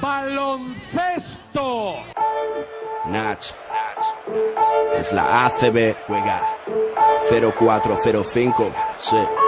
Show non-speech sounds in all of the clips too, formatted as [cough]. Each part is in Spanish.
baloncesto. Nach, es la ACB, juega. 0405, sí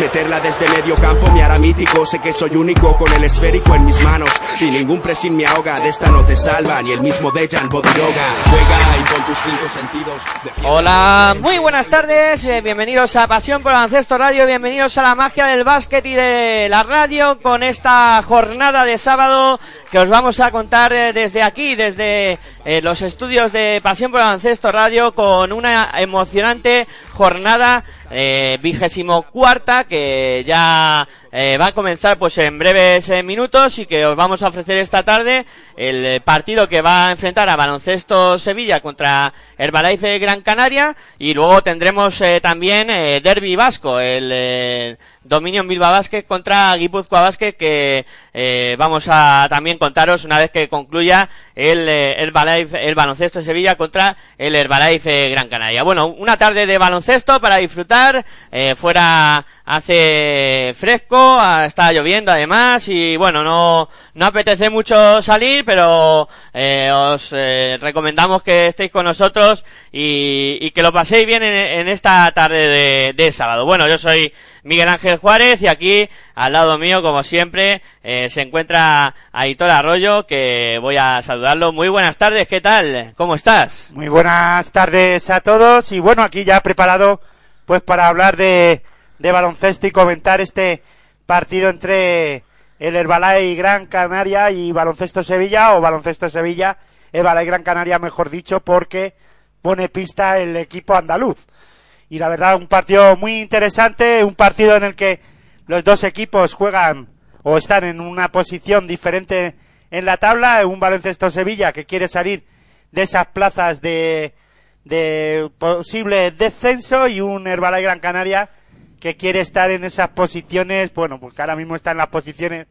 Meterla desde medio campo me hará mítico. Sé que soy único con el esférico en mis manos. Y ningún pressing me ahoga. De esta no te salva ni el mismo Dejan Bodiroga. Juega y con tus cinco sentidos. Hola, muy buenas tardes. Eh, bienvenidos a Pasión por Baloncesto Radio. Bienvenidos a la magia del básquet y de la radio con esta jornada de sábado que os vamos a contar eh, desde aquí, desde eh, los estudios de Pasión por Baloncesto Radio con una emocionante jornada eh, vigésimo cuarta que ya eh, va a comenzar pues en breves eh, minutos y que os vamos a ofrecer esta tarde el partido que va a enfrentar a Baloncesto Sevilla contra Herbalife Gran Canaria y luego tendremos también Derby Vasco, el Dominion Bilbao Basket contra Guipúzcoa Basket que vamos a también contaros una vez que concluya el Herbalife, el baloncesto Sevilla contra el Herbalife Gran Canaria. Bueno, una tarde de baloncesto para disfrutar, fuera hace fresco, está lloviendo además y bueno, no, no apetece mucho salir, pero eh, os eh, recomendamos que estéis con nosotros y, que lo paséis bien en, esta tarde de, sábado. Bueno, yo soy Miguel Ángel Juárez y aquí al lado mío, como siempre, eh, se encuentra Aitor Arroyo, que voy a saludarlo. Muy buenas tardes, ¿qué tal? ¿Cómo estás? Muy buenas tardes a todos y bueno, aquí ya preparado pues para hablar de de baloncesto y comentar este partido entre el Herbalife Gran Canaria y Baloncesto Sevilla o Baloncesto Sevilla, Herbalife Gran Canaria mejor dicho, porque pone pista el equipo andaluz. Y la verdad, un partido muy interesante, un partido en el que los dos equipos juegan o están en una posición diferente en la tabla, un Baloncesto Sevilla que quiere salir de esas plazas de, de posible descenso y un Herbalife Gran Canaria que quiere estar en esas posiciones, bueno, porque ahora mismo está en las posiciones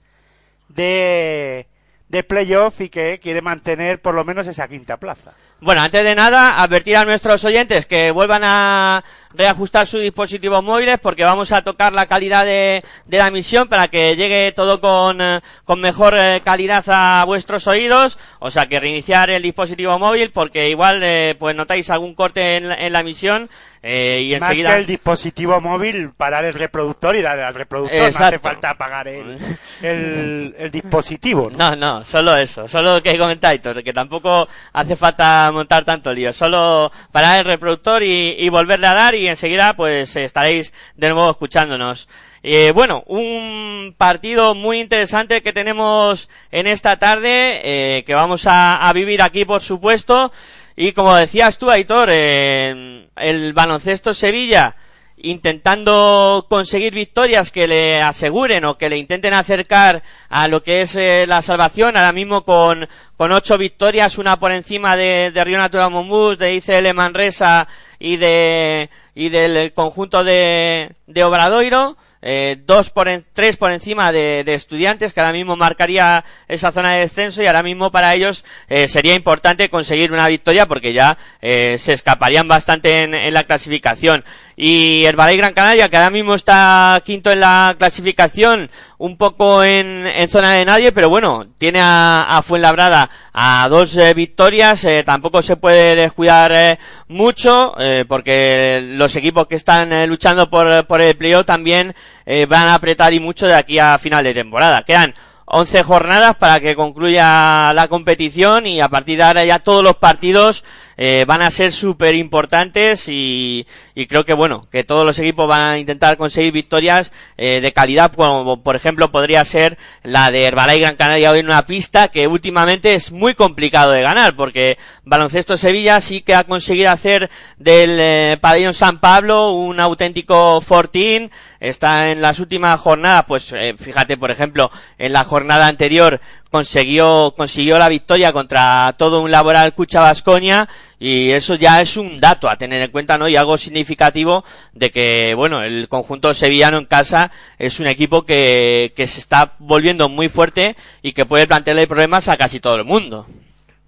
de, de playoff y que quiere mantener por lo menos esa quinta plaza. Bueno, antes de nada, advertir a nuestros oyentes que vuelvan a reajustar sus dispositivos móviles porque vamos a tocar la calidad de, de la emisión para que llegue todo con, eh, con mejor eh, calidad a vuestros oídos. O sea, que reiniciar el dispositivo móvil porque igual eh, pues notáis algún corte en en la emisión eh, y Más que el dispositivo móvil, parar el reproductor y darle al reproductor. No hace falta apagar el, el, dispositivo. ¿no? no, solo eso. Solo que comentáis, que tampoco hace falta montar tanto lío. Solo parar el reproductor y, volverle a dar y enseguida pues estaréis de nuevo escuchándonos. Eh, bueno, un partido muy interesante que tenemos en esta tarde, eh, que vamos a, a vivir aquí por supuesto. Y como decías tú, Aitor, eh, el baloncesto Sevilla intentando conseguir victorias que le aseguren o que le intenten acercar a lo que es eh, la salvación, ahora mismo con, con ocho victorias, una por encima de, de Río Natura Monbus, de ICL Manresa y de, y del conjunto de, de Obradoiro, eh, dos por tres por encima de, estudiantes que ahora mismo marcaría esa zona de descenso y ahora mismo para ellos eh, sería importante conseguir una victoria porque ya eh, se escaparían bastante en, la clasificación y el Valle Gran Canaria que ahora mismo está quinto en la clasificación un poco en, zona de nadie pero bueno tiene a, a Fuenlabrada a dos victorias tampoco se puede descuidar mucho porque los equipos que están luchando por, por el playoff también eh, van a apretar y mucho de aquí a final de temporada. Quedan 11 jornadas para que concluya la competición y a partir de ahora ya todos los partidos eh, van a ser súper importantes y, y, creo que bueno, que todos los equipos van a intentar conseguir victorias eh, de calidad, como por ejemplo podría ser la de Herbalife Gran Canaria hoy en una pista que últimamente es muy complicado de ganar porque Baloncesto Sevilla sí que ha conseguido hacer del eh, pabellón San Pablo un auténtico fortín, está en las últimas jornadas, pues eh, fíjate por ejemplo en la jornada anterior consiguió, consiguió la victoria contra todo un laboral Cucha Vasconia y eso ya es un dato a tener en cuenta, ¿no? Y algo significativo de que, bueno, el conjunto sevillano en casa es un equipo que, que se está volviendo muy fuerte y que puede plantearle problemas a casi todo el mundo.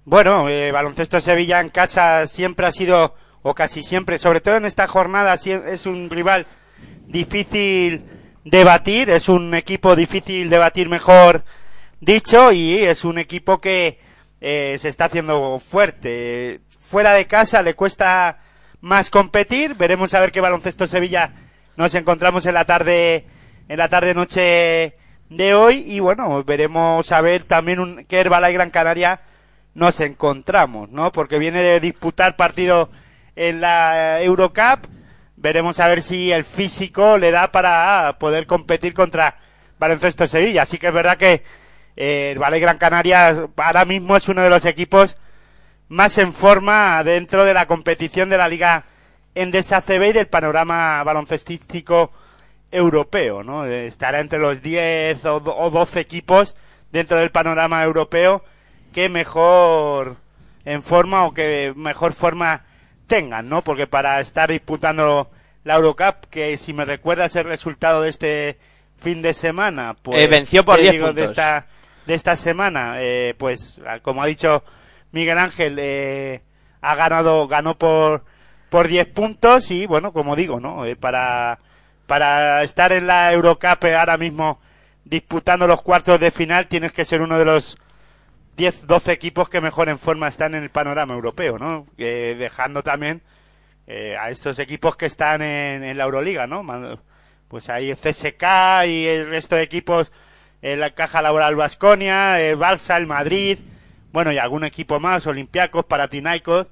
Bueno, eh, baloncesto Sevilla en casa siempre ha sido, o casi siempre, sobre todo en esta jornada, es un rival difícil de batir, es un equipo difícil de batir mejor dicho y es un equipo que eh, se está haciendo fuerte. Fuera de casa le cuesta más competir. Veremos a ver qué baloncesto Sevilla nos encontramos en la tarde, en la tarde noche de hoy y bueno, veremos a ver también un, qué Herbala y Gran Canaria nos encontramos, ¿no? Porque viene de disputar partido en la Eurocup. Veremos a ver si el físico le da para poder competir contra Baloncesto Sevilla. Así que es verdad que eh, el Valle Gran Canaria ahora mismo es uno de los equipos más en forma dentro de la competición de la Liga Endesa CB y del panorama baloncestístico europeo, ¿no? Estará entre los 10 o 12 equipos dentro del panorama europeo que mejor en forma o que mejor forma tengan, ¿no? Porque para estar disputando la Eurocup, que si me recuerdas el resultado de este fin de semana, pues eh, venció por 10 puntos de esta semana, eh, pues como ha dicho Miguel Ángel, eh, ha ganado, ganó por por 10 puntos y bueno, como digo, ¿no? Eh, para para estar en la Eurocup ahora mismo disputando los cuartos de final tienes que ser uno de los 10, 12 equipos que mejor en forma están en el panorama europeo, ¿no? dejando también a estos equipos que están en, en la Euroliga, ¿no? Pues ahí el CSK y el resto de equipos la Caja Laboral Vasconia, el Balsa, el Madrid, bueno, y algún equipo más, Olympiacos, Paratinaicos,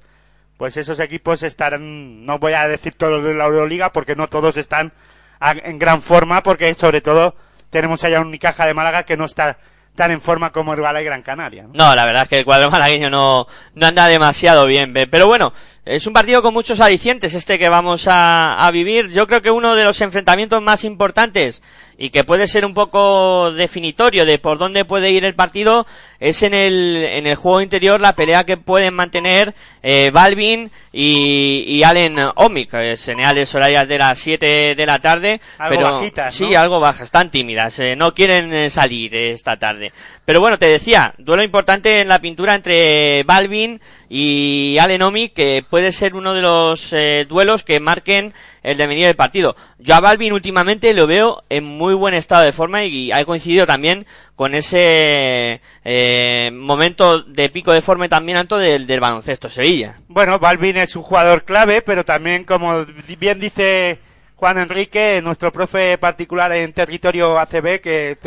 pues esos equipos estarán, no voy a decir todos de la Euroliga porque no todos están en gran forma, porque sobre todo tenemos allá un Caja de Málaga que no está tan en forma como el y Gran Canaria. ¿no? ¿no? la verdad es que el cuadro malagueño no, no anda demasiado bien, pero bueno, es un partido con muchos alicientes este que vamos a, a vivir. Yo creo que uno de los enfrentamientos más importantes y que puede ser un poco definitorio de por dónde puede ir el partido es en el, en el juego interior la pelea que pueden mantener eh, Balvin y, y Allen Omic, eh, señales horarias de las 7 de la tarde, algo pero bajitas, sí, algo bajas, están tímidas, eh, no quieren eh, salir esta tarde. Pero bueno, te decía, duelo importante en la pintura entre Balvin y Alenomi, que puede ser uno de los eh, duelos que marquen el devenir del partido. Yo a Balvin últimamente lo veo en muy buen estado de forma y, ha coincidido también con ese eh, momento de pico de forma también alto del, del baloncesto Sevilla. Bueno, Balvin es un jugador clave, pero también, como bien dice Juan Enrique, nuestro profe particular en territorio ACB, que,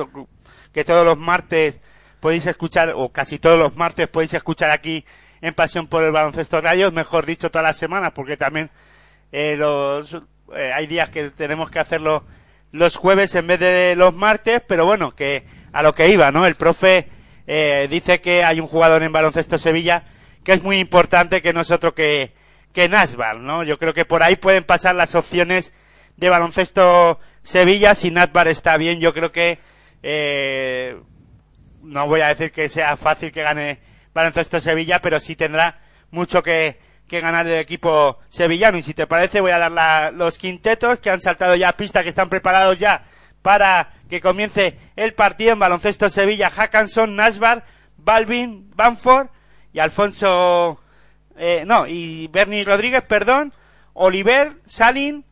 que todos los martes podéis escuchar, o casi todos los martes podéis escuchar aquí en Pasión por el Baloncesto Radio, mejor dicho, todas las semanas, porque también eh, los, eh, hay días que tenemos que hacerlo los jueves en vez de los martes, pero bueno, que a lo que iba, ¿no? El profe eh, dice que hay un jugador en Baloncesto Sevilla que es muy importante que nosotros que, que Nasbar, ¿no? Yo creo que por ahí pueden pasar las opciones de Baloncesto Sevilla. Si Nasbar está bien, yo creo que eh, no voy a decir que sea fácil que gane Baloncesto Sevilla, pero sí tendrá mucho que, que ganar el equipo sevillano. Y si te parece, voy a dar los quintetos que han saltado ya a pista, que están preparados ya para que comience el partido en Baloncesto Sevilla. Hackanson, Nasbar, Balvin, Banford y Alfonso, eh, no, y Bernie Rodríguez, perdón, Oliver, Salin,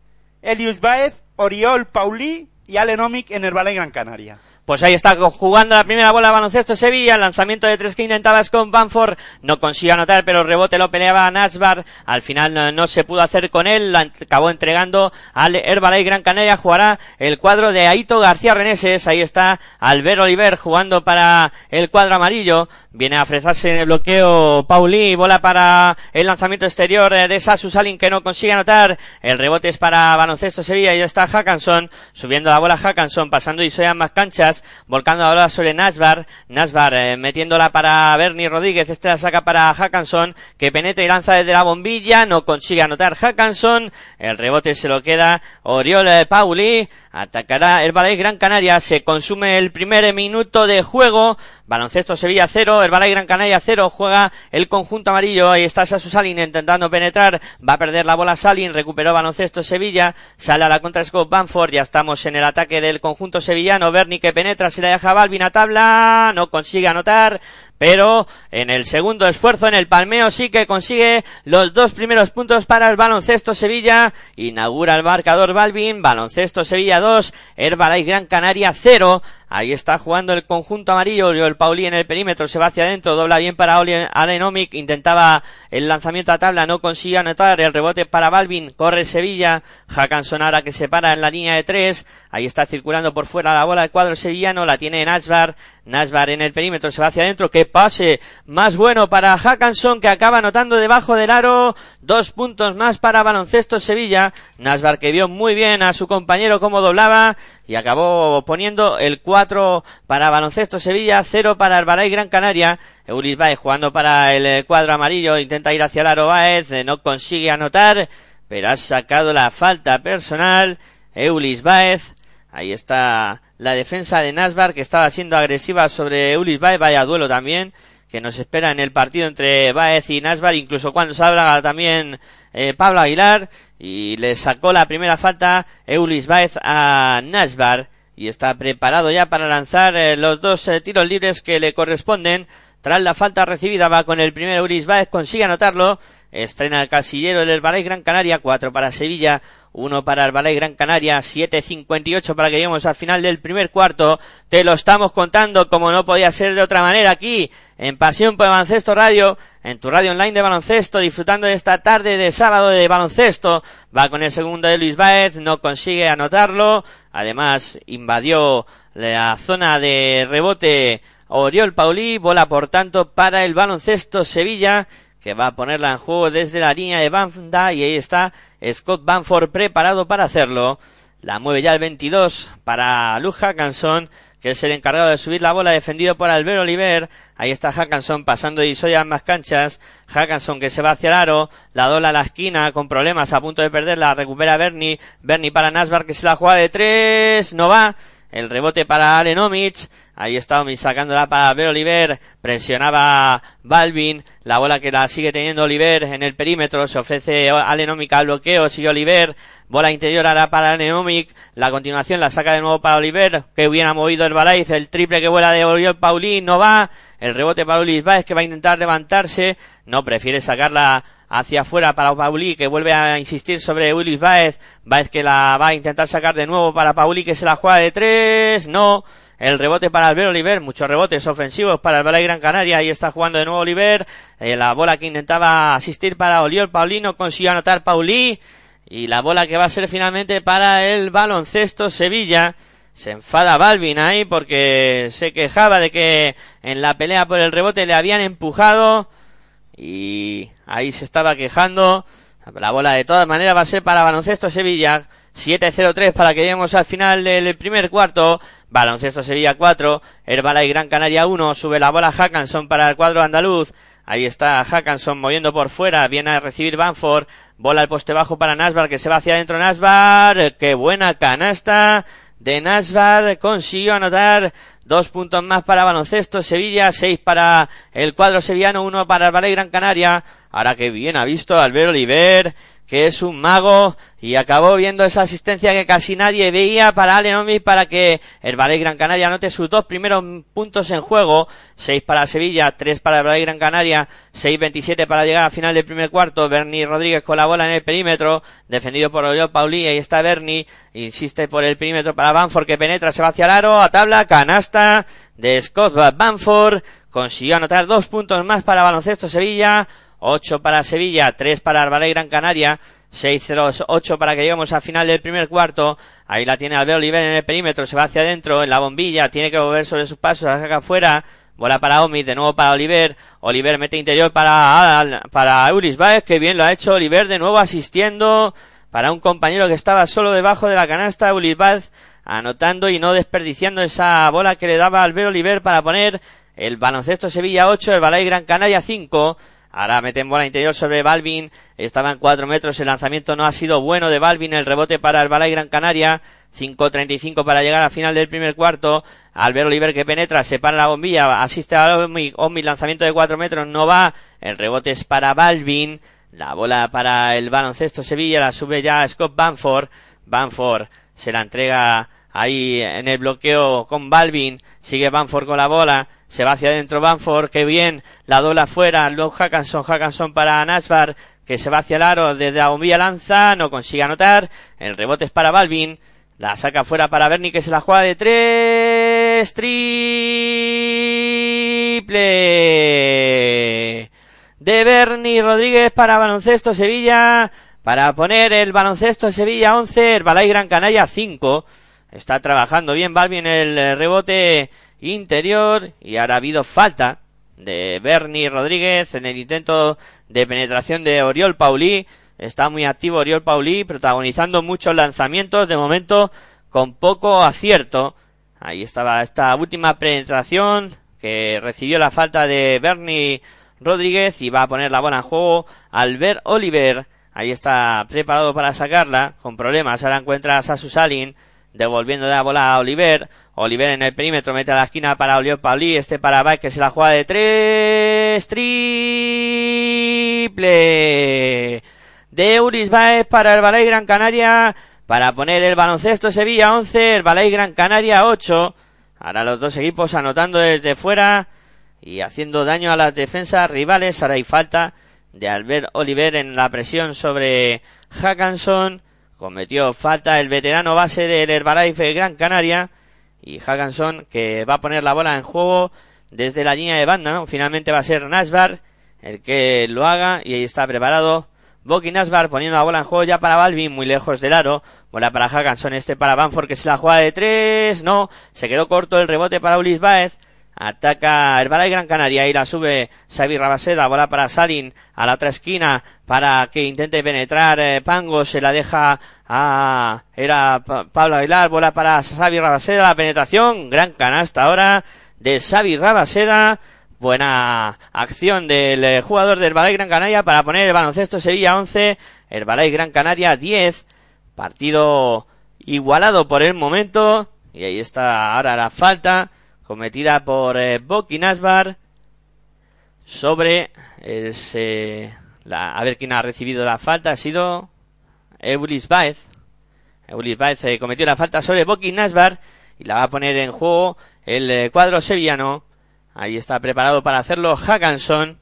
Elius Baez, Oriol, Paulí y Alenomic en el Valle Gran Canaria. Pues ahí está jugando la primera bola baloncesto Sevilla, lanzamiento de tres que intentaba con Banford, no consiguió anotar, pero el rebote lo peleaba Nasbar, al final no, se pudo hacer con él, acabó entregando al Herbalay Gran Canaria, jugará el cuadro de Aito García Reneses, ahí está Albert Oliver jugando para el cuadro amarillo, viene a fresarse en el bloqueo Pauli, bola para el lanzamiento exterior de Sasu Salin que no consigue anotar, el rebote es para baloncesto Sevilla, y está Hackanson, subiendo la bola Hackanson, pasando y soy más canchas, volcando ahora sobre Nasbar, Nasbar eh, metiéndola para Bernie Rodríguez, este la saca para Hackanson, que penetra y lanza desde la bombilla, no consigue anotar Hackanson, el rebote se lo queda Oriol eh, Pauli, atacará el Balay Gran Canaria, se consume el primer minuto de juego, baloncesto Sevilla 0, el Balay Gran Canaria 0, juega el conjunto amarillo, ahí está Sasu Salin intentando penetrar, va a perder la bola Salin, recuperó baloncesto Sevilla, sale a la contra Scott Banford, ya estamos en el ataque del conjunto sevillano, Bernie que penetra, se le deja Balvin a tabla, no consigue anotar, pero en el segundo esfuerzo, en el palmeo, sí que consigue los dos primeros puntos para el baloncesto Sevilla, inaugura el marcador Balvin, baloncesto Sevilla 2, Herbalife Gran Canaria 0, Ahí está jugando el conjunto amarillo. El Pauli en el perímetro se va hacia adentro. Dobla bien para Alenomic. Intentaba el lanzamiento a tabla. No consigue anotar. El rebote para Balvin. Corre Sevilla. Hakan Sonara que se para en la línea de tres. Ahí está circulando por fuera la bola del cuadro sevillano. La tiene Nasbar. Nasbar en el perímetro se va hacia adentro. Que pase más bueno para Hackanson que acaba anotando debajo del aro. Dos puntos más para baloncesto Sevilla. Nasbar que vio muy bien a su compañero como doblaba y acabó poniendo el 4 para baloncesto Sevilla, 0 para el Balay Gran Canaria. Eulis Baez jugando para el eh, cuadro amarillo, intenta ir hacia el aro Baez, eh, no consigue anotar, pero ha sacado la falta personal. Eulis Baez, ahí está la defensa de Nasbar que estaba siendo agresiva sobre Eulis Baez, vaya duelo también que nos espera en el partido entre Baez y Nasbar, incluso cuando se habla también eh, Pablo Aguilar, y le sacó la primera falta Eulis Baez a Nasbar, y está preparado ya para lanzar eh, los dos eh, tiros libres que le corresponden. Tras la falta recibida va con el primero Eulis Baez, consigue anotarlo, estrena el casillero del Balay Gran Canaria, cuatro para Sevilla, uno para el Ballet Gran Canaria, 7.58 para que lleguemos al final del primer cuarto. Te lo estamos contando como no podía ser de otra manera aquí, en Pasión por Baloncesto Radio, en tu radio online de baloncesto, disfrutando de esta tarde de sábado de baloncesto. Va con el segundo de Luis Baez, no consigue anotarlo. Además, invadió la zona de rebote Oriol Paulí, bola por tanto para el baloncesto Sevilla que va a ponerla en juego desde la línea de banda y ahí está Scott Banford preparado para hacerlo. La mueve ya el 22 para Luke Hackanson, que es el encargado de subir la bola defendido por Albert Oliver. Ahí está Hackanson pasando y soy a más canchas. Hackanson que se va hacia el aro, la dobla a la esquina con problemas a punto de perderla, recupera Bernie. Bernie para Nasbar que se la juega de tres, no va. El rebote para Alenomic. Ahí está sacándola para ver Oliver. Presionaba Balvin. La bola que la sigue teniendo Oliver en el perímetro. Se ofrece Alenomic al bloqueo. Sigue Oliver. Bola interior ahora para Alenomic. La continuación la saca de nuevo para Oliver. Que bien ha movido el Balaiz. El triple que vuela de Oriol Paulín. No va. El rebote para Ulis Baez que va a intentar levantarse. No, prefiere sacarla hacia afuera para Pauli que vuelve a insistir sobre Willis Baez. Baez que la va a intentar sacar de nuevo para Pauli que se la juega de tres. No. El rebote para Albert Oliver, muchos rebotes ofensivos para el Balay Gran Canaria, ahí está jugando de nuevo Oliver, eh, la bola que intentaba asistir para Oliol Paulino consiguió anotar Pauli, y la bola que va a ser finalmente para el baloncesto Sevilla. Se enfada Balvin ahí porque se quejaba de que en la pelea por el rebote le habían empujado y ahí se estaba quejando. La bola de todas maneras va a ser para Baloncesto Sevilla. 7-0-3 para que lleguemos al final del primer cuarto. Baloncesto Sevilla 4. Herbalife Gran Canaria 1. Sube la bola Hackanson para el cuadro andaluz. Ahí está Hackanson moviendo por fuera. Viene a recibir Banford. Bola al poste bajo para Nasbar que se va hacia adentro Nasbar. Qué buena canasta de Nasbar. Consiguió anotar dos puntos más para baloncesto Sevilla, seis para el cuadro sevillano, uno para el Gran Canaria. Ahora que bien ha visto Albert Oliver, que es un mago y acabó viendo esa asistencia que casi nadie veía para Alenomi para que el Valle Gran Canaria anote sus dos primeros puntos en juego, seis para Sevilla, tres para el Valle Gran Canaria, 6-27 para llegar al final del primer cuarto, Bernie Rodríguez con la bola en el perímetro, defendido por Oriol Pauli, ahí está Bernie, insiste por el perímetro para Banford que penetra, se va hacia el aro, a tabla, canasta de Scott Banford, consiguió anotar dos puntos más para Baloncesto Sevilla, 8 para Sevilla, 3 para Arbalay Gran Canaria, 6-0-8 para que lleguemos al final del primer cuarto. Ahí la tiene Albert Oliver en el perímetro, se va hacia adentro, en la bombilla, tiene que volver sobre sus pasos, la saca afuera. Bola para Omi, de nuevo para Oliver. Oliver mete interior para, para Ulis Baez, que bien lo ha hecho Oliver, de nuevo asistiendo para un compañero que estaba solo debajo de la canasta, Ulis Baez, anotando y no desperdiciando esa bola que le daba Albert Oliver para poner el baloncesto Sevilla 8, el Balay Gran Canaria 5. Ahora meten bola interior sobre Balvin. Estaba en 4 metros. El lanzamiento no ha sido bueno de Balvin. El rebote para el Balay Gran Canaria. 5.35 para llegar al final del primer cuarto. Albert Oliver que penetra, se para la bombilla, asiste a Omi, Omi, lanzamiento de 4 metros, no va. El rebote es para Balvin. La bola para el baloncesto Sevilla, la sube ya Scott Banford. Banford se la entrega ahí en el bloqueo con Balvin. Sigue Banford con la bola. Se va hacia adentro Banford. Que bien. La dobla afuera. Luego Hackanson. Hackanson para Nashbar. Que se va hacia el aro. Desde la bombilla lanza. No consigue anotar. El rebote es para Balvin. La saca fuera para Bernie que se la juega de tres. Triple. De Bernie Rodríguez para baloncesto Sevilla. Para poner el baloncesto Sevilla 11. El Balay Gran Canaria 5. Está trabajando bien Balvin el rebote interior y ahora ha habido falta de Bernie Rodríguez en el intento de penetración de Oriol Paulí. Está muy activo Oriol Paulí, protagonizando muchos lanzamientos, de momento con poco acierto. Ahí estaba esta última penetración que recibió la falta de Bernie Rodríguez y va a poner la bola en juego Albert Oliver. Ahí está preparado para sacarla, con problemas. Ahora encuentra a Sasu Salin devolviendo la bola a Oliver. Oliver en el perímetro mete a la esquina para Oliver Pauli, este para Baez que se la juega de tres, triple de Euris Baez para el Balay Gran Canaria para poner el baloncesto Sevilla 11, el Balay Gran Canaria 8. Ahora los dos equipos anotando desde fuera y haciendo daño a las defensas rivales. Ahora hay falta de Albert Oliver en la presión sobre Hackanson cometió falta el veterano base del Herbalife Gran Canaria y Hackanson que va a poner la bola en juego desde la línea de banda, ¿no? Finalmente va a ser Nasbar el que lo haga y ahí está preparado Boki Nasbar poniendo la bola en juego ya para Balvin, muy lejos del aro. Bola para Hackanson, este para Banford que se la juega de tres. No, se quedó corto el rebote para Ulis Baez. Ataca el Balay Gran Canaria y la sube Xavi Rabaseda. Bola para Salin a la otra esquina para que intente penetrar. Eh, Pango se la deja a. Era Pablo Aguilar. Bola para Xavi Rabaseda. La penetración. Gran canasta ahora de Xavi Rabaseda. Buena acción del eh, jugador del Balay Gran Canaria para poner el baloncesto Sevilla 11. El Balay Gran Canaria 10. Partido igualado por el momento. Y ahí está ahora la falta cometida por eh, Boki Nasbar sobre ese, la, a ver quién ha recibido la falta. Ha sido Eulis Baez. Eulis Baez eh, cometió la falta sobre Boki Nasbar y la va a poner en juego el eh, cuadro sevillano. Ahí está preparado para hacerlo Hackanson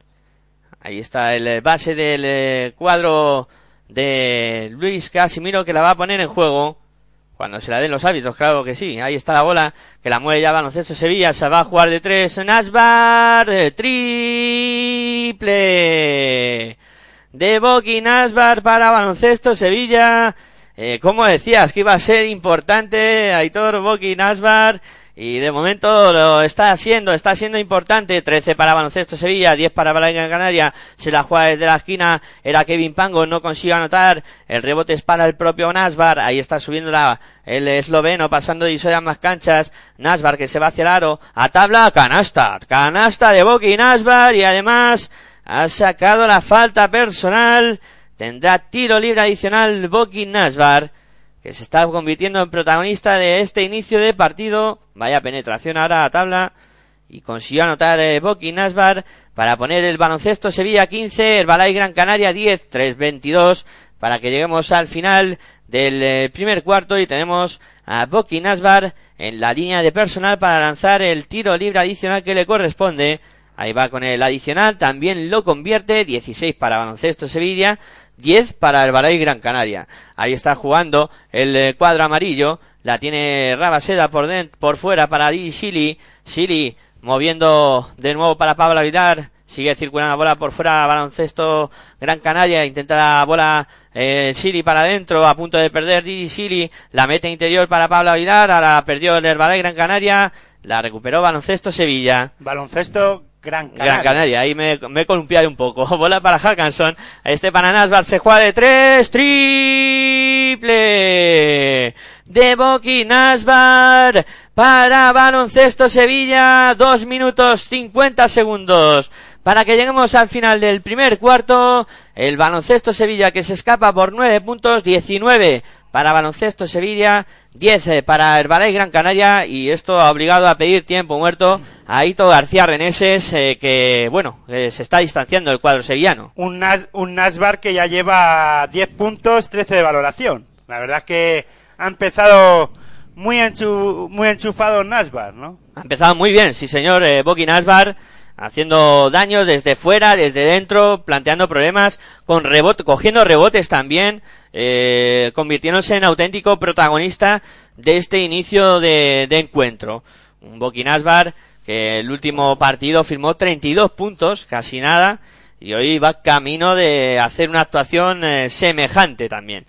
ahí está el eh, base del cuadro de Luis Casimiro que la va a poner en juego cuando se la den los árbitros, claro que sí. Ahí está la bola, que la mueve ya baloncesto Sevilla, se va a jugar de tres. Nasbar, triple de Boki Nasbar para baloncesto Sevilla. Eh, como decías que iba a ser importante, Aitor Boki Nasbar y de momento lo está haciendo, está siendo importante. 13 para Baloncesto Sevilla, 10 para Balaga Canaria. Se la juega desde la esquina. Era Kevin Pango, no consigue anotar. El rebote es para el propio Nasbar. Ahí está subiendo la, el esloveno, pasando de a más canchas. Nasbar que se va hacia el aro. A tabla, canasta. Canasta de Boki Nasbar y además ha sacado la falta personal. Tendrá tiro libre adicional Boki Nasbar que se está convirtiendo en protagonista de este inicio de partido. Vaya penetración ahora a tabla. Y consiguió anotar eh, Boki Nasbar para poner el baloncesto Sevilla 15, el Balay Gran Canaria 10, 3-22 para que lleguemos al final del eh, primer cuarto y tenemos a Boki Nasbar en la línea de personal para lanzar el tiro libre adicional que le corresponde. Ahí va con el adicional, también lo convierte, 16 para baloncesto Sevilla, 10 para el Balay Gran Canaria. Ahí está jugando el eh, cuadro amarillo. La tiene Rabaseda por, por fuera para Di Sili. Sili moviendo de nuevo para Pablo Aguilar. Sigue circulando la bola por fuera, baloncesto Gran Canaria, intenta la bola eh, para adentro, a punto de perder Di Sili, la mete interior para Pablo Aguilar, ahora perdió el Herbalife Gran Canaria, la recuperó baloncesto Sevilla. Baloncesto Gran Canaria. Gran Canaria, ahí me, me columpiaré un poco. [laughs] Bola para Hackanson. Este Anasbar se juega de tres. Triple de Boki Nasbar para baloncesto Sevilla. Dos minutos cincuenta segundos para que lleguemos al final del primer cuarto. El baloncesto Sevilla que se escapa por nueve puntos, 19 para baloncesto Sevilla, 10 eh, para el Ballet Gran Canaria y esto ha obligado a pedir tiempo muerto a Ito García Reneses eh, que, bueno, eh, se está distanciando del cuadro sevillano. Un, Nas, un Nasbar que ya lleva 10 puntos, 13 de valoración. La verdad es que ha empezado muy, enchu, muy enchufado Nasbar, ¿no? Ha empezado muy bien, sí señor, eh, Boki Nasbar haciendo daño desde fuera, desde dentro, planteando problemas, con rebote, cogiendo rebotes también, eh, convirtiéndose en auténtico protagonista de este inicio de, encuentro. Un Bokinasbar que el último partido firmó 32 puntos, casi nada, y hoy va camino de hacer una actuación eh, semejante también.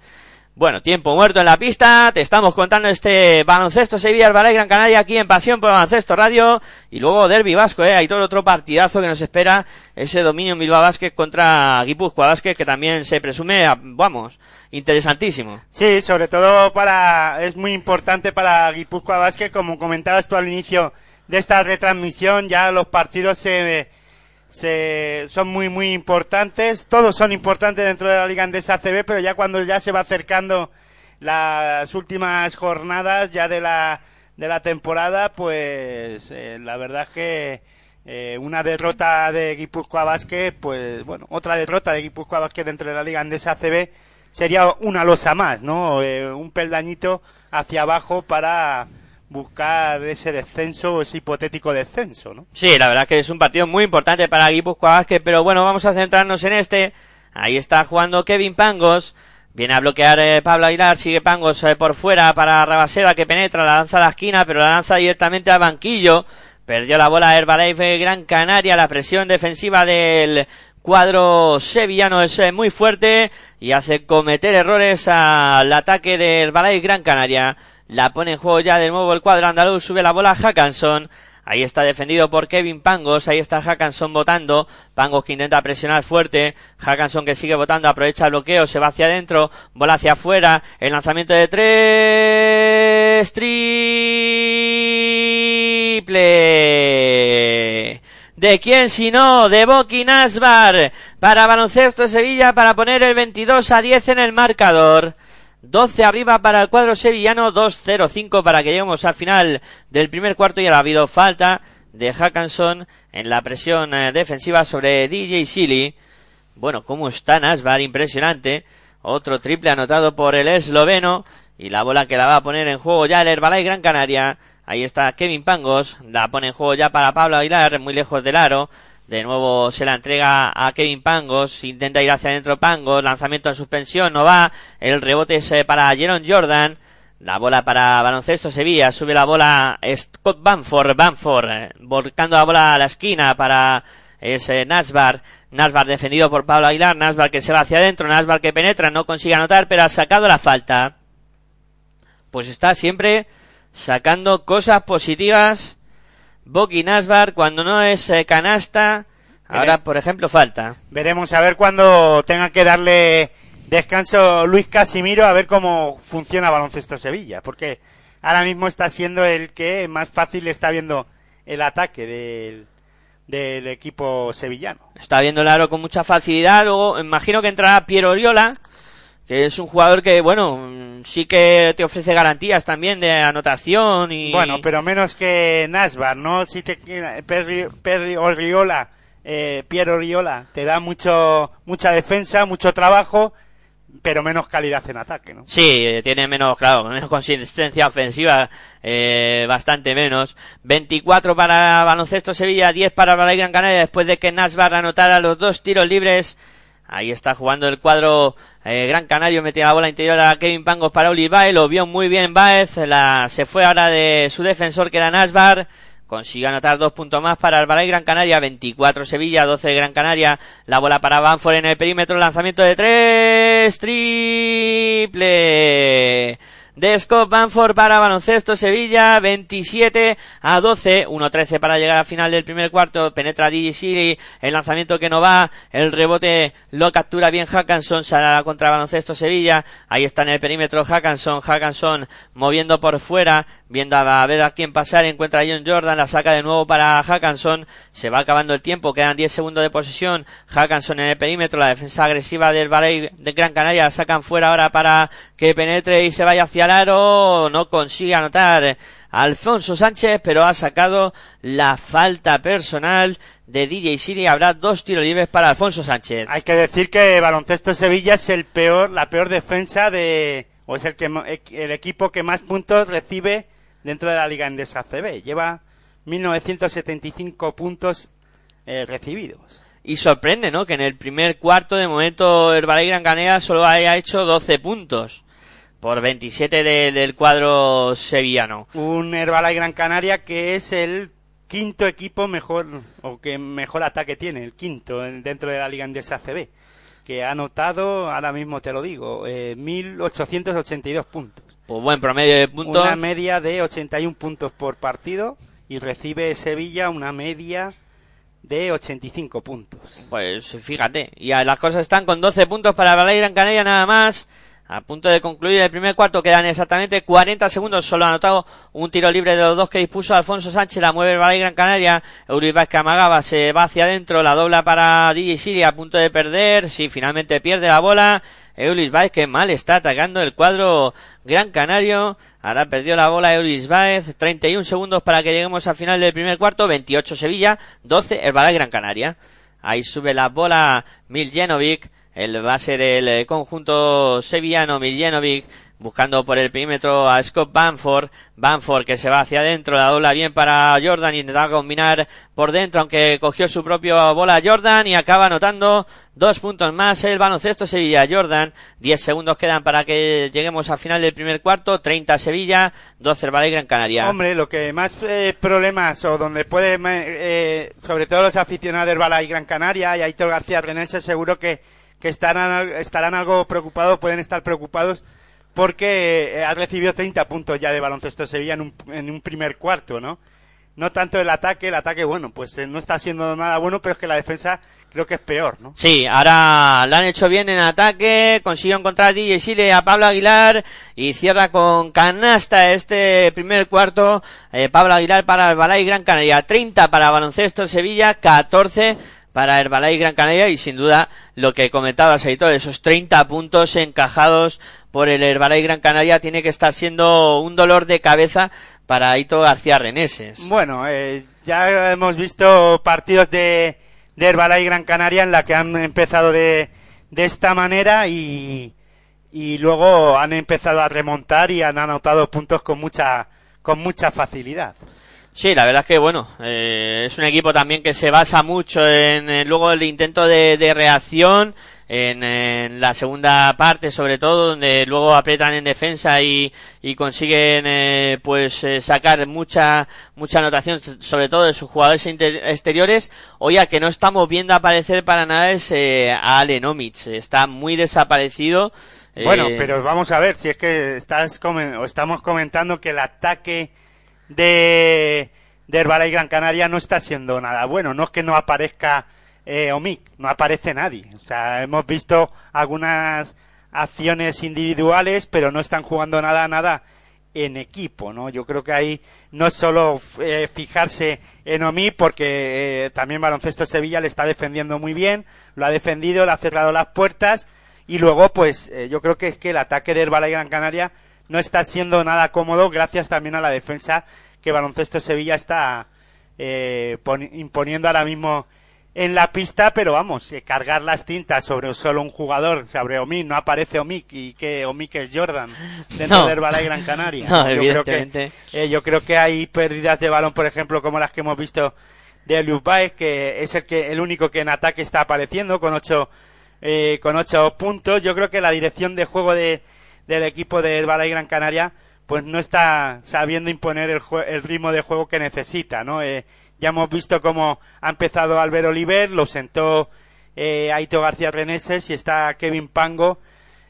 Bueno, tiempo muerto en la pista, te estamos contando este baloncesto Sevilla Ballet Gran Canaria aquí en Pasión por Baloncesto Radio. Y luego Derby Vasco, eh, hay todo otro partidazo que nos espera, ese dominio en Bilbao Basket contra Guipúzcoa Basket que también se presume, vamos, interesantísimo. Sí, sobre todo para, es muy importante para Guipúzcoa Basket, como comentabas tú al inicio de esta retransmisión, ya los partidos se se, son muy, muy importantes. Todos son importantes dentro de la Liga Andesa CB, pero ya cuando ya se va acercando las últimas jornadas ya de la, de la temporada, pues eh, la verdad es que eh, una derrota de Guipúzcoa Basket, pues bueno, otra derrota de Guipúzcoa Basket dentro de la Liga Andesa CB sería una losa más, ¿no? Eh, un peldañito hacia abajo para buscar ese descenso, ese hipotético descenso, ¿no? Sí, la verdad que es un partido muy importante para Guipúzcoa Vázquez, pero bueno, vamos a centrarnos en este. Ahí está jugando Kevin Pangos. Viene a bloquear eh, Pablo Aguilar, sigue Pangos eh, por fuera para Rabaseda que penetra, la lanza a la esquina, pero la lanza directamente al banquillo. Perdió la bola Herbalife Gran Canaria, la presión defensiva del cuadro sevillano es eh, muy fuerte y hace cometer errores al ataque del Balay Gran Canaria. La pone en juego ya de nuevo el cuadro andaluz. Sube la bola Hackanson. Ahí está defendido por Kevin Pangos. Ahí está Hackanson votando. Pangos que intenta presionar fuerte. Hackanson que sigue votando. Aprovecha el bloqueo. Se va hacia adentro. Bola hacia afuera. El lanzamiento de tres. Triple. ¿De quién si no? De Boki Nasbar. Para baloncesto Sevilla para poner el 22 a 10 en el marcador. 12 arriba para el cuadro sevillano, 2-0-5 para que lleguemos al final del primer cuarto y ha habido falta de Hackanson en la presión eh, defensiva sobre DJ Silly. Bueno, cómo está Nasbar, impresionante. Otro triple anotado por el esloveno y la bola que la va a poner en juego ya el Herbalife Gran Canaria. Ahí está Kevin Pangos, la pone en juego ya para Pablo Aguilar, muy lejos del aro. De nuevo se la entrega a Kevin Pangos, intenta ir hacia adentro Pangos, lanzamiento en suspensión, no va, el rebote es eh, para Jeron Jordan, la bola para baloncesto Sevilla, sube la bola Scott Banford, Banford, eh, volcando la bola a la esquina para ese Nasbar, Nasbar defendido por Pablo Aguilar, Nasbar que se va hacia adentro, Nasbar que penetra, no consigue anotar, pero ha sacado la falta. Pues está siempre sacando cosas positivas Boki Nasbar, cuando no es eh, canasta, ahora por ejemplo falta. Veremos a ver cuando tenga que darle descanso Luis Casimiro a ver cómo funciona Baloncesto Sevilla, porque ahora mismo está siendo el que más fácil está viendo el ataque del, del equipo sevillano. Está viendo el aro con mucha facilidad, luego imagino que entrará Piero Oriola, que es un jugador que, bueno, sí que te ofrece garantías también de anotación y... Bueno, pero menos que Nasbar, ¿no? Si te Perry, Perry Oriola, eh, Piero Oriola, te da mucho, mucha defensa, mucho trabajo, pero menos calidad en ataque, ¿no? Sí, tiene menos, claro, menos consistencia ofensiva, eh, bastante menos. 24 para Baloncesto Sevilla, 10 para Balay Gran Canaria, después de que Nasbar anotara los dos tiros libres. Ahí está jugando el cuadro eh, Gran Canario, metía la bola interior a Kevin Pangos para Uli Baez, lo vio muy bien Baez, la, se fue ahora de su defensor que era Nasbar. Consigue anotar dos puntos más para el Balay Gran Canaria, 24 Sevilla, 12 Gran Canaria. La bola para Banford en el perímetro, lanzamiento de tres, triple de Scott Banford para baloncesto Sevilla, 27 a 12, 1-13 para llegar al final del primer cuarto, penetra DJ Siri, el lanzamiento que no va, el rebote lo captura bien Hackanson, sale contra baloncesto Sevilla, ahí está en el perímetro Hackanson, Hackanson moviendo por fuera, viendo a ver a quién pasar, encuentra a John Jordan, la saca de nuevo para Hackanson, se va acabando el tiempo, quedan 10 segundos de posesión, Hackanson en el perímetro, la defensa agresiva del Ballet de Gran Canaria, sacan fuera ahora para que penetre y se vaya hacia el aro, no consigue anotar Alfonso Sánchez, pero ha sacado la falta personal de DJ Siri. Habrá dos tiros libres para Alfonso Sánchez. Hay que decir que Baloncesto Sevilla es el peor, la peor defensa de, o es el que, el equipo que más puntos recibe dentro de la Liga Endesa CB. Lleva 1975 puntos eh, recibidos. Y sorprende, ¿no? Que en el primer cuarto, de momento, el Balay Gran Canaria solo haya hecho 12 puntos por 27 del cuadro sevillano. Un Herbalife Gran Canaria que es el quinto equipo mejor o que mejor ataque tiene, el quinto dentro de la Liga Andesa ACB, que ha anotado, ahora mismo te lo digo, eh, 1882 puntos. Pues buen promedio de puntos. Una media de 81 puntos por partido y recibe Sevilla una media de 85 puntos. Pues fíjate, y las cosas están con 12 puntos para Balay Gran Canaria nada más. A punto de concluir el primer cuarto quedan exactamente 40 segundos. Solo ha anotado un tiro libre de los dos que dispuso Alfonso Sánchez. La mueve el Valle Gran Canaria. Euribas amagaba se va hacia adentro. La dobla para DJ Siri a punto de perder. Si finalmente pierde la bola. Eulis Baez que mal está atacando el cuadro Gran Canario. Ahora perdió la bola Eulis Baez. 31 segundos para que lleguemos al final del primer cuarto. 28 Sevilla. 12 el Valle Gran Canaria. Ahí sube la bola Miljenovic el base del eh, conjunto sevillano Miljenovic buscando por el perímetro a Scott Banford, Banford que se va hacia adentro, la dobla bien para Jordan y intenta combinar por dentro, aunque cogió su propia bola Jordan y acaba anotando dos puntos más el baloncesto Sevilla Jordan, 10 segundos quedan para que lleguemos al final del primer cuarto, 30 Sevilla, 12 el Gran Canaria. Hombre, lo que más eh, problemas o donde puede, eh, sobre todo los aficionados del Balay Gran Canaria y Aitor García Renense seguro que que estarán, estarán algo preocupados, pueden estar preocupados porque eh, ha recibido 30 puntos ya de baloncesto Sevilla en un, en un primer cuarto, ¿no? No tanto el ataque, el ataque, bueno, pues eh, no está haciendo nada bueno, pero es que la defensa creo que es peor, ¿no? Sí, ahora lo han hecho bien en ataque, consiguió encontrar DJ Chile a Pablo Aguilar y cierra con canasta este primer cuarto. Eh, Pablo Aguilar para el Balay Gran Canaria, 30 para baloncesto Sevilla, 14 para Herbalife Gran Canaria y sin duda lo que comentabas, Editor, esos 30 puntos encajados por el Herbalife Gran Canaria tiene que estar siendo un dolor de cabeza para Aito García Reneses. Bueno, eh, ya hemos visto partidos de, de Gran Canaria en la que han empezado de, de esta manera y, y luego han empezado a remontar y han anotado puntos con mucha, con mucha facilidad. Sí, la verdad es que bueno, eh, es un equipo también que se basa mucho en, luego el intento de, reacción en, la segunda parte sobre todo donde luego apretan en defensa y, consiguen eh, pues eh, sacar mucha mucha anotación sobre todo de sus jugadores exteriores. Hoy a que no estamos viendo aparecer para nada es a Allen está muy desaparecido. Bueno pero vamos a ver si es que estás o estamos comentando que el ataque de, de Gran Canaria no está siendo nada bueno. No es que no aparezca eh, Omic, no aparece nadie. O sea, hemos visto algunas acciones individuales, pero no están jugando nada, nada en equipo, ¿no? Yo creo que ahí no es solo eh, fijarse en Omi, porque eh, también Baloncesto Sevilla le está defendiendo muy bien, lo ha defendido, le ha cerrado las puertas Y luego, pues, eh, yo creo que es que el ataque del Balay Gran Canaria no está siendo nada cómodo gracias también a la defensa que Baloncesto Sevilla está eh, poni- imponiendo ahora mismo en la pista, pero vamos, eh, cargar las tintas sobre solo un jugador, sobre Omic, no aparece Omic y que Omic es Jordan dentro No. Balay Gran Canaria. [laughs] No, yo creo que eh, yo creo que hay pérdidas de balón, por ejemplo, como las que hemos visto de Elius Baez, que es el que el único que en ataque está apareciendo con ocho eh, con ocho puntos. Yo creo que la dirección de juego de, del equipo del Balay Gran Canaria pues no está sabiendo imponer el, el ritmo de juego que necesita, ¿no? Eh, ya hemos visto cómo ha empezado Álvaro Oliver, lo sentó eh, Aito García Reneses y está Kevin Pango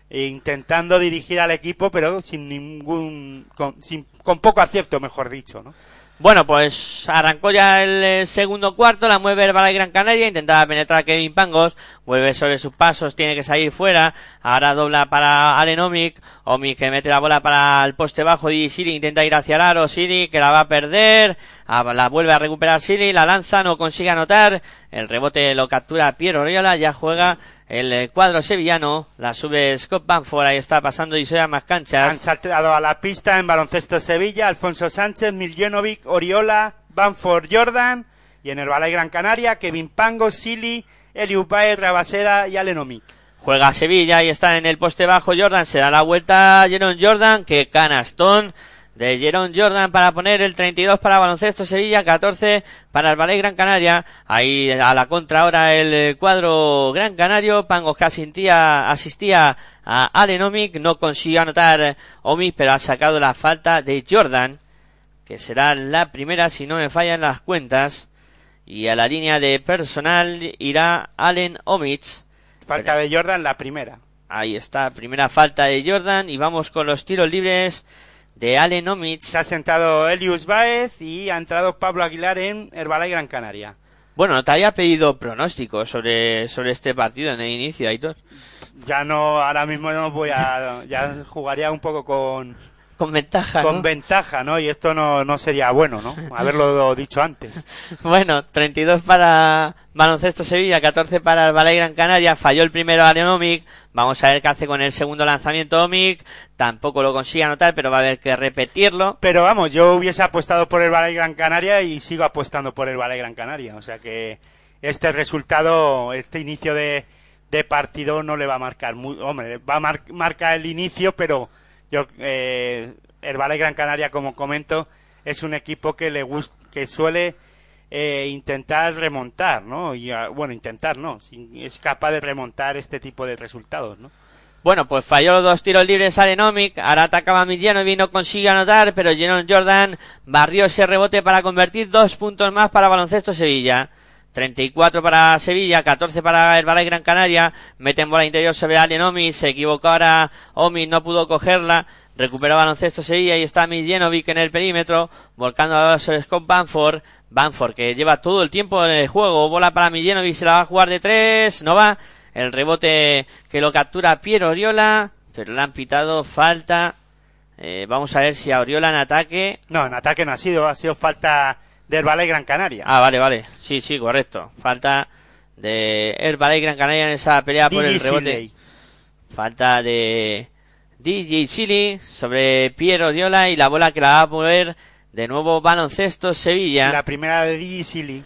intentando dirigir al equipo, pero sin ningún, con, sin- con poco acierto, mejor dicho, ¿no? Bueno, pues arrancó ya el eh, segundo cuarto, la mueve el Balay Gran Canaria, intentaba penetrar Kevin Pangos, vuelve sobre sus pasos, tiene que salir fuera, ahora dobla para Allen Omic, Omic que mete la bola para el poste bajo y Siri intenta ir hacia el aro, Siri que la va a perder, la vuelve a recuperar Siri, la lanza, no consigue anotar, el rebote lo captura Piero Oriola, ya juega el eh, cuadro sevillano, la sube Scott Banford, ahí está pasando y se más Han canchas. saltado a la pista en baloncesto Sevilla, Alfonso Sánchez, Miljenovic, Oriola, Banford Jordan, y en el Balay Gran Canaria, Kevin Pango, Sili, Eliu Baez, Rabaseda y Allen Omic. Juega Sevilla y está en el poste bajo Jordan. Se da la vuelta a Jeron Jordan. Que canastón de Jeron Jordan para poner el 32 para baloncesto Sevilla. 14 para el Ballet Gran Canaria. Ahí a la contra ahora el eh, cuadro Gran Canario. Pangos que asistía, asistía a Allen Omic. No consiguió anotar Omic, pero ha sacado la falta de Jordan. Que será la primera si no me fallan las cuentas. Y a la línea de personal irá Allen Omic. Falta de Jordan, la primera. Ahí está, primera falta de Jordan y vamos con los tiros libres de Allen Omic. Se ha sentado Elius Baez y ha entrado Pablo Aguilar en Herbalay Gran Canaria. Bueno, te había pedido pronósticos sobre, sobre este partido en el inicio, Aitor. Ya no, ahora mismo no voy a, ya jugaría un poco con, Con ventaja, con ¿no? ventaja, ¿no? Y esto no, no sería bueno, ¿no? [laughs] Haberlo dicho antes. Bueno, 32 para Baloncesto Sevilla, 14 para el Balay Gran Canaria. Falló el primero Allen Omic. Vamos a ver qué hace con el segundo lanzamiento Omic. Tampoco lo consigue anotar, pero va a haber que repetirlo. Pero vamos, yo hubiese apostado por el Balay Gran Canaria y sigo apostando por el Balay Gran Canaria. O sea que este resultado, este inicio de, de partido no le va a marcar. Muy, hombre, va a mar- marcar el inicio, pero yo eh, el Balay Gran Canaria, como comento, es un equipo que le gust- que suele eh, intentar remontar, ¿no? Y ah, bueno, intentar, ¿no? Es capaz de remontar este tipo de resultados, ¿no? Bueno, pues falló los dos tiros libres Allen Omic. Ahora atacaba Miljanovic, no consigue anotar, pero Jeron Jordan barrió ese rebote para convertir dos puntos más para Baloncesto Sevilla. 34 para Sevilla, 14 para el Balay Gran Canaria. Meten bola interior sobre Allen Omic. Se equivocó ahora Omic, no pudo cogerla. Recuperó Baloncesto Sevilla y está Miljanovic en el perímetro. Volcando ahora sobre Scott Banford. Banford que lleva todo el tiempo en el juego. Bola para Miljanovic, se la va a jugar de tres. No va. El rebote que lo captura Piero Oriola. Pero le han pitado falta. Eh, vamos a ver si a Oriola en ataque. No, en ataque no ha sido, ha sido falta del Balay Gran Canaria. Ah, vale, vale. Sí, sí, correcto. Falta de el Ballet Gran Canaria en esa pelea por el DJ rebote. Siley. Falta de DJ Silly sobre Piero Oriola y la bola que la va a mover de nuevo baloncesto Sevilla. La primera de DJ Silly.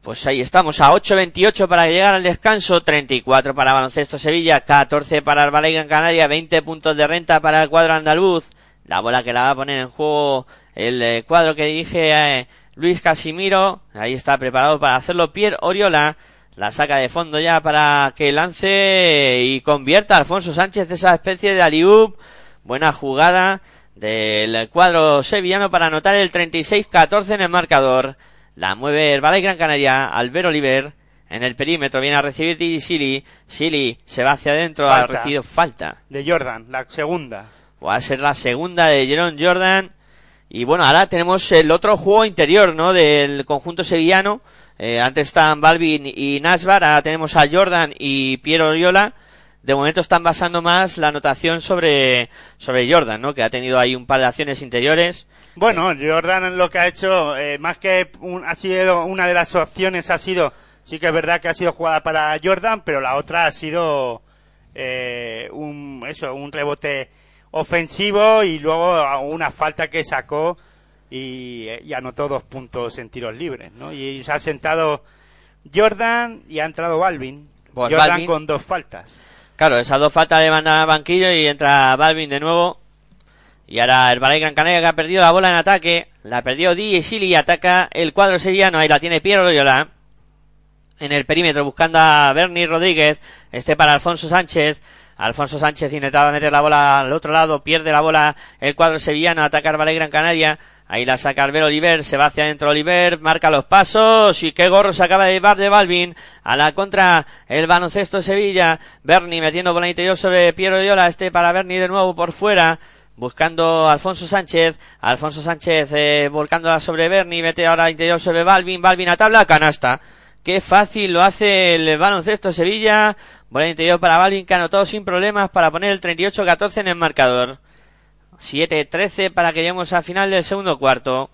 Pues ahí estamos, a 8.28 para llegar al descanso, 34 para Baloncesto Sevilla, 14 para el Ballet Gran Canaria, 20 puntos de renta para el cuadro andaluz. La bola que la va a poner en juego el eh, cuadro que dirige eh, Luis Casimiro. Ahí está preparado para hacerlo Pierre Oriola. La saca de fondo ya para que lance y convierta a Alfonso Sánchez esa especie de aliup. Buena jugada del cuadro sevillano para anotar el 36-14 en el marcador. La mueve el Ballet Gran Canaria, Albert Oliver. En el perímetro viene a recibir Digi Sili. Sili se va hacia adentro, ha recibido falta. de Jordan, la segunda. Va a ser la segunda de Jeron Jordan. Y bueno, ahora tenemos el otro juego interior, ¿no? Del conjunto sevillano. Eh, antes están Balvin y Nasbar, ahora tenemos a Jordan y Piero Oriola. De momento están basando más la anotación sobre, sobre Jordan, ¿no? Que ha tenido ahí un par de acciones interiores. Bueno, Jordan lo que ha hecho, eh, más que un- ha sido una de las opciones, ha sido, sí que es verdad que ha sido jugada para Jordan, pero la otra ha sido eh, un, eso, un rebote ofensivo y luego una falta que sacó y, y anotó dos puntos en tiros libres, ¿no? Y se ha sentado Jordan y ha entrado Balvin. Pues Jordan Balvin- con dos faltas. Claro, esas dos faltas le mandan al banquillo y entra Balvin de nuevo. Y ahora el Balay Gran Canaria que ha perdido la bola en ataque. La perdió DJ Silly y ataca el cuadro sevillano. Ahí la tiene Piero Loyola. En el perímetro buscando a Bernie Rodríguez. Este para Alfonso Sánchez. Alfonso Sánchez intentaba meter la bola al otro lado. Pierde la bola el cuadro sevillano. Ataca el Balay Gran Canaria. Ahí la saca Albert Oliver, se va hacia adentro Oliver, marca los pasos y qué gorro se acaba de llevar de Balvin. A la contra el baloncesto Sevilla. Bernie metiendo bola interior sobre Piero Loyola, este para Bernie de nuevo por fuera. Buscando Alfonso Sánchez, Alfonso Sánchez eh, volcándola sobre Bernie, mete ahora interior sobre Balvin, Balvin a tabla, canasta. Qué fácil lo hace el baloncesto Sevilla. Bola interior para Balvin que anotó sin problemas para poner el 38-14 en el marcador. 7-13 para que lleguemos al final del segundo cuarto.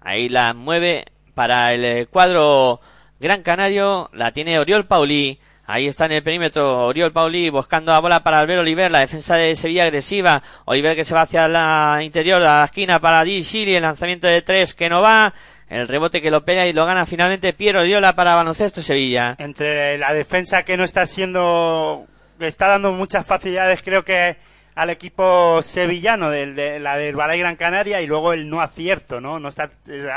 Ahí la mueve para el eh, cuadro Gran Canario. La tiene Oriol Paulí. Ahí está en el perímetro Oriol Paulí buscando la bola para Albert Oliver. La defensa de Sevilla agresiva. Oliver que se va hacia la interior, a la esquina para Di Chili. El lanzamiento de tres que no va. El rebote que lo pega y lo gana finalmente Piero Oriola para Baloncesto Sevilla. Entre la defensa que no está siendo, que está dando muchas facilidades, creo que al equipo sevillano, de, la del Balay Gran Canaria, y luego el no acierto, ¿no? No está eh,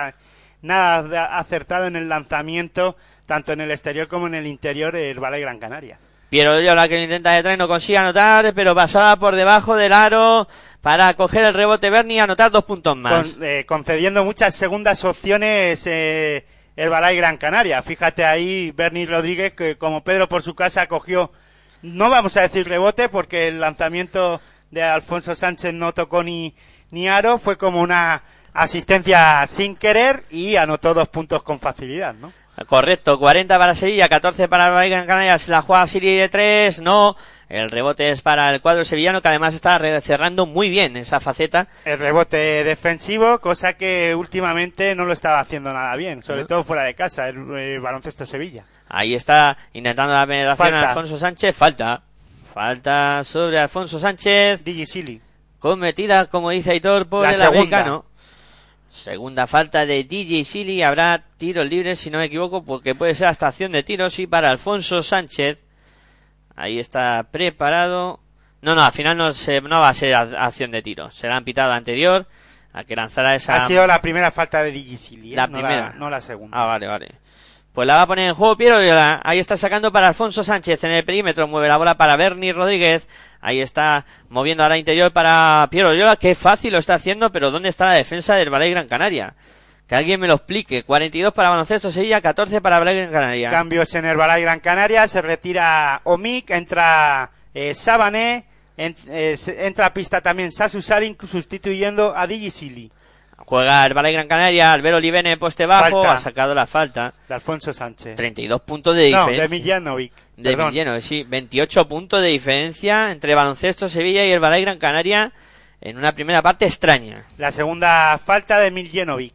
nada acertado en el lanzamiento, tanto en el exterior como en el interior del Balay Gran Canaria. Piero Oriola que intenta detrás no consigue anotar, pero pasaba por debajo del aro para coger el rebote Bernie y anotar dos puntos más. Eh, concediendo muchas segundas opciones eh, el Balay Gran Canaria. Fíjate ahí, Bernie Rodríguez, que como Pedro por su casa cogió, no vamos a decir rebote, porque el lanzamiento de Alfonso Sánchez no tocó ni, ni aro, fue como una asistencia sin querer y anotó dos puntos con facilidad, ¿no? Correcto, 40 para Sevilla, 14 para el Valle Gran Canaria, se la juega Siri de 3, no, el rebote es para el cuadro sevillano que además está cerrando muy bien esa faceta. El rebote defensivo, cosa que últimamente no lo estaba haciendo nada bien, sobre todo fuera de casa, el, el baloncesto Sevilla. Ahí está intentando la penetración Falta. a Alfonso Sánchez, falta. Falta sobre Alfonso Sánchez, Digi Silly. cometida, como dice Aitor, por La el segunda. americano. Segunda falta de DJ Silly, habrá tiros libres si no me equivoco, porque puede ser hasta acción de tiros y para Alfonso Sánchez. Ahí está preparado. No, no, al final no, se, no va a ser acción de tiros. Será un pitado anterior a que lanzara esa. Ha sido la primera falta de Digi Silly, ¿eh? La no primera. no la segunda. Ah, vale, vale. Pues la va a poner en juego Piero Oriola. Ahí está sacando para Alfonso Sánchez en el perímetro. Mueve la bola para Bernie Rodríguez. Ahí está moviendo ahora interior para Piero Oriola. Qué fácil lo está haciendo, pero ¿dónde está la defensa del Ballet Gran Canaria? Que alguien me lo explique. 42 para Baloncesto Sevilla, 14 para Ballet Gran Canaria. Cambios en el Balay Gran Canaria, se retira Omic, entra eh, Sabané, eh, entra a pista también Sasu Sarin sustituyendo a Digi Silly, Juega el Ballet Gran Canaria. Albert Olivene poste bajo. Falta. Ha sacado la falta. de Alfonso Sánchez. 32 puntos de no, diferencia. de Miljanovic. De perdón. Villeno, sí. 28 puntos de diferencia entre Baloncesto Sevilla y el Ballet Gran Canaria en una primera parte extraña. La segunda falta de Miljanovic.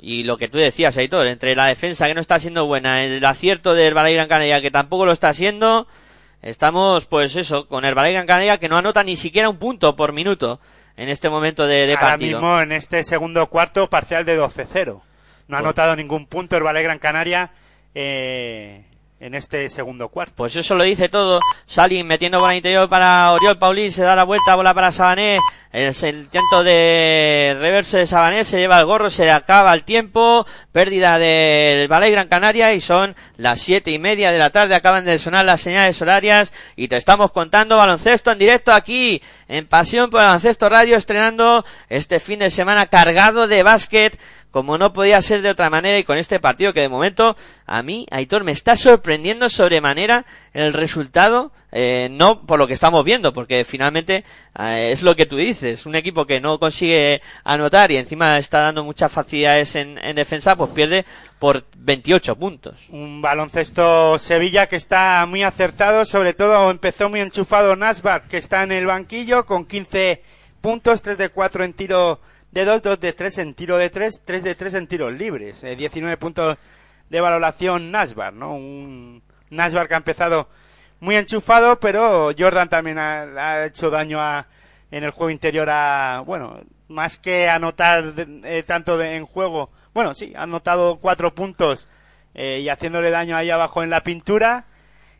Y lo que tú decías, Aitor, entre la defensa que no está siendo buena, el acierto del Ballet Gran Canaria que tampoco lo está siendo, estamos, pues eso, con el Ballet Gran Canaria que no anota ni siquiera un punto por minuto en este momento de, de Ahora partido. mismo en este segundo cuarto parcial de 12-0. No ha Pues- anotado ningún punto el Balay Gran Canaria eh, en este segundo cuarto. Pues eso lo dice todo. Salin metiendo bola interior para Oriol Paulín, se da la vuelta, bola para Sabané. El, intento de reverse de Sabané se lleva el gorro, se acaba el tiempo. Pérdida del Ballet Gran Canaria y son las siete y media de la tarde. Acaban de sonar las señales horarias y te estamos contando baloncesto en directo aquí en Pasión por Baloncesto Radio, estrenando este fin de semana cargado de básquet como no podía ser de otra manera y con este partido que de momento a mí, Aitor, me está sorprendiendo sobremanera el resultado, eh, no por lo que estamos viendo, porque finalmente eh, es lo que tú dices, un equipo que no consigue anotar y encima está dando muchas facilidades en, en defensa, pues pierde por 28 puntos. Un baloncesto Sevilla que está muy acertado, sobre todo empezó muy enchufado Nasbar, que está en el banquillo con 15 puntos, 3 de 4 en tiro de 2, 2 de 3 en tiro de 3, 3 de 3 en tiros libres, eh, 19 puntos de valoración Nasbar, ¿no? Un Nasbar que ha empezado muy enchufado, pero Jordan también ha, hecho daño a, en el juego interior a, bueno, más que anotar de- eh, tanto de- en juego, bueno, sí, ha anotado cuatro puntos eh, y haciéndole daño ahí abajo en la pintura.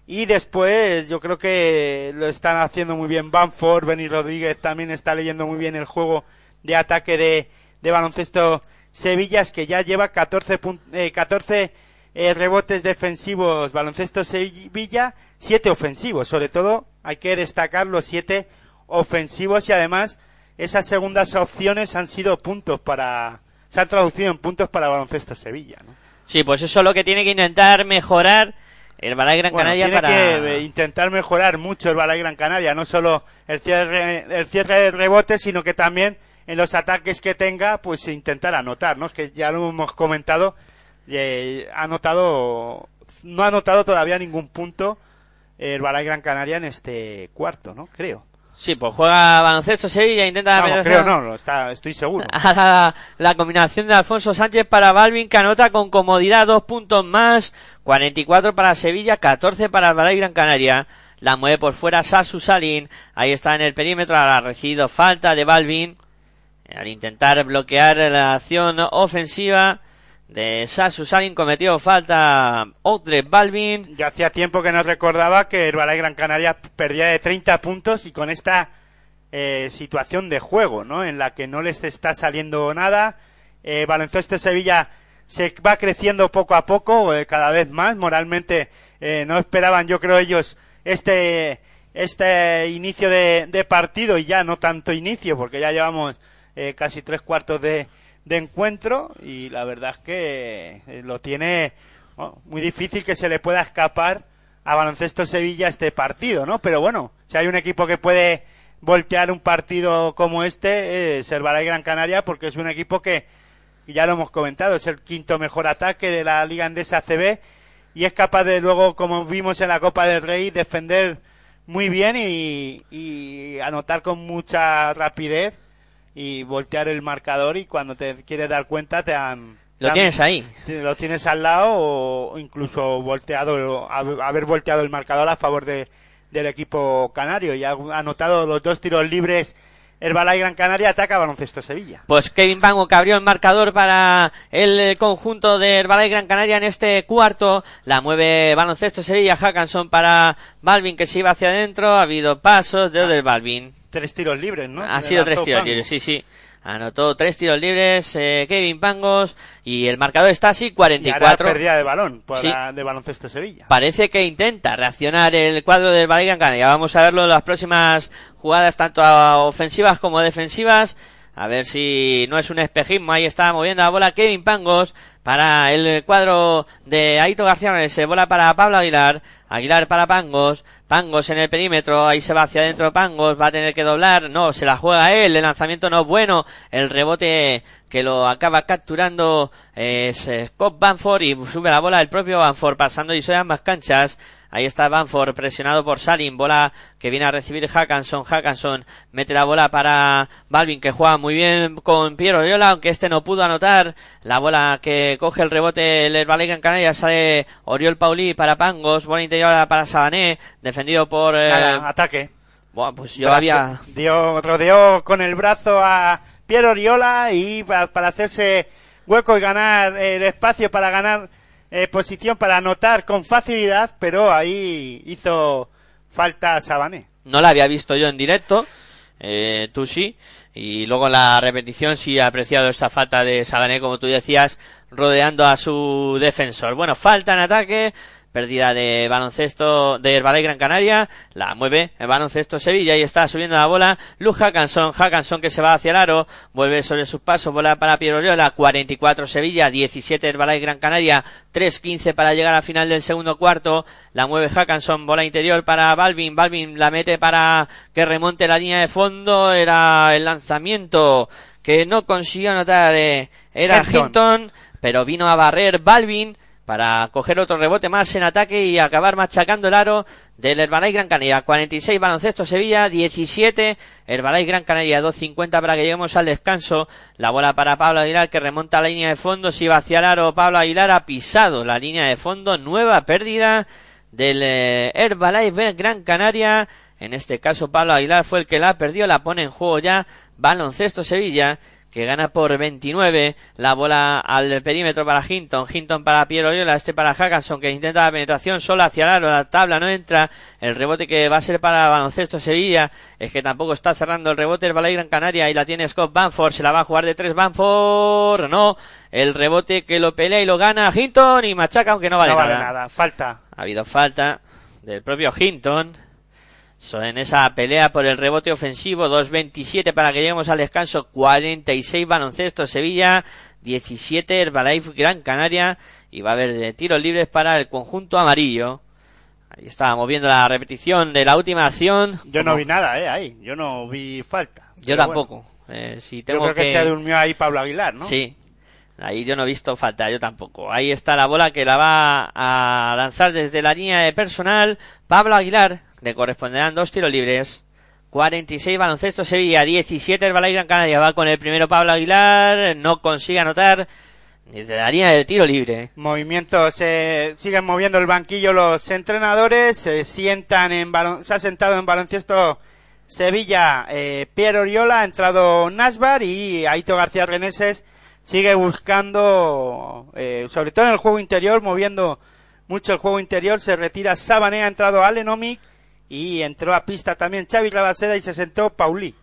Y después yo creo que lo están haciendo muy bien Banford, Benny Rodríguez también está leyendo muy bien el juego de ataque de, de baloncesto Sevillas que ya lleva 14, pun- eh, 14 eh, rebotes defensivos baloncesto Sevilla, 7 ofensivos, sobre todo hay que destacar los 7 ofensivos y además esas segundas opciones han sido puntos para se han traducido en puntos para baloncesto Sevilla, ¿no? Sí, pues eso es lo que tiene que intentar mejorar el Balay Gran Bueno, Canaria tiene para... que eh, intentar mejorar mucho el Balay Gran Canaria, no solo el cierre, el cierre de rebote, sino que también en los ataques que tenga, pues intentar anotar, ¿no? Es que ya lo hemos comentado, eh, ha anotado, no ha anotado todavía ningún punto el Balay Gran Canaria en este cuarto, ¿no? Creo. Sí, pues juega baloncesto Sevilla, intenta la Vamos, creo no, lo está, estoy seguro. [laughs] la combinación de Alfonso Sánchez para Balvin, que anota con comodidad dos puntos más, 44 para Sevilla, 14 para el Balay Gran Canaria. La mueve por fuera Sasu Salin, ahí está en el perímetro, ha recibido falta de Balvin, al intentar bloquear la acción ofensiva de Sasu Salin, cometió falta Audrey Balvin, Yo hacía tiempo que no recordaba que Balay Gran Canaria perdía de 30 puntos y con esta eh, situación de juego, ¿no? En la que no les está saliendo nada. Eh, Baloncesto Sevilla se va creciendo poco a poco, eh, cada vez más. Moralmente eh, no esperaban, yo creo ellos, este este inicio de partido y ya no tanto inicio, porque ya llevamos eh, casi tres cuartos de, de encuentro y la verdad es que eh, lo tiene bueno, muy difícil que se le pueda escapar a Baloncesto Sevilla este partido, ¿no? Pero bueno, si hay un equipo que puede voltear un partido como este, es el Gran Canaria, porque es un equipo que, ya lo hemos comentado, es el quinto mejor ataque de la Liga Andesa CB y es capaz de luego, como vimos en la Copa del Rey, defender muy bien y, y anotar con mucha rapidez y voltear el marcador y cuando te quieres dar cuenta te han... te lo han- tienes ahí. te- lo tienes al lado o incluso volteado hab- haber volteado el marcador a favor de, del equipo canario y ha anotado los dos tiros libres el Balay Gran Canaria ataca Baloncesto Sevilla Pues Kevin Bango que abrió el marcador para el conjunto de Herbalife Gran Canaria en este cuarto. La mueve baloncesto Sevilla, Hackanson para Balvin que se iba hacia adentro. Ha habido pasos de del Balvin. Tres tiros libres ¿no? Ha Le sido tres tiros libres, sí, sí. Anotó tres tiros libres eh, Kevin Pangos y el marcador está así y ahora 44. pérdida de balón para- Sí. de Baloncesto Sevilla Parece que intenta reaccionar el cuadro del Gran Canaria. Vamos a verlo en las próximas jugadas, tanto ofensivas como defensivas. A ver si no es un espejismo. Ahí está moviendo la bola Kevin Pangos para el cuadro de Aito García. Se bola para Pablo Aguilar. Aguilar para Pangos. Pangos en el perímetro. Ahí se va hacia adentro Pangos. Va a tener que doblar. No, se la juega él. El lanzamiento no es bueno. El rebote que lo acaba capturando es eh, Scott Banford y sube la bola el propio Banford pasando y soy ambas canchas. Ahí está Banford presionado por Salin, bola que viene a recibir Hackanson, Hackanson mete la bola para Balvin que juega muy bien con Piero Oriola, aunque este no pudo anotar, la bola que coge el rebote el Herbalife en Canarias sale Oriol Pauli para Pangos, bola interior para Sabané, defendido por... eh, Nada, ataque. Buah, pues yo Brazo- había... dio rodeó con el brazo a Piero Oriola y pa- para, hacerse hueco y ganar el espacio para ganar eh, posición para anotar con facilidad pero ahí hizo falta Sabané no la había visto yo en directo, eh, tú sí, y luego en la repetición sí he apreciado esa falta de Sabané, como tú decías, rodeando a su defensor. Bueno, falta en ataque, pérdida de baloncesto de Herbalife Gran Canaria, la mueve el baloncesto Sevilla y está subiendo la bola Luz Hackanson, Hackanson que se va hacia el aro, vuelve sobre sus pasos, bola para Piero Oriola, 44 Sevilla, 17 Herbalife Gran Canaria, 3-15 para llegar al final del segundo cuarto, la mueve Hackanson, bola interior para Balvin, Balvin la mete para que remonte la línea de fondo, era el lanzamiento que no consiguió anotar, eh, era Hinton. Hinton, pero vino a barrer Balvin, para coger otro rebote más en ataque y acabar machacando el aro del Herbalife Gran Canaria. 46 baloncesto Sevilla, 17 Herbalife Gran Canaria, 2.50 para que lleguemos al descanso. La bola para Pablo Aguilar que remonta la línea de fondo, si va hacia el aro, Pablo Aguilar ha pisado la línea de fondo, nueva pérdida del eh, Herbalife Gran Canaria. En este caso Pablo Aguilar fue el que la perdió, la pone en juego ya Baloncesto Sevilla que gana por 29 la bola al perímetro para Hinton, Hinton para Piero Oriola, este para Hackanson que intenta la penetración sola hacia el aro, la tabla no entra, el rebote que va a ser para baloncesto Sevilla, es que tampoco está cerrando el rebote el Balay Gran Canaria y la tiene Scott Banford, se la va a jugar de tres Banford, no, el rebote que lo pelea y lo gana Hinton y machaca aunque no vale, no vale nada. nada, falta. Ha habido falta del propio Hinton, en esa pelea por el rebote ofensivo, 2.27 para que lleguemos al descanso, 46 baloncesto Sevilla, 17 Herbalife Gran Canaria y va a haber tiros libres para el conjunto amarillo. Ahí estábamos viendo la repetición de la última acción. Yo no vi nada, eh, ahí, yo no vi falta. Yo tampoco. Eh, si tengo yo creo que... se durmió ahí Pablo Aguilar, ¿no? Sí. Ahí yo no he visto falta, yo tampoco. Ahí está la bola que la va a lanzar desde la línea de personal Pablo Aguilar, le corresponderán dos tiros libres. 46 baloncesto Sevilla, 17 el Balay Gran Canaria. Va con el primero Pablo Aguilar, no consigue anotar desde línea de tiro libre. Movimiento, se siguen moviendo el banquillo los entrenadores, se sientan en balon, se ha sentado en baloncesto Sevilla eh, Oriola, ha entrado Nasbar y Aito García Reneses sigue buscando, eh, sobre todo en el juego interior, moviendo mucho el juego interior, se retira Sabané, ha entrado Alenomic y entró a pista también Xavi Rabaseda y se sentó Pauli.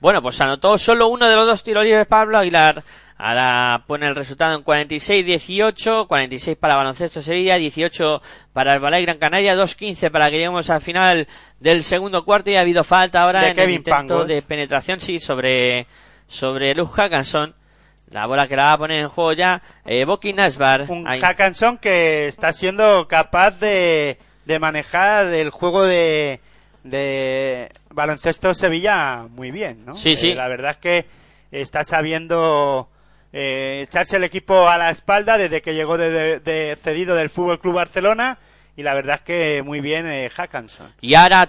Bueno, pues anotó solo uno de los dos tiros libres Pablo Aguilar. Ahora pone el resultado en 46-18, 46 para Baloncesto Sevilla, 18 para el Balay Gran Canaria, 2-15 para que lleguemos al final del segundo cuarto y ha habido falta ahora de en Kevin el intento Pangos. de penetración, sí, sobre, sobre Luz Hackanson. La bola que la va a poner en juego ya, eh, Boki Nasbar. Un. Hackanson que está siendo capaz de, de manejar el juego de, de baloncesto Sevilla muy bien, ¿no? Sí, sí. Eh, la verdad es que está sabiendo eh, echarse el equipo a la espalda desde que llegó de, de- de cedido del Fútbol Club Barcelona y la verdad es que muy bien eh, Hackanson. Y ahora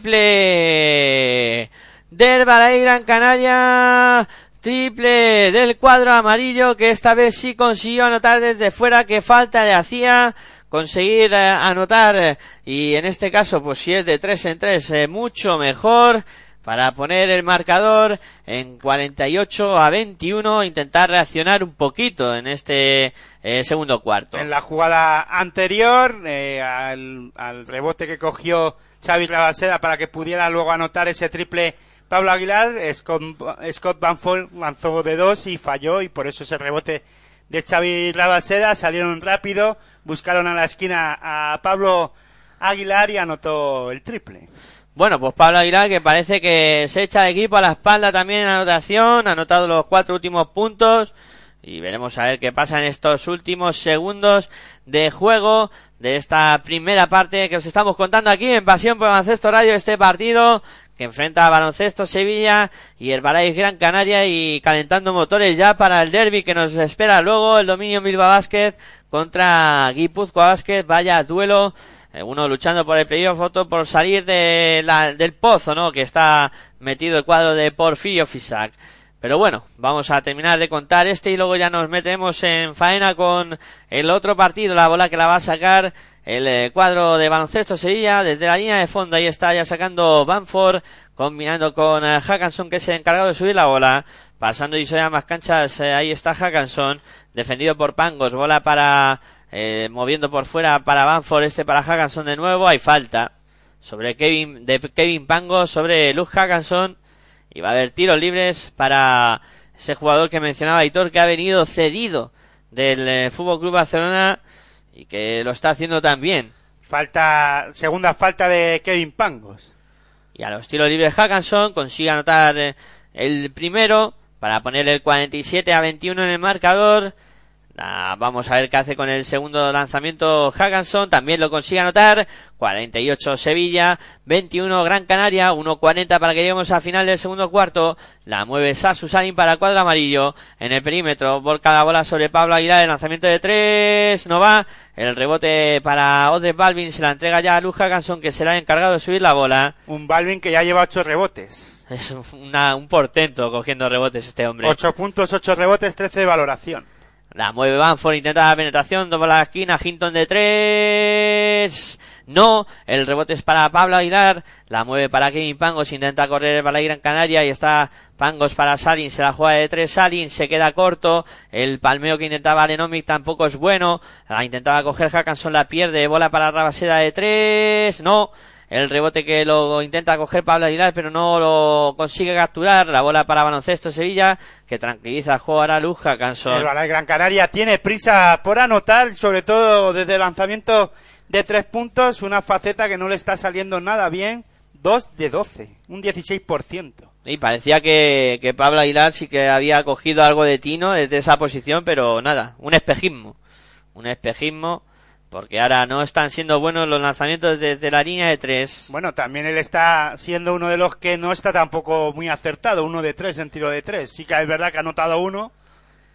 triple del Balay Gran Canaria. Triple del cuadro amarillo que esta vez sí consiguió anotar desde fuera que falta le hacía conseguir eh, anotar eh, y en este caso pues si es de 3 en 3 mucho mejor para poner el marcador en 48 a 21 intentar reaccionar un poquito en este eh, segundo cuarto. En la jugada anterior, eh, al, al rebote que cogió Xavi Rabaseda para que pudiera luego anotar ese triple Pablo Aguilar, Scott, Banford lanzó de dos y falló y por eso ese rebote de Xavi Rabaseda salieron rápido, buscaron a la esquina a Pablo Aguilar y anotó el triple. Bueno, pues Pablo Aguilar que parece que se echa el equipo a la espalda también en anotación, ha anotado los cuatro últimos puntos y veremos a ver qué pasa en estos últimos segundos de juego de esta primera parte que os estamos contando aquí en Pasión por Baloncesto Radio, este partido que enfrenta a Baloncesto Sevilla y el Balais Gran Canaria y calentando motores ya para el derby que nos espera luego el dominio Bilbao Basket contra Guipúzcoa Basket, vaya duelo eh, uno luchando por el playoff, otro por salir de la- del pozo, ¿no? Que está metido el cuadro de Porfirio Fisac. Pero bueno, vamos a terminar de contar este y luego ya nos metemos en faena con el otro partido, la bola que la va a sacar el eh, cuadro de baloncesto Sevilla desde la línea de fondo. Ahí está ya sacando Banford, combinando con eh, Hackanson que es el encargado de subir la bola. Pasando y a más canchas, eh, ahí está Hackanson, defendido por Pangos, bola para, eh, moviendo por fuera para Banford, este para Hackanson de nuevo, hay falta sobre Kevin, de Kevin Pangos, sobre Luke Hackanson, y va a haber tiros libres para ese jugador que mencionaba Hitor, que ha venido cedido del eh, Fútbol Club Barcelona y que lo está haciendo también. Falta, segunda falta de Kevin Pangos. Y a los tiros libres Hackanson consigue anotar eh, el primero para poner el 47 a 21 en el marcador. Ah, vamos a ver qué hace con el segundo lanzamiento Hackanson. También lo consigue anotar. 48 Sevilla, 21 Gran Canaria, 1.40 para que lleguemos al final del segundo cuarto. La mueve Sasu Sanin para cuadro amarillo. En el perímetro, volca la bola sobre Pablo Aguilar. El lanzamiento de tres no va. El rebote para Odre Balvin se la entrega ya a Luz Hackanson que será encargado de subir la bola. Un Balvin que ya lleva ocho rebotes. Es una- un portento cogiendo rebotes este hombre. Ocho puntos, ocho rebotes, trece de valoración. La mueve Banford, intenta la penetración, doble la esquina, Hinton de tres. No, el rebote es para Pablo Aguilar, la mueve para Kevin Pangos, intenta correr para la Gran Canaria y está Pangos para Salin, se la juega de tres Salin, se queda corto, el palmeo que intentaba Lenomic tampoco es bueno, la intentaba coger Hackanson, la pierde, bola para Rabaseda de tres, no, el rebote que lo intenta coger Pablo Aguilar, pero no lo consigue capturar. La bola para baloncesto Sevilla, que tranquiliza el juego ahora Luja Cansón. El Gran Canaria tiene prisa por anotar, sobre todo desde el lanzamiento de tres puntos, una faceta que no le está saliendo nada bien. Dos de doce, un 16%. Y parecía que, que Pablo Aguilar sí que había cogido algo de tino desde esa posición, pero nada, un espejismo. Un espejismo porque ahora no están siendo buenos los lanzamientos desde la línea de tres. Bueno, también él está siendo uno de los que no está tampoco muy acertado, uno de tres en tiro de tres. Sí que es verdad que ha anotado uno,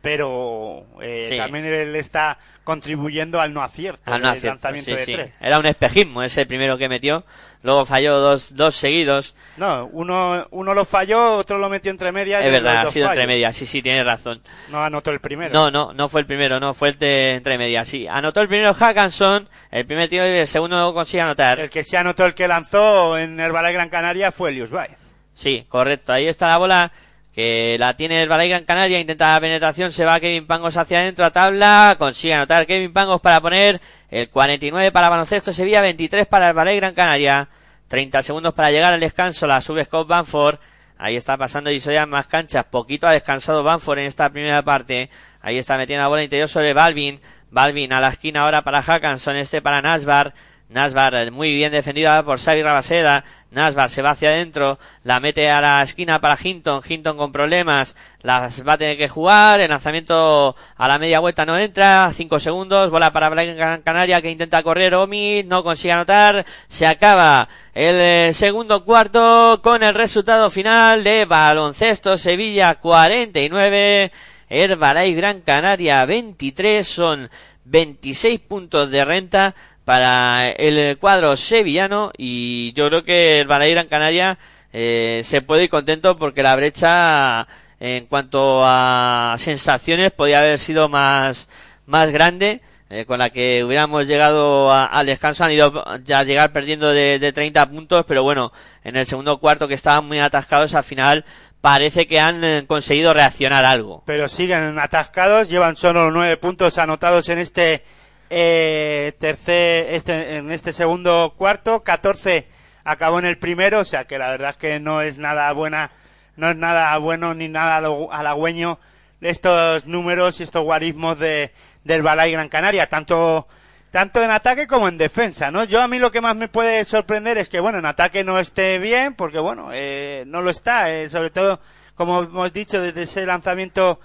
pero eh, también él está contribuyendo al no acierto al lanzamiento de tres. Era un espejismo ese primero que metió, luego falló dos, dos seguidos. No, uno, uno lo falló, otro lo metió entre medias. Es verdad, ha sido entre medias, sí, sí, tiene razón. No anotó el primero. No, no, no fue el primero, no, fue el de entre medias, sí. Anotó el primero Hackanson, el primer tiro y el segundo no consigue anotar. El que sí anotó el que lanzó en el Balay Gran Canaria fue Elius Bay. Sí, correcto, ahí está la bola que la tiene el Balay Gran Canaria, intenta la penetración, se va Kevin Pangos hacia adentro a tabla, consigue anotar Kevin Pangos para poner el 49 para baloncesto Sevilla, 23 para el Balay Gran Canaria, 30 segundos para llegar al descanso, la sube Scott Banford, ahí está pasando en más canchas, poquito ha descansado Banford en esta primera parte, ahí está metiendo la bola interior sobre Balvin, Balvin a la esquina ahora para Hackanson, este para Nasbar, Nasbar eh, muy bien defendida por Xavi Rabaseda. Nasbar se va hacia adentro, la mete a la esquina para Hinton. Hinton con problemas, las va a tener que jugar. El lanzamiento a la media vuelta no entra. Cinco segundos, bola para Gran Canaria que intenta correr. Omi no consigue anotar. Se acaba el eh, segundo cuarto con el resultado final de baloncesto Sevilla 49. Herbalay Gran Canaria 23 son 26 puntos de renta para el cuadro sevillano y yo creo que el Balay Gran Canaria eh, se puede ir contento porque la brecha en cuanto a sensaciones podía haber sido más, más grande. Eh, con la que hubiéramos llegado al descanso han ido ya a llegar perdiendo de, de 30 puntos, pero bueno, en el segundo cuarto que estaban muy atascados al final parece que han eh, conseguido reaccionar algo. Pero siguen atascados, llevan solo nueve puntos anotados en este eh, tercer, este, en este segundo cuarto, 14 acabó en el primero, o sea que la verdad es que no es nada buena, no es nada bueno ni nada halagüeño estos números y estos guarismos de, del Balay Gran Canaria, tanto, tanto en ataque como en defensa, ¿no? Yo a mí lo que más me puede sorprender es que, bueno, en ataque no esté bien, porque bueno, eh, no lo está, eh, sobre todo, como hemos dicho, desde ese lanzamiento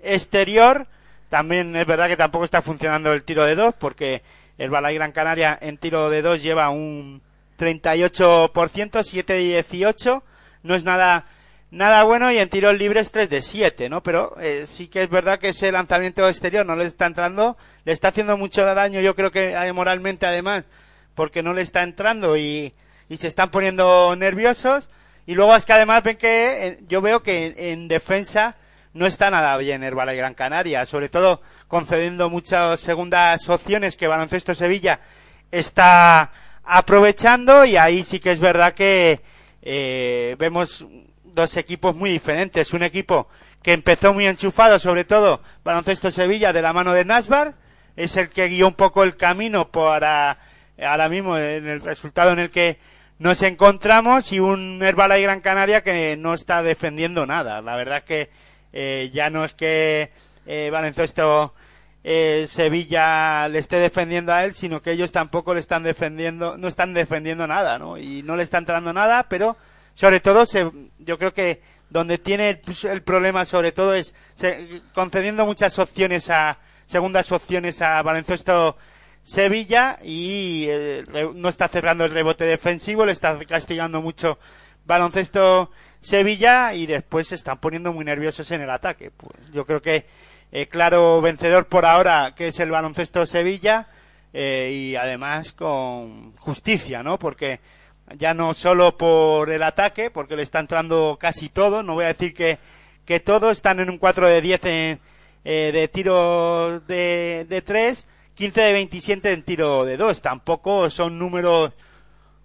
exterior, también es verdad que tampoco está funcionando el tiro de dos, porque el Balay Gran Canaria en tiro de dos lleva un 38%, 7-18. No es nada, nada bueno y en tiros libres 3 de 7, ¿no? Pero eh, sí que es verdad que ese lanzamiento exterior no le está entrando, le está haciendo mucho daño, yo creo que eh, moralmente además, porque no le está entrando y, y se están poniendo nerviosos. Y luego es que además ven que eh, yo veo que en defensa no está nada bien el Balay Gran Canaria, sobre todo concediendo muchas segundas opciones que Baloncesto Sevilla está aprovechando y ahí sí que es verdad que eh, vemos dos equipos muy diferentes. Un equipo que empezó muy enchufado, sobre todo Baloncesto Sevilla de la mano de Nasbar, es el que guió un poco el camino para ahora mismo en el resultado en el que nos encontramos y un Herbalife Gran Canaria que no está defendiendo nada. La verdad es que eh, ya no es que eh, eh, Sevilla le esté defendiendo a él, sino que ellos tampoco le están defendiendo, no están defendiendo nada, ¿no? Y no le está entrando nada, pero sobre todo se, yo creo que donde tiene pues, el problema sobre todo es concediendo muchas opciones a segundas opciones a Baloncesto Sevilla y eh, no está cerrando el rebote defensivo, le está castigando mucho Baloncesto Sevilla y después se están poniendo muy nerviosos en el ataque. Pues yo creo que eh, claro vencedor por ahora que es el baloncesto Sevilla eh, y además con justicia, ¿no? Porque ya no solo por el ataque, porque le está entrando casi todo, no voy a decir que, que todo, están en un 4 de 10 en, eh, de tiro de, de 3, 15 de 27 en tiro de 2. Tampoco son números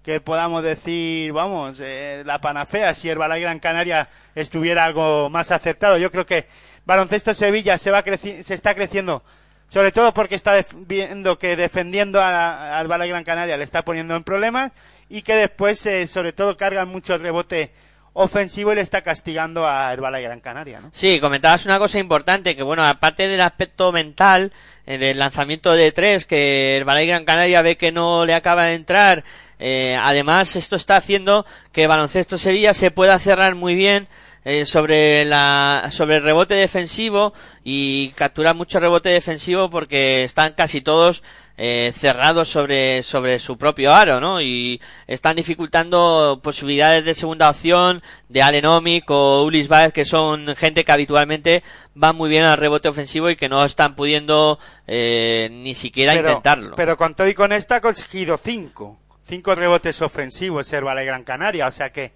que podamos decir, vamos, eh, la panacea si el Balay Gran Canaria estuviera algo más acertado. Yo creo que Baloncesto Sevilla se va se está creciendo, sobre todo porque está viendo que defendiendo al Balay Gran Canaria le está poniendo en problemas y que después, eh, sobre todo, cargan mucho el rebote ofensivo y le está castigando a Herbala Gran Canaria, ¿no? Sí, comentabas una cosa importante, que bueno, aparte del aspecto mental, del lanzamiento de tres, que Herbala Gran Canaria ve que no le acaba de entrar, eh, además esto está haciendo que Baloncesto Sevilla se pueda cerrar muy bien eh, sobre la sobre el rebote defensivo y capturar mucho rebote defensivo porque están casi todos eh, cerrados sobre, sobre su propio aro, ¿no? Y están dificultando posibilidades de segunda opción de Alenomic o Ulis Baez, que son gente que habitualmente van muy bien al rebote ofensivo y que no están pudiendo eh, ni siquiera intentarlo. Pero con todo y con esta ha conseguido cinco. Cinco rebotes ofensivos el Valle Gran Canaria. O sea que,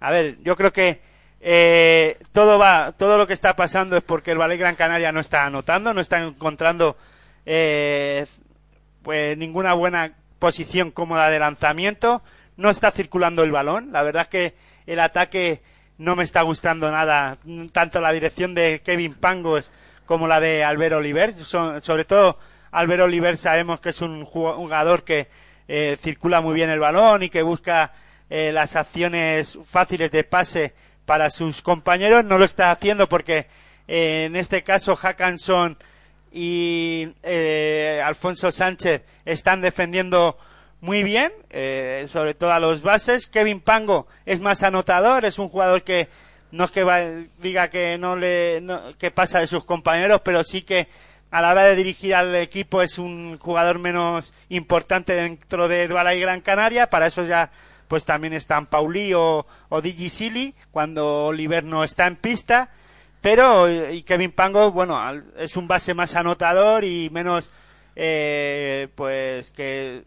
a ver, yo creo que eh, todo va, todo lo que está pasando es porque el Valle Gran Canaria no está anotando, no está encontrando eh, pues ninguna buena posición cómoda de lanzamiento, no está circulando el balón, la verdad es que el ataque no me está gustando nada, tanto la dirección de Kevin Pangos como la de Albert Oliver, sobre todo Albert Oliver sabemos que es un jugador que eh, circula muy bien el balón y que busca eh, las acciones fáciles de pase para sus compañeros, no lo está haciendo porque eh, en este caso Hackanson y eh, Alfonso Sánchez están defendiendo muy bien, eh, sobre todo a los bases. Kevin Pango es más anotador, es un jugador que no es que diga que no le que pasa de sus compañeros, pero sí que a la hora de dirigir al equipo es un jugador menos importante dentro de Balay Gran Canaria. Para eso ya pues también están Pauli o, o Digi Silly cuando Oliver no está en pista pero y Kevin Pango, bueno, es un base más anotador y menos, eh, pues que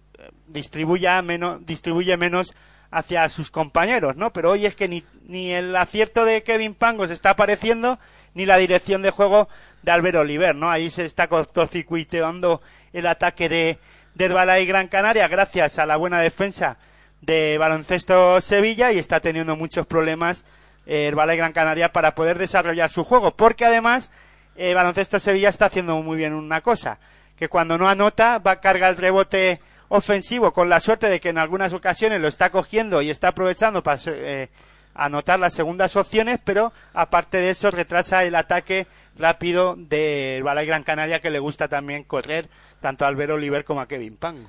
distribuya menos, distribuye menos hacia sus compañeros, ¿no? Pero hoy es que ni, ni el acierto de Kevin Pango se está apareciendo, ni la dirección de juego de Albert Oliver, ¿no? Ahí se está cortocircuiteando el ataque de, de y Gran Canaria gracias a la buena defensa de Baloncesto Sevilla y está teniendo muchos problemas el Valle Gran Canaria para poder desarrollar su juego. Porque además, el Baloncesto Sevilla está haciendo muy bien una cosa, que cuando no anota va a cargar el rebote ofensivo con la suerte de que en algunas ocasiones lo está cogiendo y está aprovechando para eh, anotar las segundas opciones, pero aparte de eso retrasa el ataque rápido del Valle Gran Canaria que le gusta también correr tanto a Albert Oliver como a Kevin Pango.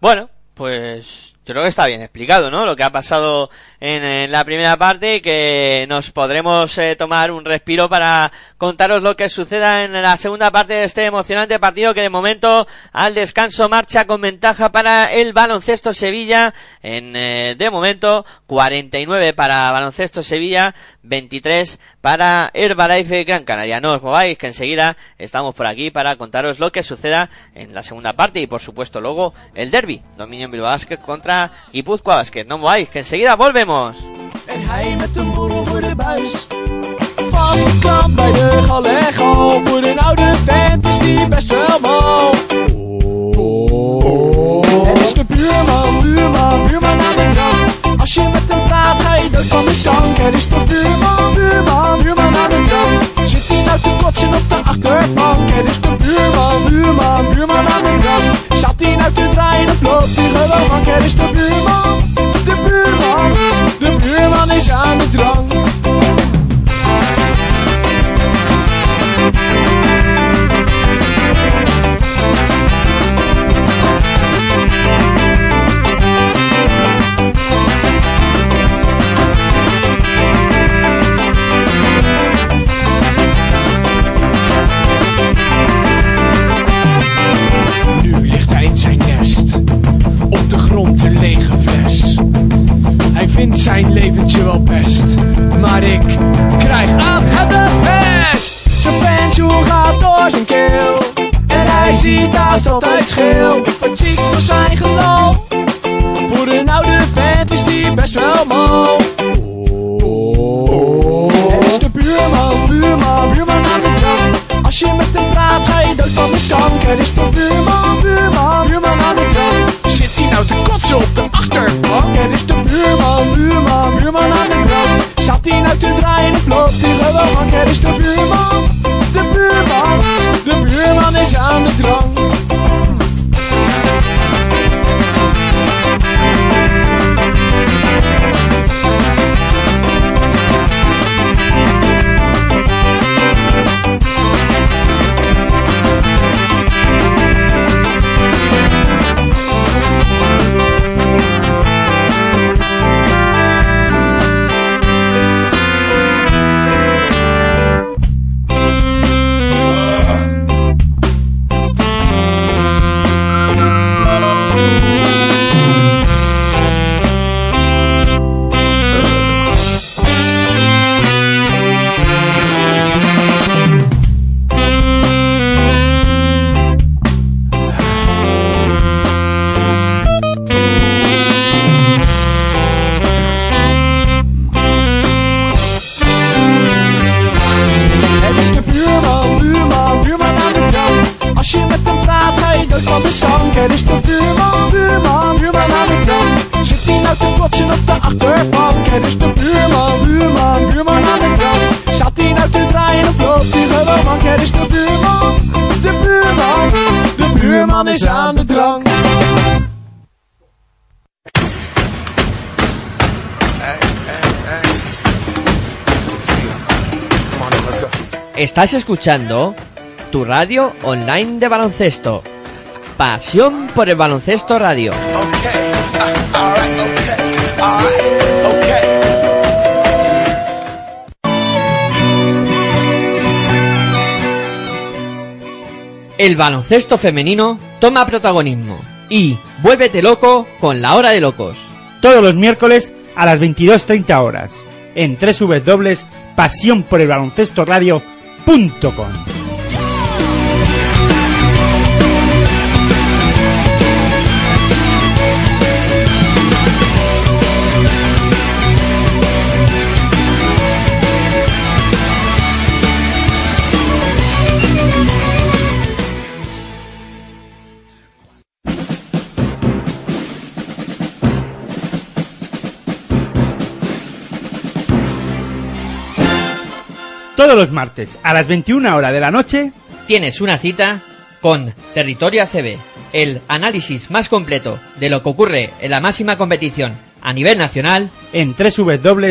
Bueno, pues creo que está bien explicado, ¿no? Lo que ha pasado en, la primera parte y que nos podremos eh, tomar un respiro para contaros lo que suceda en la segunda parte de este emocionante partido que de momento al descanso marcha con ventaja para el baloncesto Sevilla en eh, de momento 49 para baloncesto Sevilla 23 para Herbalife Gran Canaria. No os mováis que enseguida estamos por aquí para contaros lo que suceda en la segunda parte y por supuesto luego el derby Dominio Bilbao Basket contra Guipúzcoa Basket. No mováis, que enseguida volvemos. En hij met een borrel voor de buis. Vast klant bij de Gallego. Voor een oude vent is die best wel mal. Het is de buurman, buurman, buurman aan de drank. Als je met hem praat ga je dood van de stank. Het is de buurman, buurman, buurman aan de drank. Zit hij nou te kotsen op de achterbank? Het is de buurman, buurman, buurman aan de drank. Zat hij nou te draaien of loopt hij gewoon Want Er is de buurman, de buurman, de buurman is aan de drank. Vindt zijn leventje wel best. Maar ik krijg aan hem de pest. Zijn pensioen gaat door zijn keel. En hij ziet als altijd scheel. Ik word ziek zijn geloof. Voor een oude vent is die best wel mal. Het is de buurman, buurman, buurman aan de drank. Als je met dood van de stank. Er is de buurman, buurman, buurman aan de drank. Zit hij nou te kotsen op de achterbank? Er is de buurman, buurman, buurman aan de drank. Zat hij nou te draaien of loopt hij gewoon? Er is de buurman, de buurman, de buurman is aan de drank. Estás escuchando tu radio online de baloncesto. Pasión por el baloncesto radio. El baloncesto femenino toma protagonismo y vuélvete loco con la hora de locos. Todos los miércoles a las 22.30 horas. En www pasión por el baloncesto radio.com. Todos los martes a las 21 horas de la noche Tienes una cita con Territorio ACB, el análisis más completo de lo que ocurre en la máxima competición a nivel nacional en www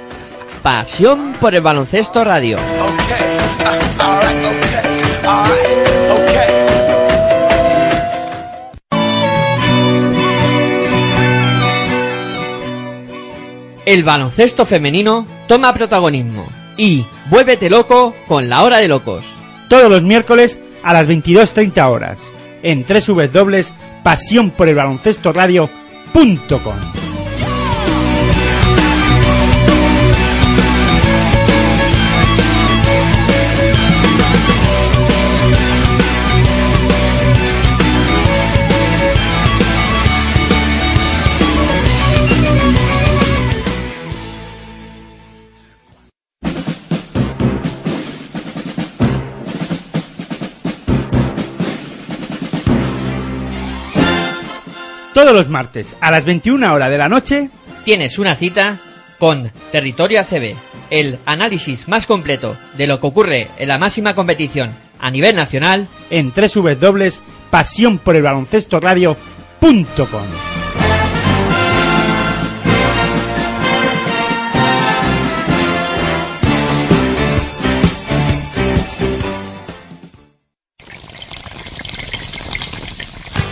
Pasión por el baloncesto radio. El baloncesto femenino toma protagonismo y vuélvete loco con la hora de locos. Todos los miércoles a las 22.30 horas. En www Todos los martes a las 21 horas de la noche Tienes una cita con Territorio ACB, el análisis más completo de lo que ocurre en la máxima competición a nivel nacional en www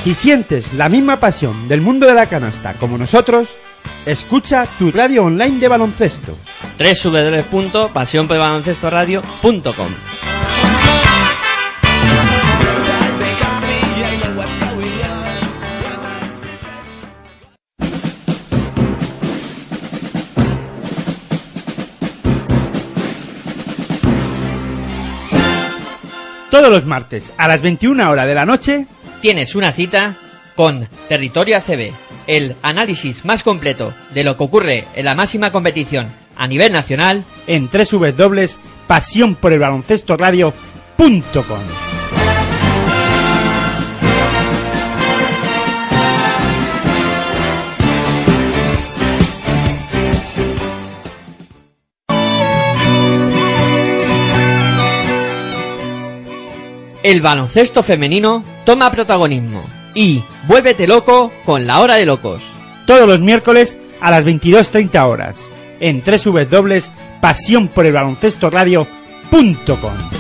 Si sientes la misma pasión del mundo de la canasta como nosotros, escucha tu radio online de baloncesto. www.pasionporbaloncestoradio.com Todos los martes a las 21 horas de la noche Tienes una cita con Territorio ACB, el análisis más completo de lo que ocurre en la máxima competición a nivel nacional en www.pasionporelbaloncestoradio.com. El baloncesto femenino toma protagonismo y vuélvete loco con la hora de locos. Todos los miércoles a las 22.30 horas en www.pasionporelbaloncestoradio.com.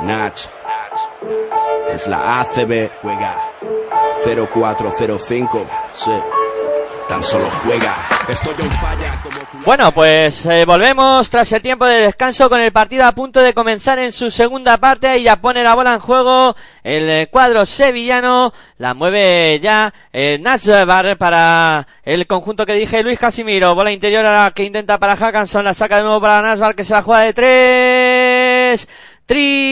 Nach. Es la ACB. Juega 0405. Sí. Tan solo juega. Falla como. Bueno, pues eh, volvemos tras el tiempo de descanso con el partido a punto de comenzar en su segunda parte y ya pone la bola en juego el eh, cuadro sevillano, la mueve ya eh, Nasbar para el conjunto que dije Luis Casimiro, bola interior a la que intenta para Hackanson, la saca de nuevo para Nasbar que se la juega de tres, triple.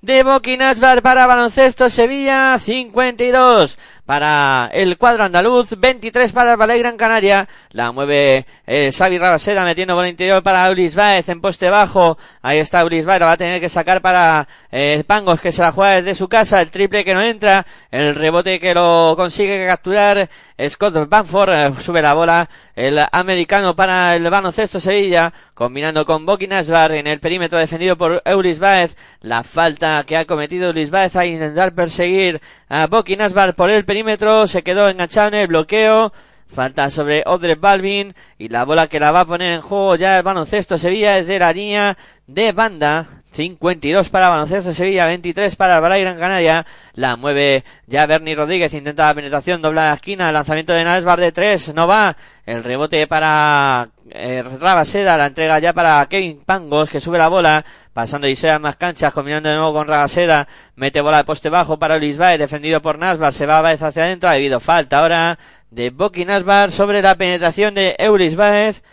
De Boki Nasbar para baloncesto Sevilla 52 para el cuadro andaluz 23 para el Ballet Gran Canaria. La mueve eh, Xavi Rabaseda metiendo bola interior para Ulis Baez en poste bajo. Ahí está Ulis Baez la va a tener que sacar para eh, Pangos que se la juega desde su casa. El triple que no entra el rebote que lo consigue capturar Scott Banford eh, sube la bola el americano para el baloncesto Sevilla combinando con Boki Nasbar en el perímetro defendido por Eulis Baez la falta que ha cometido Eulis Baez a intentar perseguir a Boki Nasbar por el perímetro se quedó enganchado en el bloqueo Falta sobre Odre Balvin y la bola que la va a poner en juego ya el baloncesto Sevilla desde la línea de banda. 52 para baloncesto Sevilla, 23 para el Balay Gran Canaria. La mueve ya Bernie Rodríguez, intenta la penetración, dobla la esquina, lanzamiento de Nasbar de 3, no va. El rebote para eh, Rabaseda, la entrega ya para Kevin Pangos que sube la bola, pasando y sea más canchas, combinando de nuevo con Rabaseda, mete bola de poste bajo para Luis Baez, defendido por Nasbar, se va Baez hacia adentro, ha habido falta ahora de Boki Nasbar sobre la penetración de Eulis Baez.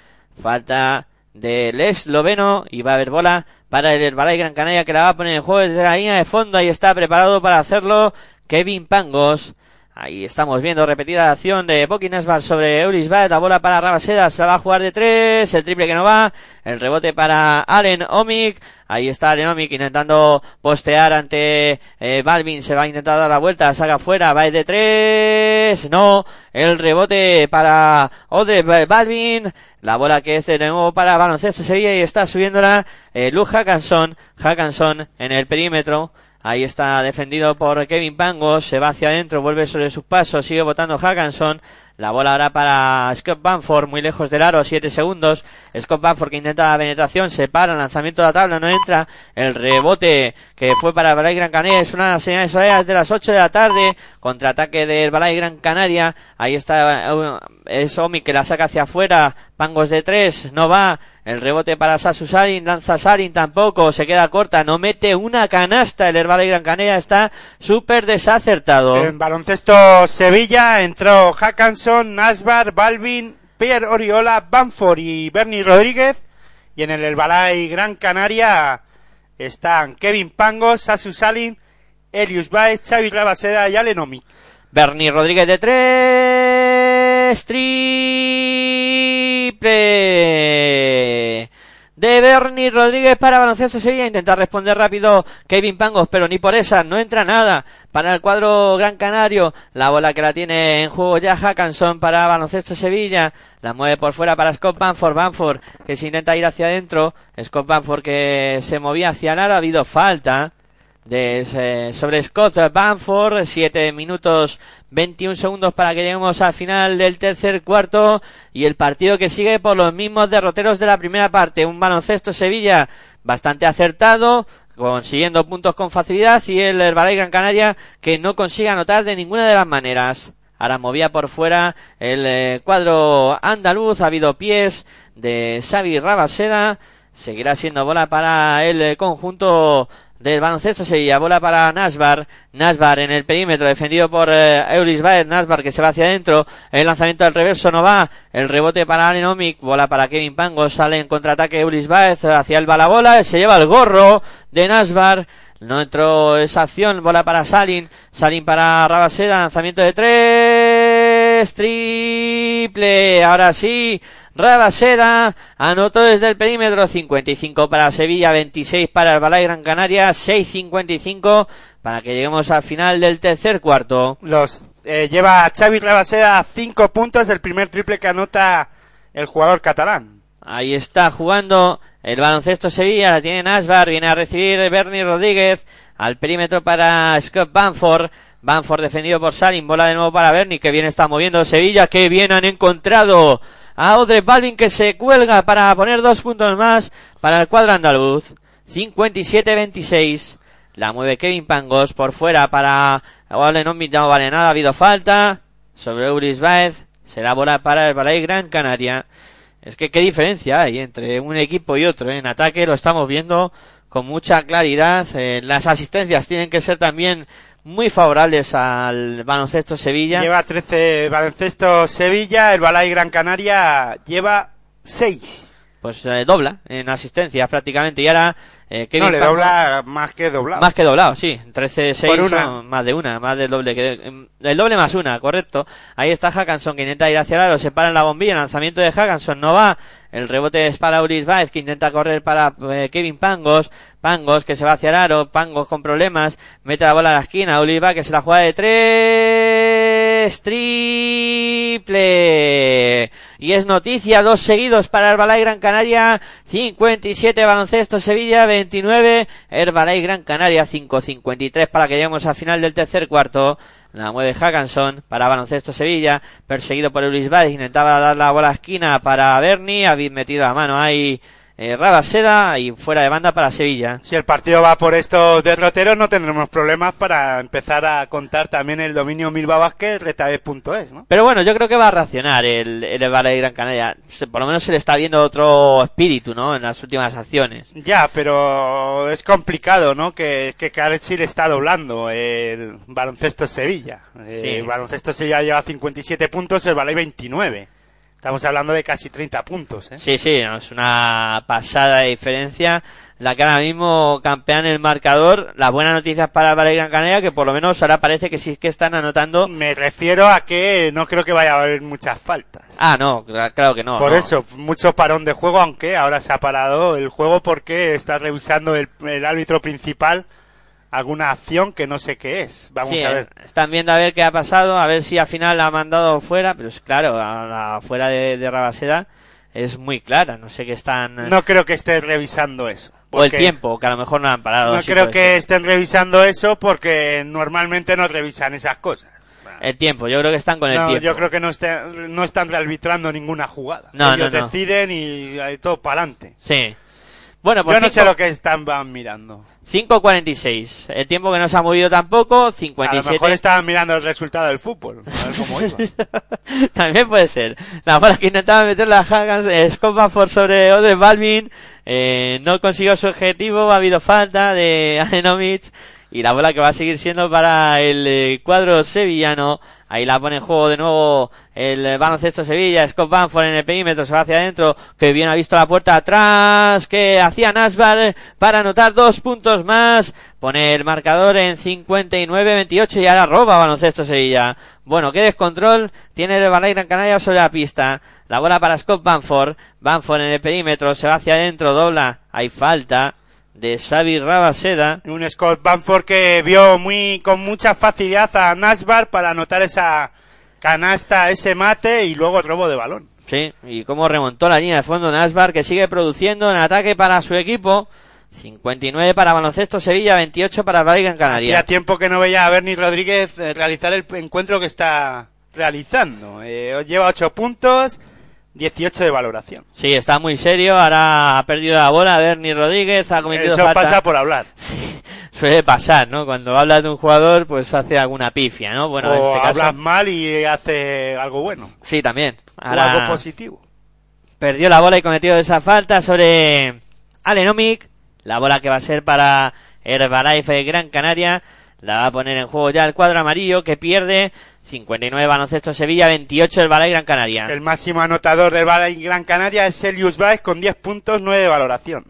Falta del esloveno y va a haber bola para el Herbalife Gran Canaria que la va a poner en juego desde la línea de fondo. Ahí está preparado para hacerlo Kevin Pangos. Ahí estamos viendo repetida la acción de Boki Nasbar sobre Eulis Baez. La bola para Rabaseda. Se va a jugar de tres. El triple que no va. El rebote para Allen Omic. Ahí está Allen Omic intentando postear ante eh, Balvin. Se va a intentar dar la vuelta. Saca fuera. Va de tres. No. El rebote para Odre Balvin. La bola que es de nuevo para baloncesto Sevilla y está subiéndola eh, Luz Hackanson. Hackanson en el perímetro. Ahí está defendido por Kevin Pangos, se va hacia adentro, vuelve sobre sus pasos, sigue votando Hackanson. La bola ahora para Scott Banford, muy lejos del aro, 7 segundos. Scott Banford que intenta la penetración, se para, lanzamiento de la tabla, no entra. El rebote que fue para Balay Gran Canaria es una señal de de las 8 de la tarde. Contraataque del Balay Gran Canaria. Ahí está, uh, es Omi que la saca hacia afuera. Pangos de 3, no va. El rebote para Sasu Sarin, lanza Sarin tampoco, se queda corta, no mete una canasta. El Herbalife Gran Canaria está súper desacertado. En baloncesto Sevilla entró Hackanson, Nasbar, Balvin, Pierre Oriola, Banford y Bernie Rodríguez. Y en el Herbalay Gran Canaria están Kevin Pangos, Sasu Salin, Elius Baez, Xavi Rabaseda y Alenomi. Bernie Rodríguez de tres, triple de Bernie Rodríguez para Baloncesto Sevilla. Intenta responder rápido Kevin Pangos, pero ni por esa, no entra nada para el cuadro Gran Canario. La bola que la tiene en juego ya Hackanson para Baloncesto Sevilla. La mueve por fuera para Scott Banford. Banford que se intenta ir hacia adentro. Scott Banford que se movía hacia el aro. Ha habido falta de, sobre Scott Banford. 7 minutos 21 segundos para que lleguemos al final del tercer cuarto. Y el partido que sigue por los mismos derroteros de la primera parte. Un baloncesto Sevilla bastante acertado consiguiendo puntos con facilidad y el Herbalife Gran Canaria que no consigue anotar de ninguna de las maneras. Ahora movía por fuera el eh, cuadro andaluz, ha habido pies de Xavi Rabaseda, seguirá siendo bola para el eh, conjunto del baloncesto Sevilla, bola para Nasbar, Nasbar en el perímetro, defendido por eh, Baez, Nasbar que se va hacia adentro, el lanzamiento al reverso no va, el rebote para Alenomic, bola para Kevin Pango, sale en contraataque Eulis Baez hacia el bala bola, se lleva el gorro de Nasbar, no entró esa acción, bola para Salin, Salin para Rabaseda, lanzamiento de tres, triple, ahora sí, Rabaseda anotó desde el perímetro 55 para Sevilla, 26 para el Balay Gran Canaria, 6.55 para que lleguemos al final del tercer cuarto. Los eh, lleva Xavi Rabaseda 5 puntos del primer triple que anota el jugador catalán. Ahí está jugando el baloncesto Sevilla, la tiene Nasbar, viene a recibir Bernie Rodríguez al perímetro para Scott Banford. Banford defendido por Salim, bola de nuevo para Bernie, que bien está moviendo Sevilla, que bien han encontrado a Audrey Balvin que se cuelga para poner dos puntos más para el cuadro andaluz. 57-26. La mueve Kevin Pangos por fuera para... Vale, no, no vale nada, ha habido falta. Sobre Uris Baez. Será bola para el Balay Gran Canaria. Es que qué diferencia hay entre un equipo y otro. En ataque lo estamos viendo con mucha claridad. Eh, las asistencias tienen que ser también muy favorables al baloncesto Sevilla. Lleva 13 baloncesto Sevilla, el Balay Gran Canaria lleva 6. Pues eh, dobla en asistencia prácticamente y ahora eh, no, le dobla más que doblado. Más que doblado, sí. 13-6 más de una, más del doble. Que, em, el doble más una, correcto. Ahí está Hackanson que intenta ir hacia el aro, se para en la bombilla, el lanzamiento de Hackanson no va. El rebote es para Uris Baez que intenta correr para eh, Kevin Pangos. Pangos que se va hacia el aro, Pangos con problemas, mete la bola a la esquina, Uris Baez que se la juega de tres, triple. Y es noticia, dos seguidos para Herbalife Gran Canaria, 57 baloncesto Sevilla, 29 Herbalife Gran Canaria, 5.53 para que lleguemos al final del tercer cuarto. La mueve Hackanson para baloncesto Sevilla, perseguido por Luis Valls, intentaba dar la bola a esquina para Bernie, había metido la mano ahí eh, Rabaseda y fuera de banda para Sevilla. Si el partido va por estos derroteros no tendremos problemas para empezar a contar también el dominio Milba Vázquez es ¿no? Pero bueno, yo creo que va a reaccionar el, el de Gran Canaria. Por lo menos se le está viendo otro espíritu, ¿no? En las últimas acciones. Ya, pero es complicado, ¿no? Que, que sí le está doblando el baloncesto Sevilla. El baloncesto Sevilla lleva 57 puntos, el Balay 29. Estamos hablando de casi 30 puntos. ¿eh? Sí, sí, es una pasada de diferencia. La que ahora mismo campean el marcador. Las buenas noticias para el Gran Canaria, que por lo menos ahora parece que sí que están anotando. Me refiero a que no creo que vaya a haber muchas faltas. Ah, no, claro que no. Por eso, mucho parón de juego, aunque ahora se ha parado el juego porque está revisando el árbitro principal alguna acción que no sé qué es. Vamos a ver. Están viendo a ver qué ha pasado, a ver si al final la ha mandado fuera, pero es claro, la fuera de, de Rabaseda es muy clara, no sé qué están... No creo que estén revisando eso. O el tiempo, que a lo mejor no han parado. No creo que estén revisando eso porque normalmente no revisan esas cosas. El tiempo, yo creo que están con el tiempo. Yo creo que no, estén, no están arbitrando ninguna jugada. No, Ellos deciden y hay todo para adelante. Sí. Bueno, pues Yo no sé lo que están van mirando. 5.46. El tiempo que no se ha movido tampoco, 57. A lo mejor estaban mirando el resultado del fútbol. A ver cómo iba. [laughs] También puede ser. La bola que intentaba meter la Haggans, por sobre Ode Balvin, eh, no consiguió su objetivo, ha habido falta de Adenomic y la bola que va a seguir siendo para el eh, cuadro sevillano Ahí la pone en juego de nuevo el baloncesto Sevilla. Scott Banford en el perímetro, se va hacia adentro. Que bien ha visto la puerta atrás. Que hacía Nasbar para anotar dos puntos más. Pone el marcador en 59-28 y ahora roba baloncesto Sevilla. Bueno, qué descontrol tiene el Balay Gran Canaria sobre la pista. La bola para Scott Banford. Banford en el perímetro, se va hacia adentro, dobla. Hay falta de Xavi Rabaseda. Un Scott Banford que vio muy con mucha facilidad a Nasbar para anotar esa canasta, ese mate y luego el robo de balón. Sí, y cómo remontó la línea de fondo Nasbar que sigue produciendo en ataque para su equipo. 59 para Baloncesto Sevilla, 28 para Valle Gran Canaria. Hacía tiempo que no veía a Bernie Rodríguez eh, realizar el encuentro que está realizando. Eh, lleva 8 puntos, 18 de valoración. Sí, está muy serio. Ahora ha perdido la bola. Bernie Rodríguez ha cometido Eso falta. pasa por hablar. [laughs] Suele pasar, ¿no? Cuando hablas de un jugador, pues hace alguna pifia, ¿no? Bueno, en o este caso. hablas mal y hace algo bueno. Sí, también. O algo positivo. perdió la bola y cometió esa falta sobre Alenomic. La bola que va a ser para Herbalife Gran Canaria. La va a poner en juego ya el cuadro amarillo que pierde 59 baloncesto Sevilla, 28 el Balay Gran Canaria. El máximo anotador del Balay Gran Canaria es Elius Baez con 10 puntos, 9 de valoración.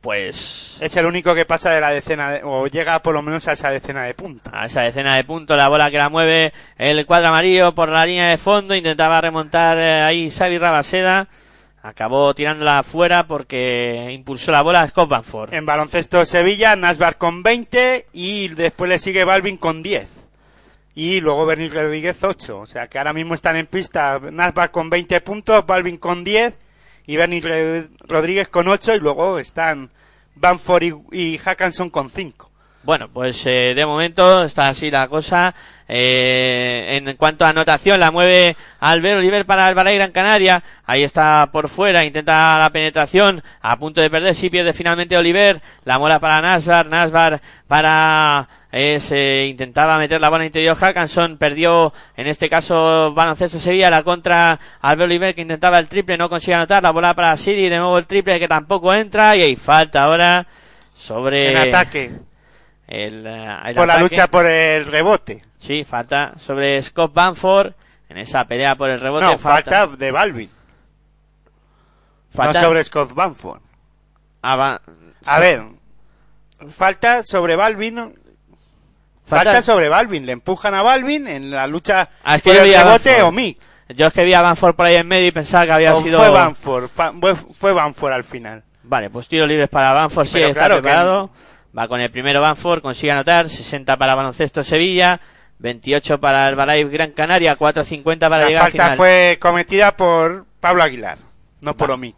Pues Es el único que pasa de la decena, de- o llega por lo menos a esa decena de puntos. a esa decena de puntos, la bola que la mueve el cuadro amarillo por la línea de fondo, intentaba remontar eh, ahí Xavi Rabaseda, acabó tirándola afuera porque impulsó la bola a Scott Banford. En baloncesto Sevilla, Nasbar con 20 y después le sigue Balvin con 10. Y luego Bernie Rodríguez 8. O sea que ahora mismo están en pista Nasbar con 20 puntos, Balvin con 10 y Bernie Re- Rodríguez con 8 y luego están Banford y, y con 5. Bueno, pues eh, de momento está así la cosa. Eh, en cuanto a anotación, la mueve Albert Oliver para el Balay Gran Canaria. Ahí está por fuera, intenta la penetración. A punto de perder, sí pierde finalmente Oliver. La mola para Nasbar. Nasbar para. Es, eh, intentaba meter la bola interior Hackanson, perdió en este caso Baloncesto Sevilla, la contra Albert Oliver que intentaba el triple, no consigue anotar, la bola para Siri, de nuevo el triple que tampoco entra y hay falta ahora sobre En ataque. El, eh, el Por la lucha por el rebote. Sí, falta sobre Scott Banford en esa pelea por el rebote. No, falta de Balvin. falta- No sobre Scott Banford. Ah, va- A ver, falta sobre Balvin. falta- Falta sobre Balvin. Le empujan a Balvin en la lucha Ah, es que por yo el rebote o Mick. Yo es que vi a Banford por ahí en medio y pensaba que había O sido. fue Banford. fue, fue Banford al final. Vale, pues tiro libres para Banford, sí, Pero está claro que- preparado. Va con el primero Banford, consigue anotar. 60 para Baloncesto Sevilla. 28 para el Balay Gran Canaria. 4.50 para La llegar al falta final. fue cometida por Pablo Aguilar, no por. Omic.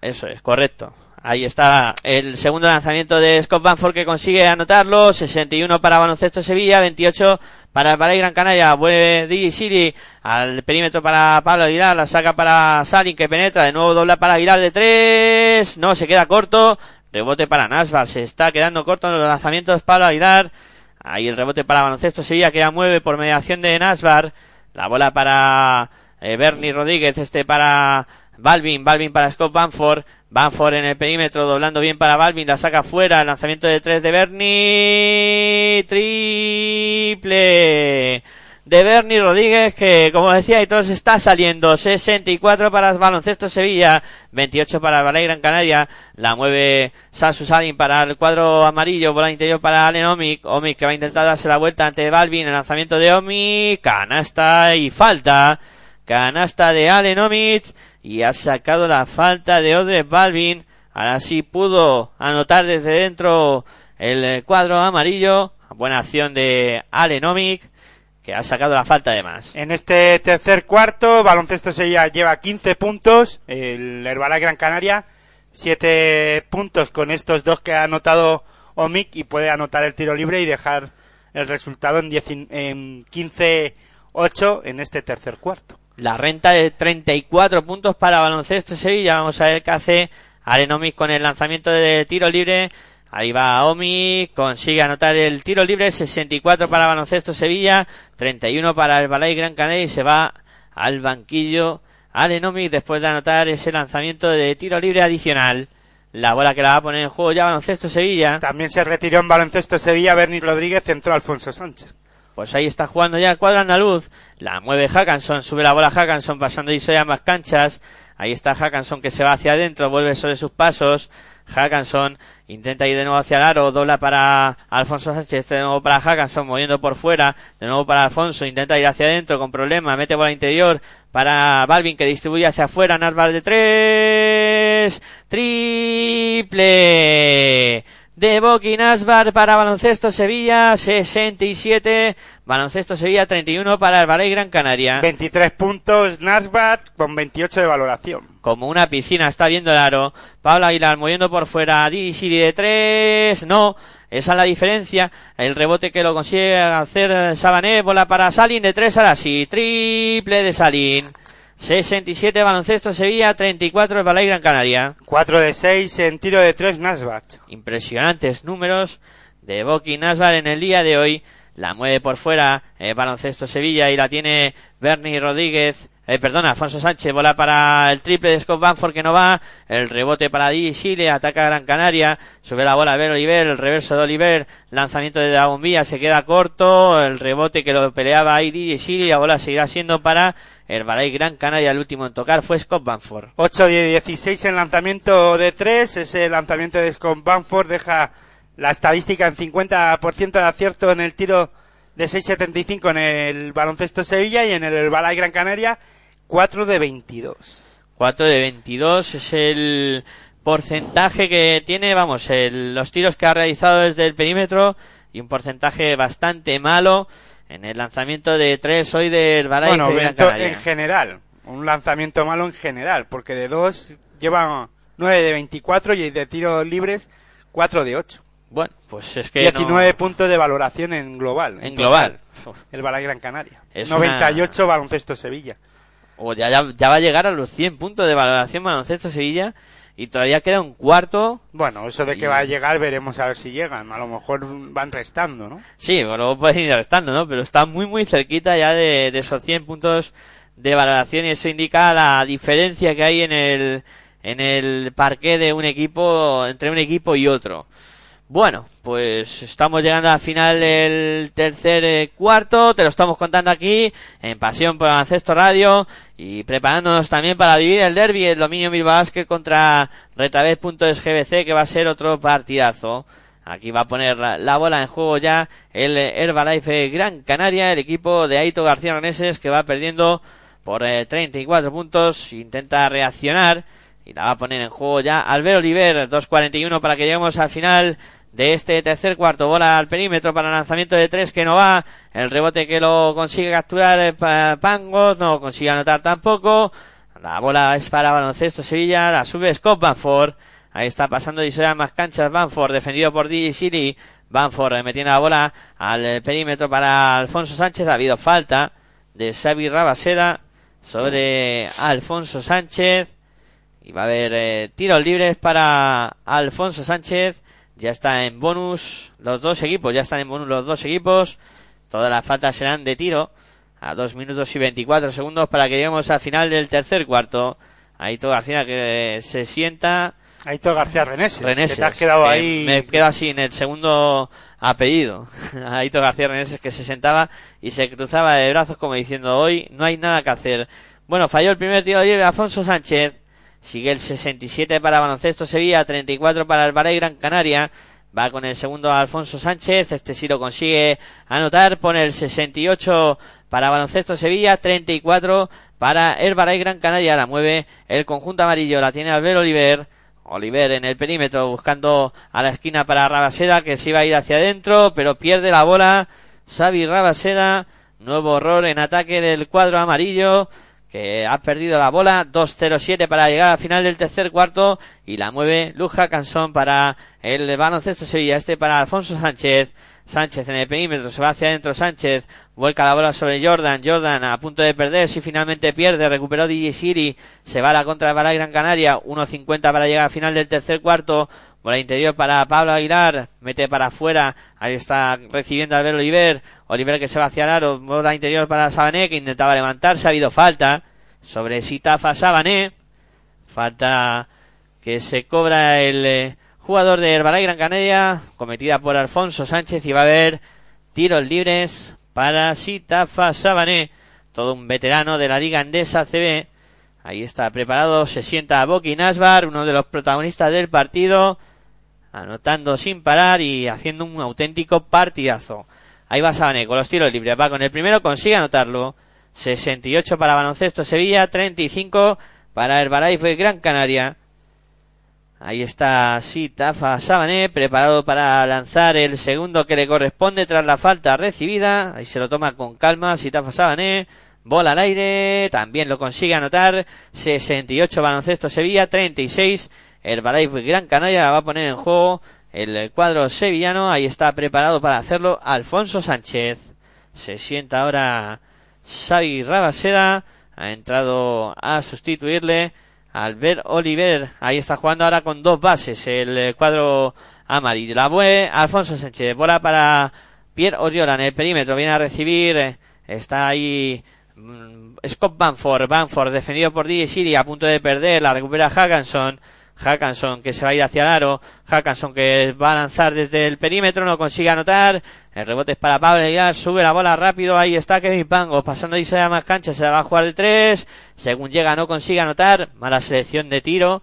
Eso es, correcto. Ahí está el segundo lanzamiento de Scott Banford que consigue anotarlo. 61 para Baloncesto Sevilla, 28 para el Balay Gran Canaria. Vuelve DJ City al perímetro para Pablo Aguilar. La saca para Salin que penetra. De nuevo dobla para Aguilar de tres. No, se queda corto. Rebote para Nasbar. Se está quedando corto en los lanzamientos Pablo Aguilar. Ahí el rebote para Baloncesto Sevilla que ya mueve por mediación de Nasbar. La bola para eh, Bernie Rodríguez. Este para Balvin. Balvin para Scott Banford. Banford en el perímetro, doblando bien para Balvin, la saca fuera, lanzamiento de tres de Bernie, triple de Bernie Rodríguez, que como decía, y todos está saliendo, 64 para baloncesto Sevilla, 28 para Balay Gran Canaria, la mueve Sansu Salin para el cuadro amarillo, bola interior para Allen Omic, Omic que va a intentar darse la vuelta ante Balvin, el lanzamiento de Omic, canasta y falta, canasta de Allen Omic, y ha sacado la falta de Odre Balvin. Ahora sí pudo anotar desde dentro el cuadro amarillo. Buena acción de Alenomic, que ha sacado la falta de más. En este tercer cuarto, Baloncesto Sevilla lleva 15 puntos, el Herbalife Gran Canaria 7 puntos con estos dos que ha anotado Omic y puede anotar el tiro libre y dejar el resultado en, 10 en 15-8 en este tercer cuarto. La renta de 34 puntos para Baloncesto Sevilla. Vamos a ver qué hace Alenomic con el lanzamiento de tiro libre. Ahí va Omi, consigue anotar el tiro libre, 64 para Baloncesto Sevilla, 31 para el Balay Gran Canaria y se va al banquillo Alenomic después de anotar ese lanzamiento de tiro libre adicional. La bola que la va a poner en juego ya Baloncesto Sevilla. También se retiró en Baloncesto Sevilla Bernie Rodríguez, entró Alfonso Sánchez. Pues ahí está jugando ya el cuadro andaluz. La mueve Hackanson, sube la bola Hackanson pasando y a más canchas. Ahí está Hackanson que se va hacia adentro, vuelve sobre sus pasos. Hackanson intenta ir de nuevo hacia el aro, dobla para Alfonso Sánchez, de nuevo para Hackanson, moviendo por fuera, de nuevo para Alfonso, intenta ir hacia adentro con problema, mete bola interior para Balvin que distribuye hacia afuera, Narval de tres, triple de Boki Nasbar para Baloncesto Sevilla, 67, Baloncesto Sevilla 31 para el Valle Gran Canaria. 23 puntos Nasbar con 28 de valoración. Como una piscina está viendo el aro. Pablo Aguilar moviendo por fuera, Didi de 3, no. Esa es la diferencia. El rebote que lo consigue hacer Sabané, bola para Salin de 3 ahora sí. Triple de Salin. 67 baloncesto Sevilla, 34 el Balay Gran Canaria. 4 de 6 en tiro de 3 Nasbat. Impresionantes números de Boki Nasbat en el día de hoy. La mueve por fuera el baloncesto Sevilla y la tiene Bernie Rodríguez. Eh, perdona, Alfonso Sánchez, bola para el triple de Scott Banford que no va. El rebote para Di Chile, ataca Gran Canaria. Sube la bola a Ver Oliver, el reverso de Oliver. Lanzamiento de la bombilla, se queda corto. El rebote que lo peleaba ahí Di Chile. La bola seguirá siendo para el Balay Gran Canaria. El último en tocar fue Scott Banford. 8 de 16 en lanzamiento de 3. Ese lanzamiento de Scott Banford deja la estadística en 50% de acierto en el tiro de 6.75 en el baloncesto Sevilla y en el Balay Gran Canaria 4 de 22. 4 de 22 es el porcentaje que tiene, vamos, los tiros que ha realizado desde el perímetro y un porcentaje bastante malo en el lanzamiento de 3 hoy del Balay bueno, en general, un lanzamiento malo en general, porque de 2 lleva 9 de 24 y de tiros libres 4 de 8. Bueno, pues es que 19 puntos de valoración en global. En, global. el Balay Gran Canaria. 98 baloncesto Sevilla o ya, ya, va a llegar a los 100 puntos de valoración baloncesto Sevilla y todavía queda un cuarto. Bueno, eso de que va a llegar veremos a ver si llegan. A lo mejor van restando, ¿no? Sí, bueno, pueden ir restando, ¿no? Pero está muy, muy cerquita ya de, de esos 100 puntos de valoración y eso indica la diferencia que hay en el, en el parque de un equipo, entre un equipo y otro. Bueno, pues estamos llegando al final del tercer eh, cuarto, te lo estamos contando aquí en Pasión por Ancesto Radio y preparándonos también para vivir el derby, el dominio Bilbao contra Retabez.sgbc que va a ser otro partidazo. Aquí va a poner la, bola en juego ya el Herbalife Gran Canaria, el equipo de Aito García Raneses que va perdiendo por 34 eh, puntos, intenta reaccionar y la va a poner en juego ya Albert Oliver, 2.41 para que lleguemos al final de este tercer cuarto. Bola al perímetro para lanzamiento de tres que no va. El rebote que lo consigue capturar eh, Pangos, no consigue anotar tampoco. La bola es para baloncesto Sevilla, la sube Scott Banford. Ahí está pasando y más canchas Banford, defendido por DJ City. Banford eh, metiendo la bola al eh, perímetro para Alfonso Sánchez. Ha habido falta de Xavi Rabaseda sobre Alfonso Sánchez. Y va a haber tiros libres para Alfonso Sánchez. Ya está en bonus los dos equipos, ya están en bonus los dos equipos. Todas las faltas serán de tiro a dos minutos y 24 segundos para que lleguemos al final del tercer cuarto. Aito García que se sienta. Aito García Reneses. Reneses. Que te has quedado ahí. Me quedo así en el segundo apellido. [laughs] Aito García Reneses que se sentaba y se cruzaba de brazos como diciendo hoy no hay nada que hacer. Bueno, falló el primer tiro de Alfonso Sánchez. Sigue el 67 para Baloncesto Sevilla, 34 para el Valle Gran Canaria. Va con el segundo Alfonso Sánchez. Este sí lo consigue anotar. Pone el 68 para Baloncesto Sevilla, 34 para el Valle Gran Canaria. La mueve el conjunto amarillo. La tiene Albert Oliver. Oliver en el perímetro buscando a la esquina para Rabaseda que se iba a ir hacia adentro, pero pierde la bola. Xavi Rabaseda. Nuevo error en ataque del cuadro amarillo que ha perdido la bola, 2-0-7 para llegar al final del tercer cuarto y la mueve Luja Cansón para el baloncesto Sevilla, este para Alfonso Sánchez, Sánchez en el perímetro, se va hacia adentro Sánchez, vuelca la bola sobre Jordan, Jordan a punto de perder, si finalmente pierde, recuperó DJ Siri, se va a la contra de Gran Canaria, 1-50 para llegar al final del tercer cuarto, Bola interior para Pablo Aguilar. Mete para afuera. Ahí está recibiendo Albert Oliver. Oliver que se va hacia el aro. Bola interior para Sabané que intentaba levantarse. Ha habido falta sobre Sitafa Sabané. Falta que se cobra el eh, jugador de Herbalay Gran Canaria. Cometida por Alfonso Sánchez. Y va a haber tiros libres para Sitafa Sabané, todo un veterano de la Liga Endesa CB. Ahí está preparado, se sienta Boki Nasbar, uno de los protagonistas del partido, anotando sin parar y haciendo un auténtico partidazo. Ahí va Sabané con los tiros libres, va con el primero, consigue anotarlo. 68 para Baloncesto Sevilla, 35 para Herbalife Gran Canaria. Ahí está Sitafa Sabané, preparado para lanzar el segundo que le corresponde tras la falta recibida. Ahí se lo toma con calma Sitafa Sabané. Bola al aire, también lo consigue anotar. 68 baloncesto Sevilla, 36 Herbalife Gran Canaria va a poner en juego el cuadro sevillano. Ahí está preparado para hacerlo Alfonso Sánchez. Se sienta ahora Xavi Rabaseda. Ha entrado a sustituirle. Albert Oliver, ahí está jugando ahora con dos bases el cuadro amarillo. La bue, Alfonso Sánchez, bola para Pierre Oriola en el perímetro, viene a recibir, está ahí mm, Scott Banford, Banford defendido por DJ Siri a punto de perder, la recupera Hackanson. Hackanson que se va a ir hacia el aro. Hackanson que va a lanzar desde el perímetro, no consigue anotar. El rebote es para Pablo Aguilar, sube la bola rápido, ahí está Kevin Pango, pasando y se más cancha, se la va a jugar el 3. Según llega no consigue anotar, mala selección de tiro.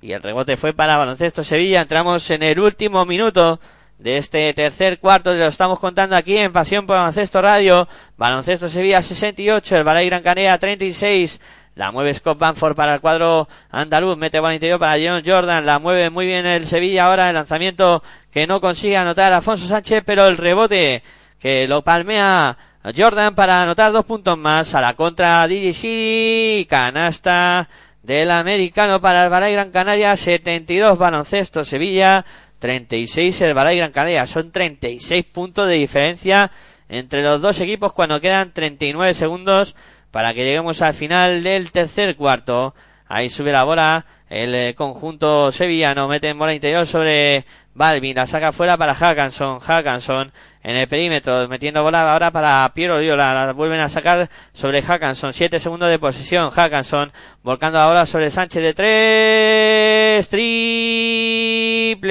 Y el rebote fue para Baloncesto Sevilla. Entramos en el último minuto de este tercer cuarto, lo estamos contando aquí en Pasión por Baloncesto Radio. Baloncesto Sevilla 68, el Balay Gran Canaria 36. La mueve Scott Banford para el cuadro andaluz. Mete bola interior para John Jordan. La mueve muy bien el Sevilla ahora. El lanzamiento que no consigue anotar Afonso Sánchez, pero el rebote que lo palmea Jordan para anotar dos puntos más. A la contra DJC. Canasta del americano para el Balay Gran Canaria. 72 baloncesto Sevilla. 36 el Balay Gran Canaria. Son 36 puntos de diferencia entre los dos equipos cuando quedan 39 segundos para que lleguemos al final del tercer cuarto. Ahí sube la bola el eh, conjunto sevillano, mete en bola interior sobre Balvin, la saca fuera para Hackanson, Hackanson en el perímetro, metiendo bola ahora para Piero Oriola, la vuelven a sacar sobre Hackanson, siete segundos de posesión, Hackanson volcando ahora sobre Sánchez de tres, triple.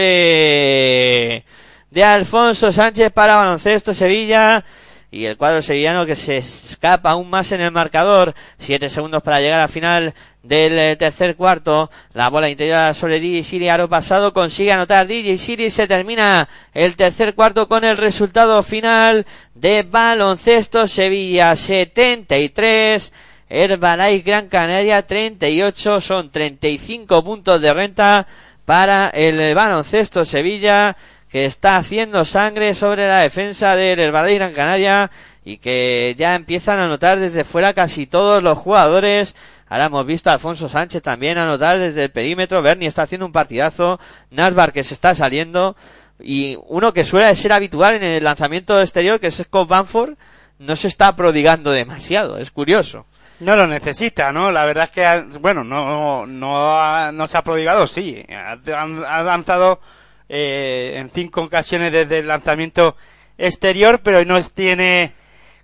De Alfonso Sánchez para baloncesto Sevilla, y el cuadro sevillano que se escapa aún más en el marcador. Siete segundos para llegar al final del eh, tercer cuarto. La bola interior sobre DJ Siri, aro pasado, consigue anotar DJ Siri. Se termina el tercer cuarto con el resultado final de baloncesto Sevilla 73. Herbalife Gran Canaria 38. Son 35 puntos de renta para el baloncesto Sevilla que está haciendo sangre sobre la defensa del Herbalife Gran Canaria y que ya empiezan a notar desde fuera casi todos los jugadores. Ahora hemos visto a Alfonso Sánchez también anotar desde el perímetro. Bernie está haciendo un partidazo. Nasbar que se está saliendo. Y uno que suele ser habitual en el lanzamiento exterior, que es Scott Banford, no se está prodigando demasiado. Es curioso. No lo necesita, ¿no? La verdad es que, bueno, no, no, no se ha prodigado, sí. Ha, ha lanzado eh, en cinco ocasiones desde el lanzamiento exterior, pero no tiene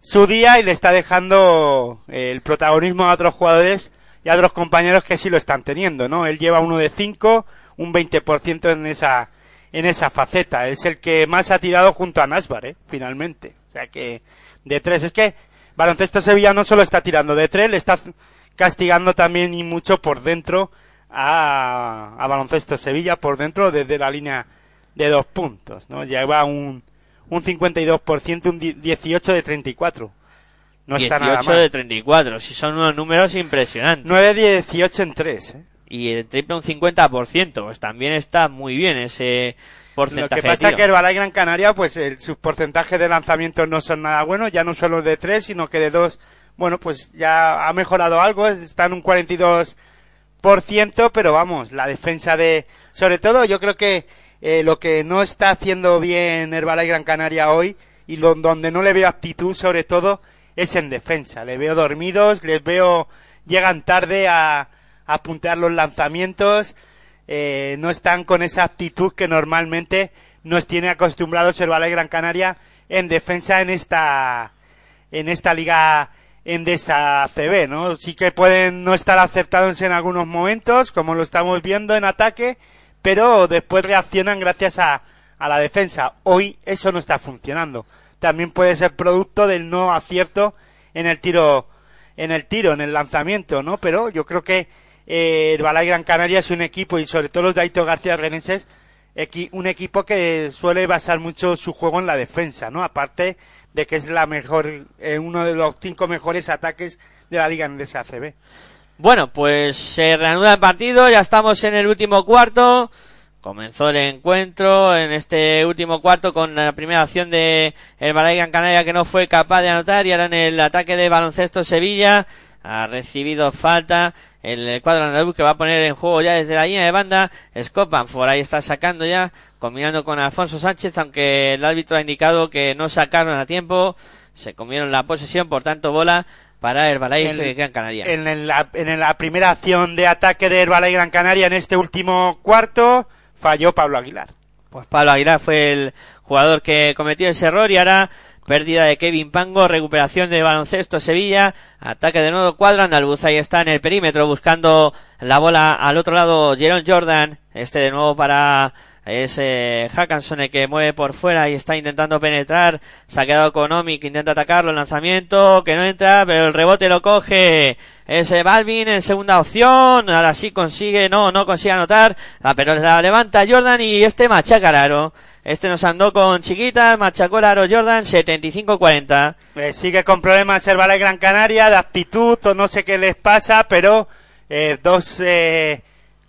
su día y le está dejando eh, el protagonismo a otros jugadores y a otros compañeros que sí lo están teniendo, ¿no? Él lleva uno de cinco, un 20% en esa, en esa faceta. Es el que más ha tirado junto a Nasbar, ¿eh? Finalmente. O sea que, de tres. Es que Baloncesto Sevilla no solo está tirando de tres, le está castigando también y mucho por dentro a, a Baloncesto Sevilla por dentro desde la línea de dos puntos, ¿no? Lleva un, un 52%, un 18 de 34. No 18 está nada mal. de 34, si son unos números impresionantes. 9 de 18 en 3, ¿eh? Y el triple un 50%, pues también está muy bien ese porcentaje. Lo que pasa es que el Balay Gran Canaria, pues el, sus porcentajes de lanzamientos no son nada buenos, ya no solo de 3, sino que de 2, bueno, pues ya ha mejorado algo, está en un 42 por ciento, pero vamos, la defensa de, sobre todo yo creo que eh, lo que no está haciendo bien Herbalife Gran Canaria hoy y lo, donde no le veo actitud sobre todo es en defensa. Le veo dormidos, les veo llegan tarde a, a puntear los lanzamientos, eh, no están con esa actitud que normalmente nos tiene acostumbrados Herbalife Gran Canaria en defensa en esta en esta liga Endesa CB, ¿no? Sí que pueden no estar acertados en algunos momentos, como lo estamos viendo en ataque, pero después reaccionan gracias a, a la defensa. Hoy eso no está funcionando. también puede ser producto del no acierto en el tiro, en el tiro, en el lanzamiento, ¿no? Pero yo creo que eh, el Balay Gran Canaria es un equipo y sobre todo los de Aito García Renenses un equipo que suele basar mucho su juego en la defensa, ¿no? Aparte de que es la mejor, eh, uno de los cinco mejores ataques de la Liga en ACB. Bueno, pues se reanuda el partido, ya estamos en el último cuarto. Comenzó el encuentro en este último cuarto con la primera acción de el Balay Gran Canaria que no fue capaz de anotar y ahora en el ataque de baloncesto Sevilla ha recibido falta el cuadro andaluz que va a poner en juego ya desde la línea de banda. Scopan por ahí está sacando ya, combinando con Alfonso Sánchez, aunque el árbitro ha indicado que no sacaron a tiempo, se comieron la posesión, por tanto bola para Herbalife y Gran Canaria. En, la, en la primera acción de ataque de Herbalife Gran Canaria en este último cuarto, falló Pablo Aguilar. Pues Pablo Aguilar fue el jugador que cometió ese error y ahora Pérdida de Kevin Pango, recuperación de baloncesto Sevilla, ataque de nuevo cuadro andaluz, ahí está en el perímetro buscando la bola al otro lado Jerón Jordan, este de nuevo para ese Hackanson que mueve por fuera y está intentando penetrar, se ha quedado con Omi que intenta atacarlo, el lanzamiento que no entra, pero el rebote lo coge ese Balvin en segunda opción, ahora sí consigue, no, no consigue anotar, ah, pero la levanta Jordan y este machaca raro. Este nos andó con chiquitas, machacó el aro Jordan 75-40. Eh, sigue con problemas el Valle Gran Canaria de actitud o no sé qué les pasa, pero eh, dos eh,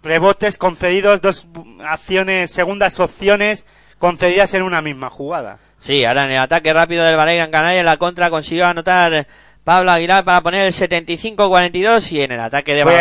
rebotes concedidos, dos acciones, segundas opciones concedidas en una misma jugada. Sí, ahora en el ataque rápido del Valle Gran Canaria, la contra consiguió anotar Pablo Aguilar para poner el 75-42 y en el ataque de Fue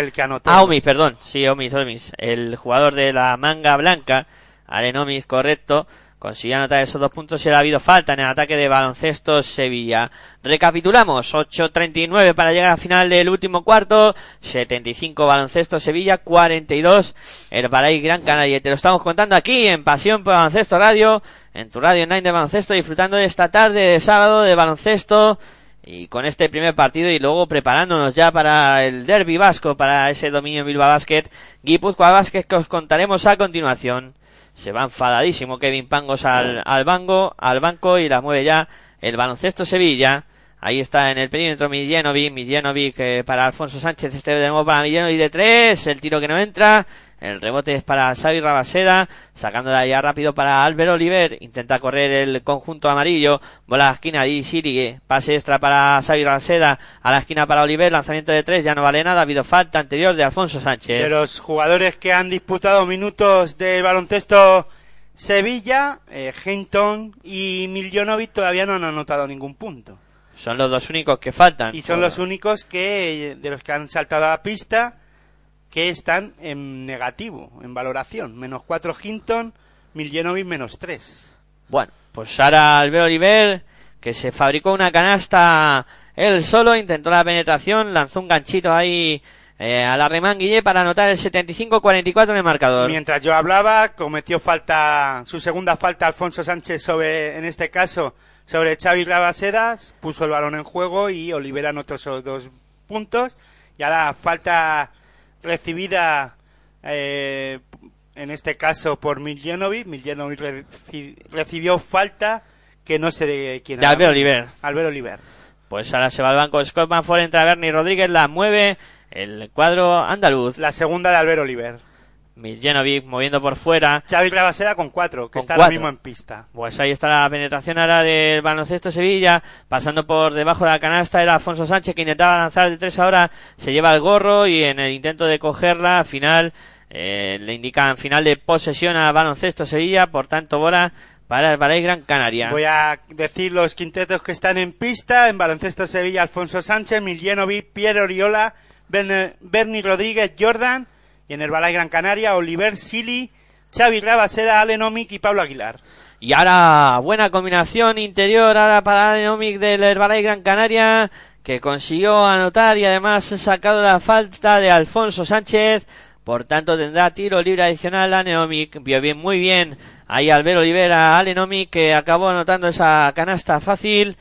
el que anotó. Ah, Omis, perdón. Sí, Omis, Omis. El jugador de la manga blanca Arenomis, correcto. Consiguió anotar esos dos puntos y ha habido falta en el ataque de baloncesto Sevilla. Recapitulamos, 8.39 para llegar al final del último cuarto, 75 baloncesto Sevilla, 42 Herbalife Gran Canaria. te lo estamos contando aquí en Pasión por Baloncesto Radio, en tu radio 9 de baloncesto, disfrutando de esta tarde de sábado de baloncesto y con este primer partido y luego preparándonos ya para el derby vasco, para ese dominio Bilbao Basket, Guipúzcoa Basket que os contaremos a continuación se va enfadadísimo Kevin Pangos al, al banco, al banco y la mueve ya el baloncesto Sevilla. Ahí está en el perímetro Miljenovic, Miljenovic eh, para Alfonso Sánchez, este de nuevo para Miljenovic de tres, el tiro que no entra, el rebote es para Xavi Rabaseda, sacándola ya rápido para Álvaro Oliver. Intenta correr el conjunto amarillo. Bola a la esquina y Siri. Pase extra para Xavi Rabaseda. A la esquina para Oliver. Lanzamiento de tres. Ya no vale nada. Ha habido falta anterior de Alfonso Sánchez. De los jugadores que han disputado minutos de baloncesto Sevilla, eh, y Miljonovic todavía no han anotado ningún punto. Son los dos únicos que faltan. Y son los únicos que de los que han saltado a la pista que están en negativo, en valoración. Menos 4 Hinton, Miljenovic menos 3. Bueno, pues ahora Albert Oliver, que se fabricó una canasta él solo, intentó la penetración, lanzó un ganchito ahí eh, a la remanguille para anotar el 75-44 en el marcador. Mientras yo hablaba, cometió falta, su segunda falta Alfonso Sánchez sobre, en este caso, sobre Xavi Rabasedas, puso el balón en juego y Olivera anotó esos dos puntos. Y ahora falta recibida eh, en este caso por Miljanovic. Miljanovic recibió falta que no sé de quién de Albert Oliver. Albert Oliver. Pues ahora se va al banco Scott Manford, entra Bernie Rodríguez, la mueve el cuadro andaluz. La segunda de Albert Oliver. Miljanovic moviendo por fuera. Xavi Clavasera con cuatro, que está ahora mismo en pista. Pues ahí está la penetración ahora del baloncesto Sevilla, pasando por debajo de la canasta era Alfonso Sánchez que intentaba lanzar de tres ahora, se lleva el gorro y en el intento de cogerla, al final, eh, le indican final de posesión al baloncesto Sevilla, por tanto bola para el Balay Gran Canaria. Voy a decir los quintetos que están en pista, en baloncesto Sevilla, Alfonso Sánchez, Miljanovic, Pierre Oriola, Bernie Rodríguez, Jordan, y en Balay Gran Canaria, Oliver Sili, Xavi Rabaseda, Alenomic y Pablo Aguilar. Y ahora, buena combinación interior ahora para Alenomic del Herbalife Gran Canaria, que consiguió anotar y además sacado la falta de Alfonso Sánchez. Por tanto, tendrá tiro libre adicional Alenomic. Vio bien, muy bien. Ahí Albert Olivera, Alenomic, que acabó anotando esa canasta fácil.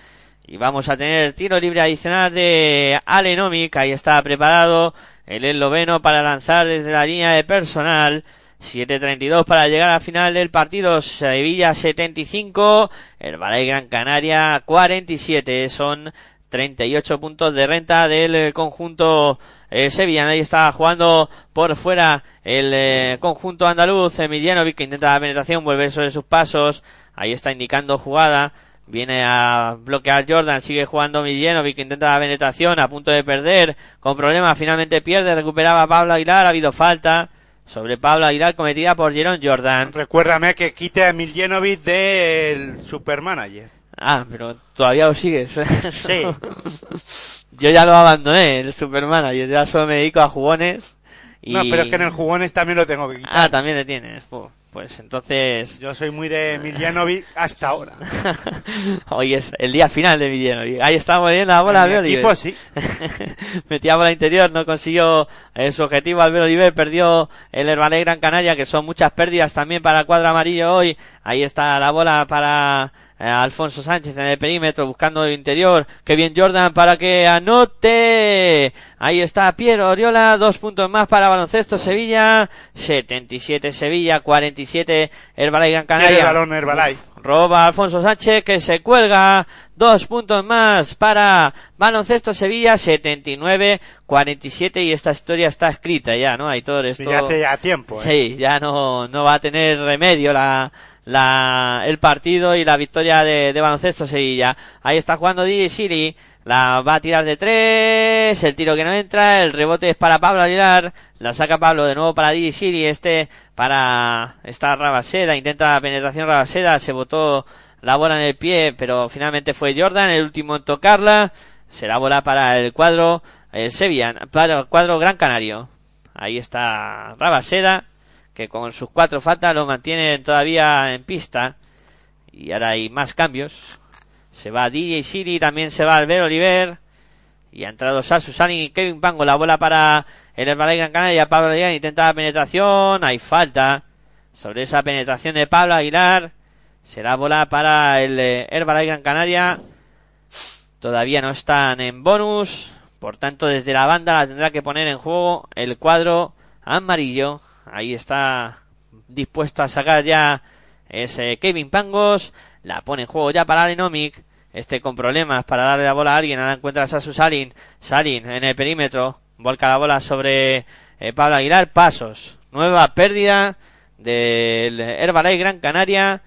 Y vamos a tener tiro libre adicional de Alenomic. Ahí está preparado el esloveno para lanzar desde la línea de personal. 7.32 para llegar al final del partido. Sevilla 75, el Balay Gran Canaria 47. Son 38 puntos de renta del conjunto eh, sevillano. Ahí está jugando por fuera el eh, conjunto andaluz. Emilianovic que intenta la penetración, vuelve sobre sus pasos. Ahí está indicando jugada. Viene a bloquear Jordan, sigue jugando Miljenovic, intenta la penetración, a punto de perder, con problemas, finalmente pierde, recuperaba Pablo Aguilar, ha habido falta sobre Pablo Aguilar cometida por Jerón Jordan. Recuérdame que quite a Miljenovic del Supermanager. Ah, pero todavía lo sigues. Sí. [laughs] Yo ya lo abandoné, el Supermanager, ya solo me dedico a jugones. Y... No, pero es que en el jugones también lo tengo que quitar. Ah, también le tienes. Pues entonces... Yo soy muy de Miljanovic hasta ahora. [laughs] Hoy es el día final de Villenovic. Ahí estamos viendo la bola de Oliver. equipo sí. [laughs] Metía bola interior, no consiguió eh, su objetivo. Albert Oliver perdió el Herbalé Gran Canaria, que son muchas pérdidas también para el cuadro amarillo hoy. Ahí está la bola para eh, Alfonso Sánchez en el perímetro, buscando el interior. Que bien Jordan para que anote. Ahí está Piero Oriola, dos puntos más para baloncesto Sevilla. 77 Sevilla, 47 Herbalay Gran Canaria. el balón Herbalife. Roba Alfonso Sánchez que se cuelga. Dos puntos más para Baloncesto Sevilla, 79-47 y esta historia está escrita ya, ¿no? Aitor, esto... Ya hace ya tiempo. ¿eh? Sí, ya no, no va a tener remedio la, la, el partido y la victoria de, de Baloncesto Sevilla. Ahí está jugando DJ Siri. La va a tirar de tres, el tiro que no entra, el rebote es para Pablo Aguilar, la saca Pablo de nuevo para DJ Siri, este para esta Rabaseda, intenta penetración Rabaseda, se botó la bola en el pie, pero finalmente fue Jordan, el último en tocarla, será bola para el cuadro el Sevilla, para el cuadro Gran Canario. Ahí está Rabaseda, que con sus cuatro faltas lo mantiene todavía en pista. Y ahora hay más cambios. Se va DJ Siri, también se va Albert Oliver. Y ha entrado Sasu Sanin y Kevin Pango. La bola para el Herbalife Gran Canaria. Pablo Aguilar intenta la penetración. Hay falta sobre esa penetración de Pablo Aguilar. Será bola para el eh, Herbalife Gran Canaria. Todavía no están en bonus. Por tanto, desde la banda la tendrá que poner en juego el cuadro amarillo. Ahí está dispuesto a sacar ya ese Kevin Pangos. La pone en juego ya para Alenomic. Este con problemas para darle la bola a alguien. Ahora encuentra a Sasu Salin. Salin en el perímetro. Volca la bola sobre eh, Pablo Aguilar. Pasos. Nueva pérdida del Herbalife Gran Canaria.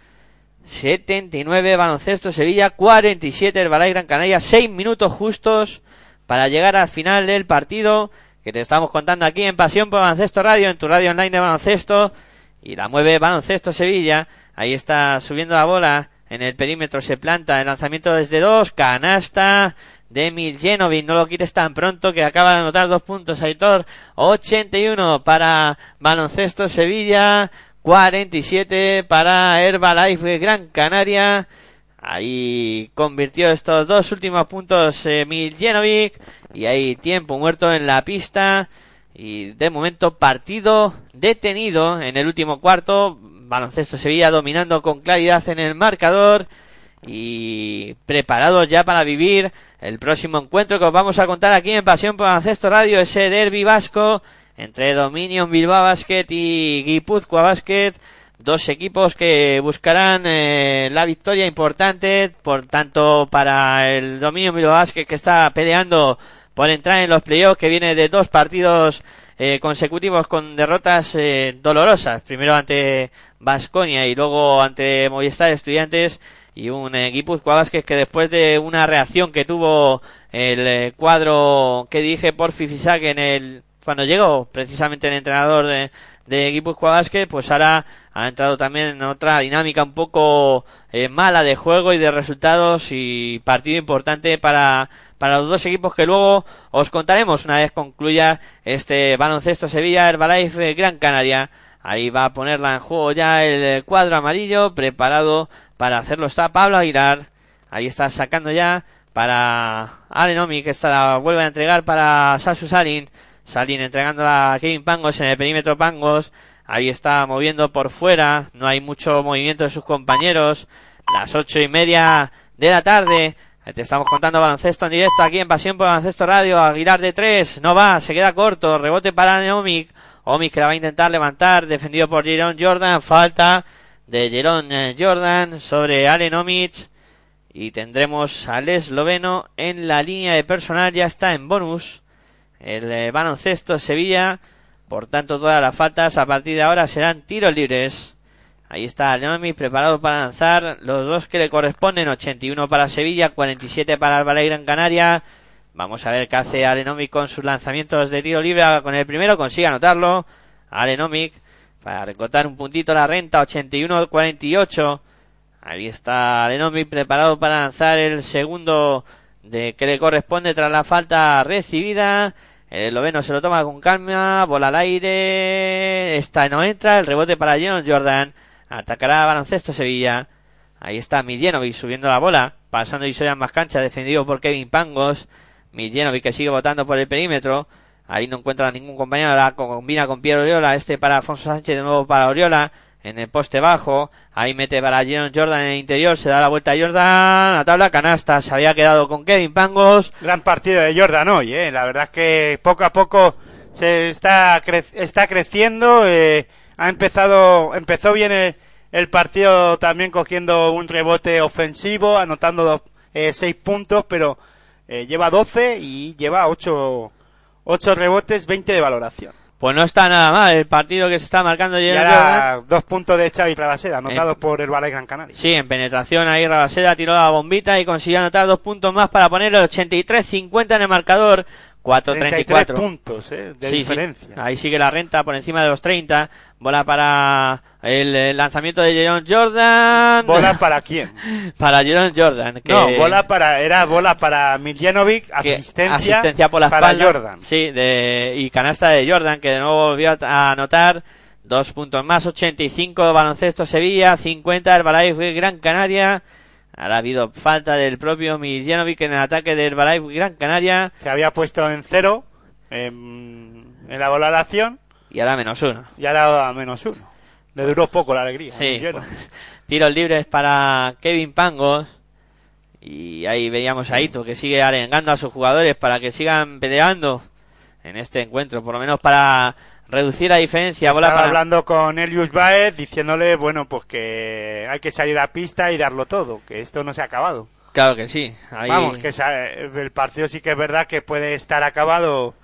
79 baloncesto Sevilla, 47 Herbalife Gran Canaria, 6 minutos justos para llegar al final del partido que te estamos contando aquí en Pasión por Baloncesto Radio, en tu radio online de baloncesto y la mueve Baloncesto Sevilla, ahí está subiendo la bola en el perímetro, se planta el lanzamiento desde dos, canasta de Miljenovic, no lo quites tan pronto que acaba de anotar dos puntos, Aitor, 81 para Baloncesto Sevilla, 47 para Herbalife Gran Canaria. Ahí convirtió estos dos últimos puntos eh, Miljenovic. Y hay tiempo muerto en la pista. Y de momento partido detenido en el último cuarto. Baloncesto Sevilla dominando con claridad en el marcador. Y preparados ya para vivir el próximo encuentro que os vamos a contar aquí en Pasión por Baloncesto Radio. Ese derby vasco entre Dominion Bilbao Basket y Guipúzcoa Basket, dos equipos que buscarán eh, la victoria importante, por tanto para el Dominion Bilbao Basket que está peleando por entrar en los playoffs, que viene de dos partidos eh, consecutivos con derrotas eh, dolorosas, primero ante Vasconia y luego ante Movistar Estudiantes y un eh, Guipúzcoa Basket que después de una reacción que tuvo el eh, cuadro que dirige por Fifisac en el cuando llegó precisamente el entrenador de, Guipúzcoa Basket, pues ahora ha entrado también en otra dinámica un poco eh, mala de juego y de resultados y partido importante para, para los dos equipos que luego os contaremos una vez concluya este baloncesto Sevilla Herbalife Gran Canaria. Ahí va a ponerla en juego ya el cuadro amarillo, preparado para hacerlo está Pablo Aguilar. Ahí está sacando ya para Alenomi, que está la vuelve a entregar para Sasu Salin. Salin entregándola a Kevin Pangos en el perímetro Pangos. Ahí está moviendo por fuera. No hay mucho movimiento de sus compañeros. Las ocho y media de la tarde. Te estamos contando baloncesto en directo aquí en Pasión por Baloncesto Radio. Aguilar de tres. No va. Se queda corto. Rebote para Neomic. Omis que la va a intentar levantar, defendido por Jerón Jordan, falta de Jerón eh, Jordan sobre Allen Omic y tendremos al esloveno en la línea de personal, ya está en bonus el eh, baloncesto Sevilla, por tanto todas las faltas a partir de ahora serán tiros libres. Ahí está Allen preparado para lanzar los dos que le corresponden, 81 para Sevilla, 47 para el Gran Canaria. Vamos a ver qué hace Alenomic con sus lanzamientos de tiro libre. Con el primero consigue anotarlo. Alenomic para recortar un puntito la renta, 81-48. Ahí está Alenomic preparado para lanzar el segundo de que le corresponde tras la falta recibida. El esloveno se lo toma con calma, bola al aire, esta no entra, el rebote para John Jordan, atacará baloncesto Sevilla. Ahí está Miljenovic subiendo la bola, pasando y en más cancha, defendido por Kevin Pangos. Miljenovic que sigue votando por el perímetro. Ahí no encuentra ningún compañero, la combina con Pierre Oriola, este para Afonso Sánchez, de nuevo para Oriola, en el poste bajo, ahí mete para Jordan en el interior, se da la vuelta a Jordan, la tabla canasta, se había quedado con Kevin Pangos. Gran partido de Jordan hoy, eh, la verdad es que poco a poco se está, está creciendo, eh, ha empezado, empezó bien el, partido también cogiendo un rebote ofensivo, anotando eh, seis puntos, pero eh, lleva 12 y lleva 8, 8 rebotes, 20 de valoración. Pues no está nada mal el partido que se está marcando y ahora dos puntos de Xavi Rabaseda, anotados por el Valle Gran Canaria. Sí, en penetración ahí Rabaseda tiró la bombita y consiguió anotar dos puntos más para poner el 83-50 en el marcador. 4.34 puntos eh, de diferencia. Ahí sigue la renta por encima de los 30. Bola para el lanzamiento de Jerome Jordan. ¿Bola [laughs] para quién? para Jerome Jordan. No, bola para, era bola para Miljenovic, asistencia, asistencia por la para Jordan. Sí, de, y canasta de Jordan, que de nuevo volvió a anotar. Dos puntos más, 85 baloncesto Sevilla, 50 Herbalife Gran Canaria. Ahora ha habido falta del propio Miljanovic en el ataque del Balay Gran Canaria. Se había puesto en cero en, la valoración. Y ahora menos uno. Y ahora menos uno. Le duró poco la alegría. Sí. Pues, [laughs] tiros libres para Kevin Pangos. Y ahí veíamos a Ito que sigue arengando a sus jugadores para que sigan peleando en este encuentro. Por lo menos para reducir la diferencia. Estaba para... hablando con Elius Baez diciéndole, bueno, pues que hay que salir a pista y darlo todo, que esto no se ha acabado. Claro que sí. Vamos, que el partido sí que es verdad que puede estar acabado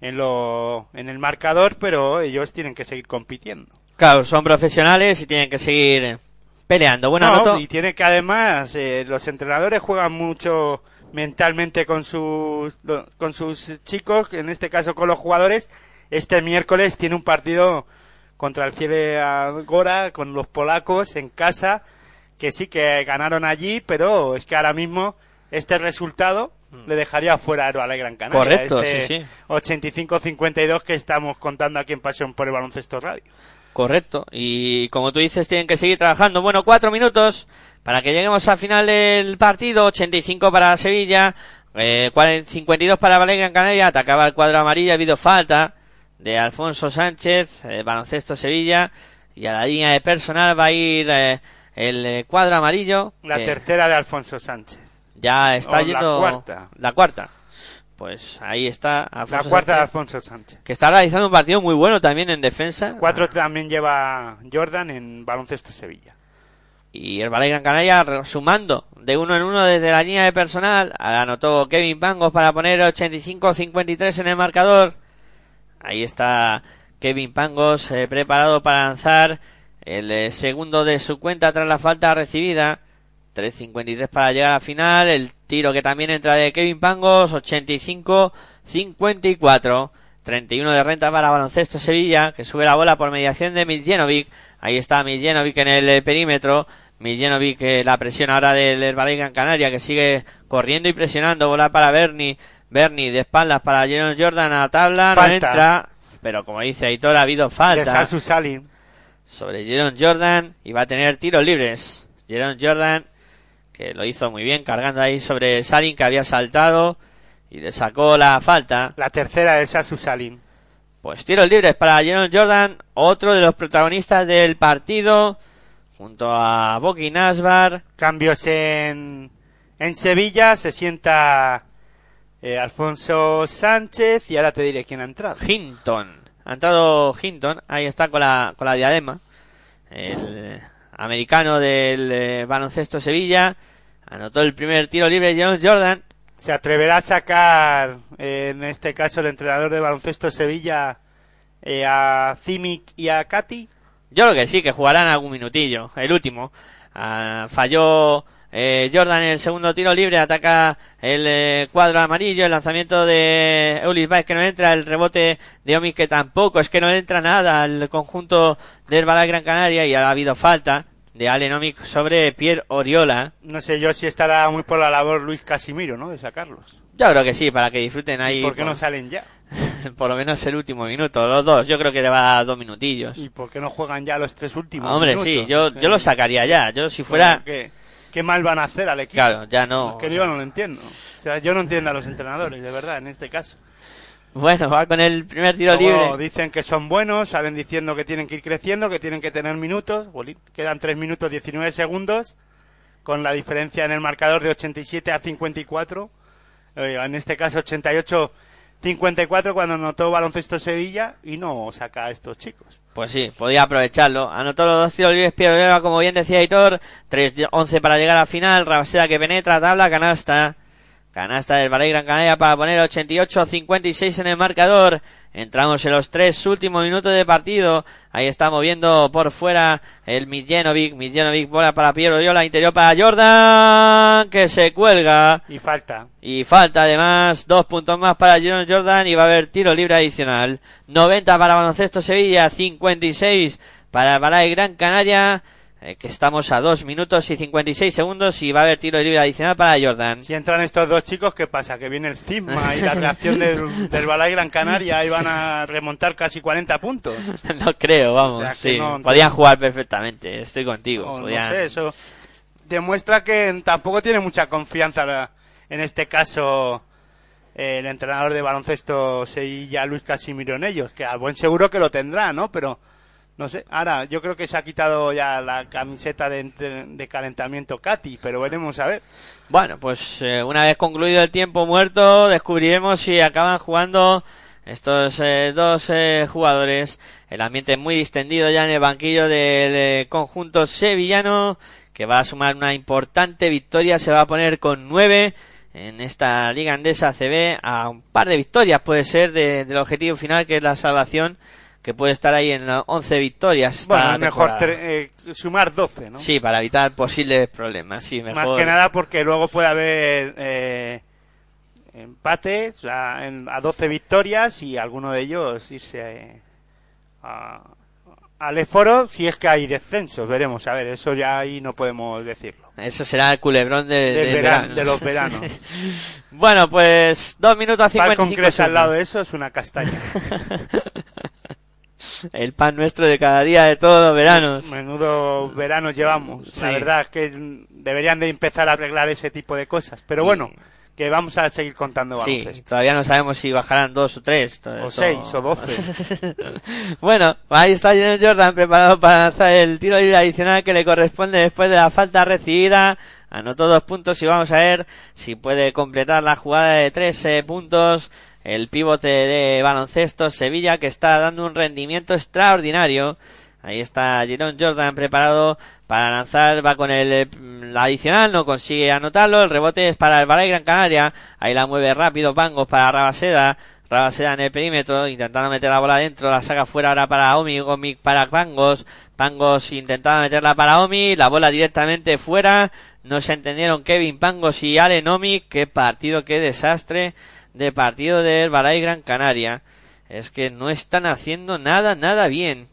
en, lo, en el marcador, pero ellos tienen que seguir compitiendo. Claro, son profesionales y tienen que seguir peleando. Bueno, y tiene que además, eh, los entrenadores juegan mucho mentalmente con sus, con sus chicos, en este caso con los jugadores, este miércoles tiene un partido contra el Ciede Gora con los polacos en casa, que sí que ganaron allí, pero es que ahora mismo este resultado mm. le dejaría fuera a la Gran Canaria. Correcto, este sí, sí. 85-52 que estamos contando aquí en Pasión por el Baloncesto Radio. Correcto, y como tú dices, tienen que seguir trabajando. Bueno, cuatro minutos para que lleguemos al final del partido. 85 para Sevilla, eh, 52 para Valencia Gran Canaria. Atacaba el cuadro amarillo, ha habido falta de Alfonso Sánchez, eh, baloncesto Sevilla, y a la línea de personal va a ir eh, el eh, cuadro amarillo. La tercera de Alfonso Sánchez. Ya está yendo. La cuarta. La cuarta. Pues ahí está La cuarta de Alfonso Sánchez. Que está realizando un partido muy bueno también en defensa. Cuatro también lleva Jordan en baloncesto Sevilla. Y el Valle Gran Canaria sumando de uno en uno desde la línea de personal. Anotó Kevin Pangos para poner 85-53 en el marcador. Ahí está Kevin Pangos eh, preparado para lanzar el eh, segundo de su cuenta tras la falta recibida. 3.53 para llegar a la final. El tiro que también entra de Kevin Pangos. 85-54. 31 de renta para Baloncesto Sevilla, que sube la bola por mediación de Miljenovic. Ahí está Miljenovic en el eh, perímetro. Miljenovic, la presión ahora del Herbalife Gran Canaria, que sigue corriendo y presionando. Bola para Bernie. Bernie de espaldas para Jerome Jordan a tabla, no entra, pero como dice Aitor ha habido falta sobre Jerome Jordan y va a tener tiros libres. Jerome Jordan que lo hizo muy bien cargando ahí sobre Salin que había saltado y le sacó la falta. La tercera de Sasu Salin. Pues tiros libres para Jerome Jordan, otro de los protagonistas del partido junto a Boki Nasbar. Cambios en en Sevilla se sienta eh, Alfonso Sánchez y ahora te diré quién ha entrado. Hinton Ha entrado Hinton, ahí está con la, con la diadema. El americano del eh, baloncesto Sevilla. Anotó el primer tiro libre John Jordan. ¿Se atreverá a sacar, eh, en este caso, el entrenador de baloncesto Sevilla eh, a Cimic y a Katy? Yo creo que sí, que jugarán algún minutillo. El último. Ah, falló eh, Jordan en el segundo tiro libre, ataca el eh, cuadro amarillo, el lanzamiento de Eulis Baez que no entra, el rebote de Omi que tampoco, es que no entra nada al conjunto del Balay Gran Canaria y ha habido falta de Allen Omic sobre Pierre Oriola. No sé yo si estará muy por la labor Luis Casimiro, ¿no? De sacarlos. Yo creo que sí, para que disfruten ahí. ¿Por qué no salen ya? [laughs] por lo menos el último minuto, los dos. Yo creo que le va a dos minutillos. ¿Y por qué no juegan ya los tres últimos Hombre, minutos? sí, yo, yo lo sacaría ya. Yo si fuera... Bueno, ¿qué, ¿Qué mal van a hacer al equipo? Claro, ya no. Es que o yo sea, no lo entiendo. O sea, yo no entiendo a los entrenadores, de verdad, en este caso. Bueno, va con el primer tiro Luego libre. dicen que son buenos, salen diciendo que tienen que ir creciendo, que tienen que tener minutos. Quedan 3 minutos 19 segundos, con la diferencia en el marcador de 87 a 54. Eh, en este caso 88-54 cuando anotó baloncesto Sevilla y no saca a estos chicos. Pues sí, podía aprovecharlo. Anotó los dos tiros libres Piero como bien decía Hitor. 3-11 para llegar al final. Rabaseda que penetra, tabla, canasta. Canasta del Ballet Gran Canaria para poner 88-56 en el marcador. Entramos en los tres últimos minutos de partido. Ahí está moviendo por fuera el Miljenovic. Miljenovic bola para Piero Oriola, interior para Jordan, que se cuelga. Y falta. Y falta además dos puntos más para Jordan y va a haber tiro libre adicional. 90 para Baloncesto Sevilla, 56 para Balay Gran Canaria, eh, que estamos a 2 minutos y 56 segundos y va a haber tiro libre adicional para Jordan. Si entran estos dos chicos, ¿qué pasa? Que viene el cisma y la [laughs] reacción del, del Balay Gran Canaria y van a remontar casi 40 puntos. [laughs] no creo, vamos. O sea, que sí. no- Podían jugar perfectamente, estoy contigo. No, sé, eso demuestra que tampoco tiene mucha confianza la- en este caso eh, el entrenador de baloncesto Sevilla, Luis Casimiro en ellos, que al buen seguro que lo tendrá, ¿no? Pero no sé, ahora yo creo que se ha quitado ya la camiseta de, calentamiento Katy, pero veremos a ver. Bueno, pues eh, una vez concluido el tiempo muerto, descubriremos si acaban jugando estos eh, dos eh, jugadores. El ambiente es muy distendido ya en el banquillo del conjunto sevillano, que va a sumar una importante victoria. Se va a poner con nueve en esta Liga Andesa CB a un par de victorias, puede ser, de- del objetivo final, que es la salvación, que puede estar ahí en las 11 victorias. Bueno, es mejor eh, sumar 12, ¿no? Sí, para evitar posibles problemas. Sí, mejor. Más que nada porque luego puede haber eh, empates a, en- a 12 victorias y alguno de ellos irse eh, a, al Eforo si es que hay descensos. Veremos, a ver, eso ya ahí no podemos decirlo. Eso será el culebrón de, verano, los veranos. [laughs] bueno, pues dos minutos Tal 55 concreto al lado de eso es una castaña. [laughs] El pan nuestro de cada día de todos los veranos. Menudo verano llevamos. La verdad es que deberían de empezar a arreglar ese tipo de cosas. Pero bueno, que vamos a seguir contando Sí, baloncesto. todavía no sabemos si bajarán dos o tres. todo O esto- seis o doce. [laughs] bueno, ahí está James Jordan preparado para lanzar el tiro libre adicional que le corresponde después de la falta recibida. Anotó dos puntos y vamos a ver si puede completar la jugada de tres eh, puntos. El pivote de baloncesto Sevilla que está dando un rendimiento extraordinario. Ahí está Jerome Jordan preparado para lanzar, va con el eh, la adicional, no consigue anotarlo, el rebote es para el Balay Gran Canaria, ahí la mueve rápido Pangos para Rabaseda, Rabaseda en el perímetro, intentando meter la bola dentro, la saca fuera ahora para Omi, Omi para Pangos, Pangos intentando meterla para Omi, la bola directamente fuera, no se entendieron Kevin Pangos y Allen Omi, qué partido, qué desastre de partido del Balay Gran Canaria, es que no están haciendo nada, nada bien.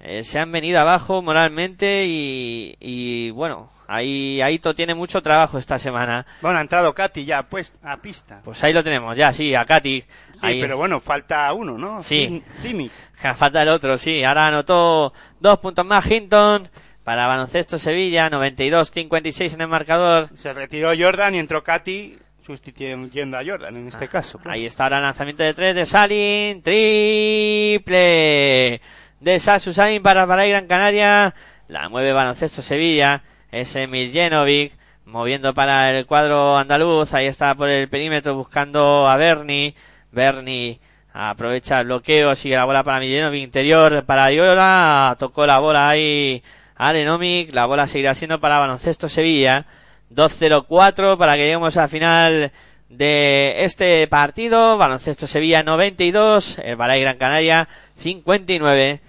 Eh, se han venido abajo moralmente y, y bueno, ahí Aito tiene mucho trabajo esta semana. Bueno, ha entrado Katy ya, pues, a pista. Pues ahí lo tenemos, ya, sí, a Katy. Sí, Ahí pero es- bueno, falta uno, ¿no? Sí. Cimic. Falta el otro, sí. Ahora anotó dos puntos más Hinton para Baloncesto Sevilla, 92-56 en el marcador. Se retiró Jordan y entró Katy sustituyendo a Jordan en este caso. claro. Ahí está ahora el lanzamiento de tres de Salin, triple de Sasu Salin para para Gran Canaria, la mueve Baloncesto Sevilla, es Emil Jenovic, moviendo para el cuadro andaluz, ahí está por el perímetro buscando a Berni, Berni Aprovecha el bloqueo, sigue la bola para Millenovic, interior para Yola, tocó la bola ahí Alenomic, la bola seguirá siendo para Baloncesto Sevilla. 2-0-4 para que lleguemos al final de este partido. Baloncesto Sevilla 92, el Balay Gran Canaria 59.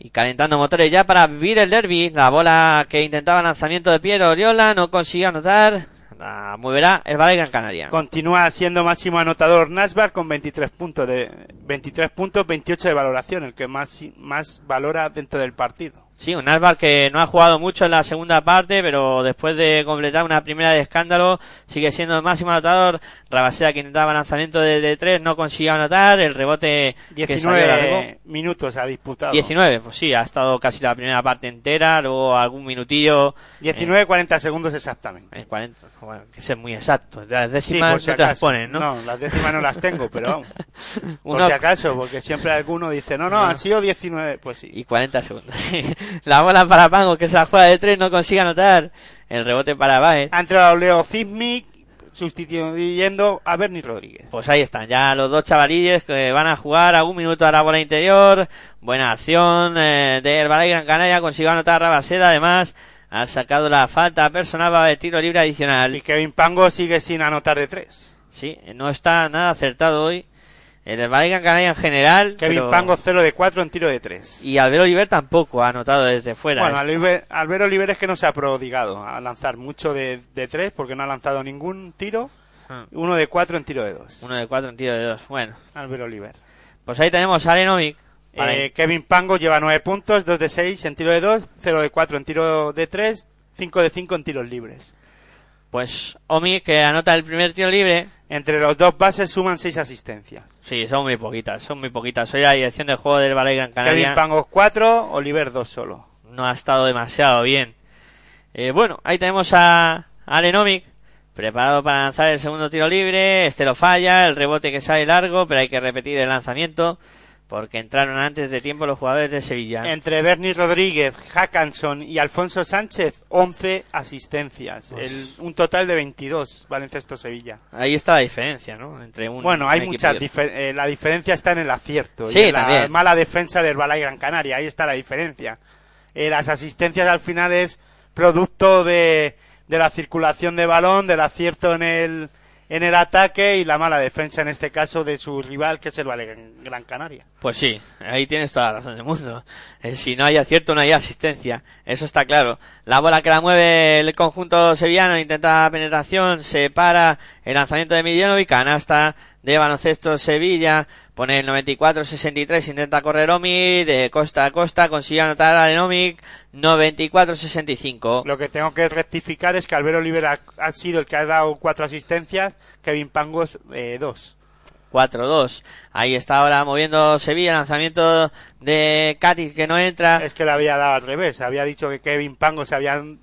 Y calentando motores ya para vivir el derby. La bola que intentaba lanzamiento de Piero Oriola no consiguió anotar. La moverá el Balay Gran Canaria. Continúa siendo máximo anotador Nasbar con 23 puntos de 23 puntos, 28 de valoración, el que más más valora dentro del partido. Sí, un Asbar que no ha jugado mucho en la segunda parte, pero después de completar una primera de escándalo, sigue siendo el máximo anotador. Rabaseda que intentaba lanzamiento de, de tres, no consiguió anotar. El rebote que salió. 19 minutos ha disputado. 19, pues sí, ha estado casi la primera parte entera, luego algún minutillo. 19, 40 segundos exactamente. En 40, bueno, que ser muy exacto. Las Sí, décimas por si no te las acaso. ponen, ¿no? No, las décimas no las tengo, pero vamos. [laughs] Por Uno- si acaso, porque siempre alguno dice, no, no, No. han sido 19. Pues sí. y 40 segundos. [laughs] sí. [laughs] la bola para Pango, que se la juega de tres, no consigue anotar. El rebote para Baez. Ha entrado Leo Zizmik sustituyendo a Bernie Rodríguez. Pues ahí están, ya los dos chavalillos que van a jugar a un minuto a la bola interior. Buena acción eh, de Herbalife Gran Canaria, consiguió anotar a Rabaseda, además ha sacado la falta personal de tiro libre Y adicional. Kevin Pango sigue sin anotar de tres. Sí, no está nada acertado hoy. El Herbalife Gran Canaria en general. Kevin pero- Pango 0 de 4 en tiro de 3. Y Albert Oliver tampoco ha anotado desde fuera. Bueno, Albert, Albert Oliver es que no se ha prodigado a lanzar mucho de, de 3 porque no ha lanzado ningún tiro. Ah. Uno de 4 en tiro de 2. Uno de cuatro en tiro de dos. Bueno, Albert Oliver. pues ahí tenemos a Alenovic. Eh, Kevin Pango lleva 9 puntos, 2 de 6 en tiro de 2, 0 de 4 en tiro de 3, 5 de 5 en tiros libres. Pues Omi que anota el primer tiro libre. Entre los dos bases suman 6 asistencias. Sí, son muy poquitas, son muy poquitas. Hoy la dirección de juego del Ballet Gran Canaria. Kevin Pango 4, Oliver 2 solo. no ha estado demasiado bien. Eh, bueno, ahí tenemos a Alenomic, preparado para lanzar el segundo tiro libre. Este lo falla, el rebote que sale largo, pero hay que repetir el lanzamiento porque entraron antes de tiempo los jugadores de Sevilla. Entre Bernie Rodríguez, Hackanson y Alfonso Sánchez, 11 asistencias. Pues- El- un total de 22, Baloncesto Sevilla. Ahí está la diferencia, ¿no? Entre un Bueno, hay un muchas difer- eh, La diferencia está en el acierto Sí, y en la también. mala defensa del Balay Gran Canaria. Ahí está la diferencia. Eh, las asistencias al final es producto de, de la circulación de balón, del acierto en el, en el ataque y la mala defensa en este caso de su rival que es el Balay Gran- Canaria. Pues sí, ahí tienes toda la razón del mundo. Eh, Si no hay acierto, no hay asistencia. Eso está claro. La bola que la mueve el conjunto sevillano intenta penetración, se para el lanzamiento de Milanovic, canasta de baloncesto Sevilla, pone el 94-63, intenta correr Omi, de costa a costa, consigue anotar a Lenomic, 94-65. Lo que tengo que rectificar es que Albert Oliver ha, ha sido el que ha dado cuatro asistencias, Kevin Pangos eh, dos. 4-2. Ahí está ahora moviendo Sevilla, lanzamiento de Katic que no entra. Es que le había dado al revés. Había dicho que Kevin Pangos se habían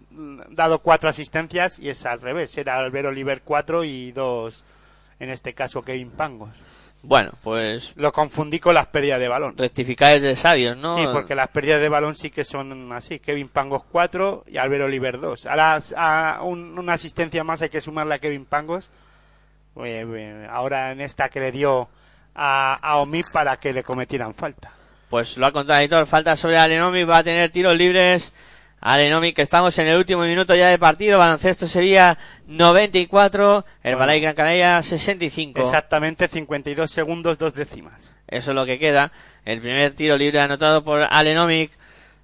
dado cuatro asistencias y es al revés. Era Albert Oliver cuatro y dos, en este caso Kevin Pangos. Bueno, pues Lo confundí con las pérdidas de balón. rectificar es de sabios, ¿no? Sí, porque las pérdidas de balón sí que son así. Kevin Pangos 4 y Albert Oliver 2. Ahora a un- una asistencia más hay que sumarle a Kevin Pangos. Eh, eh, ahora en esta que le dio a, a Omid para que le cometieran falta. Pues lo ha contradictor, falta sobre Alenomi, va a tener tiros libres. Alenomi, que estamos en el último minuto ya de partido, baloncesto Sevilla 94, el. Balay Gran Canaria 65. Exactamente 52 segundos, dos décimas. Eso es lo que queda. El primer tiro libre anotado por Alenomic.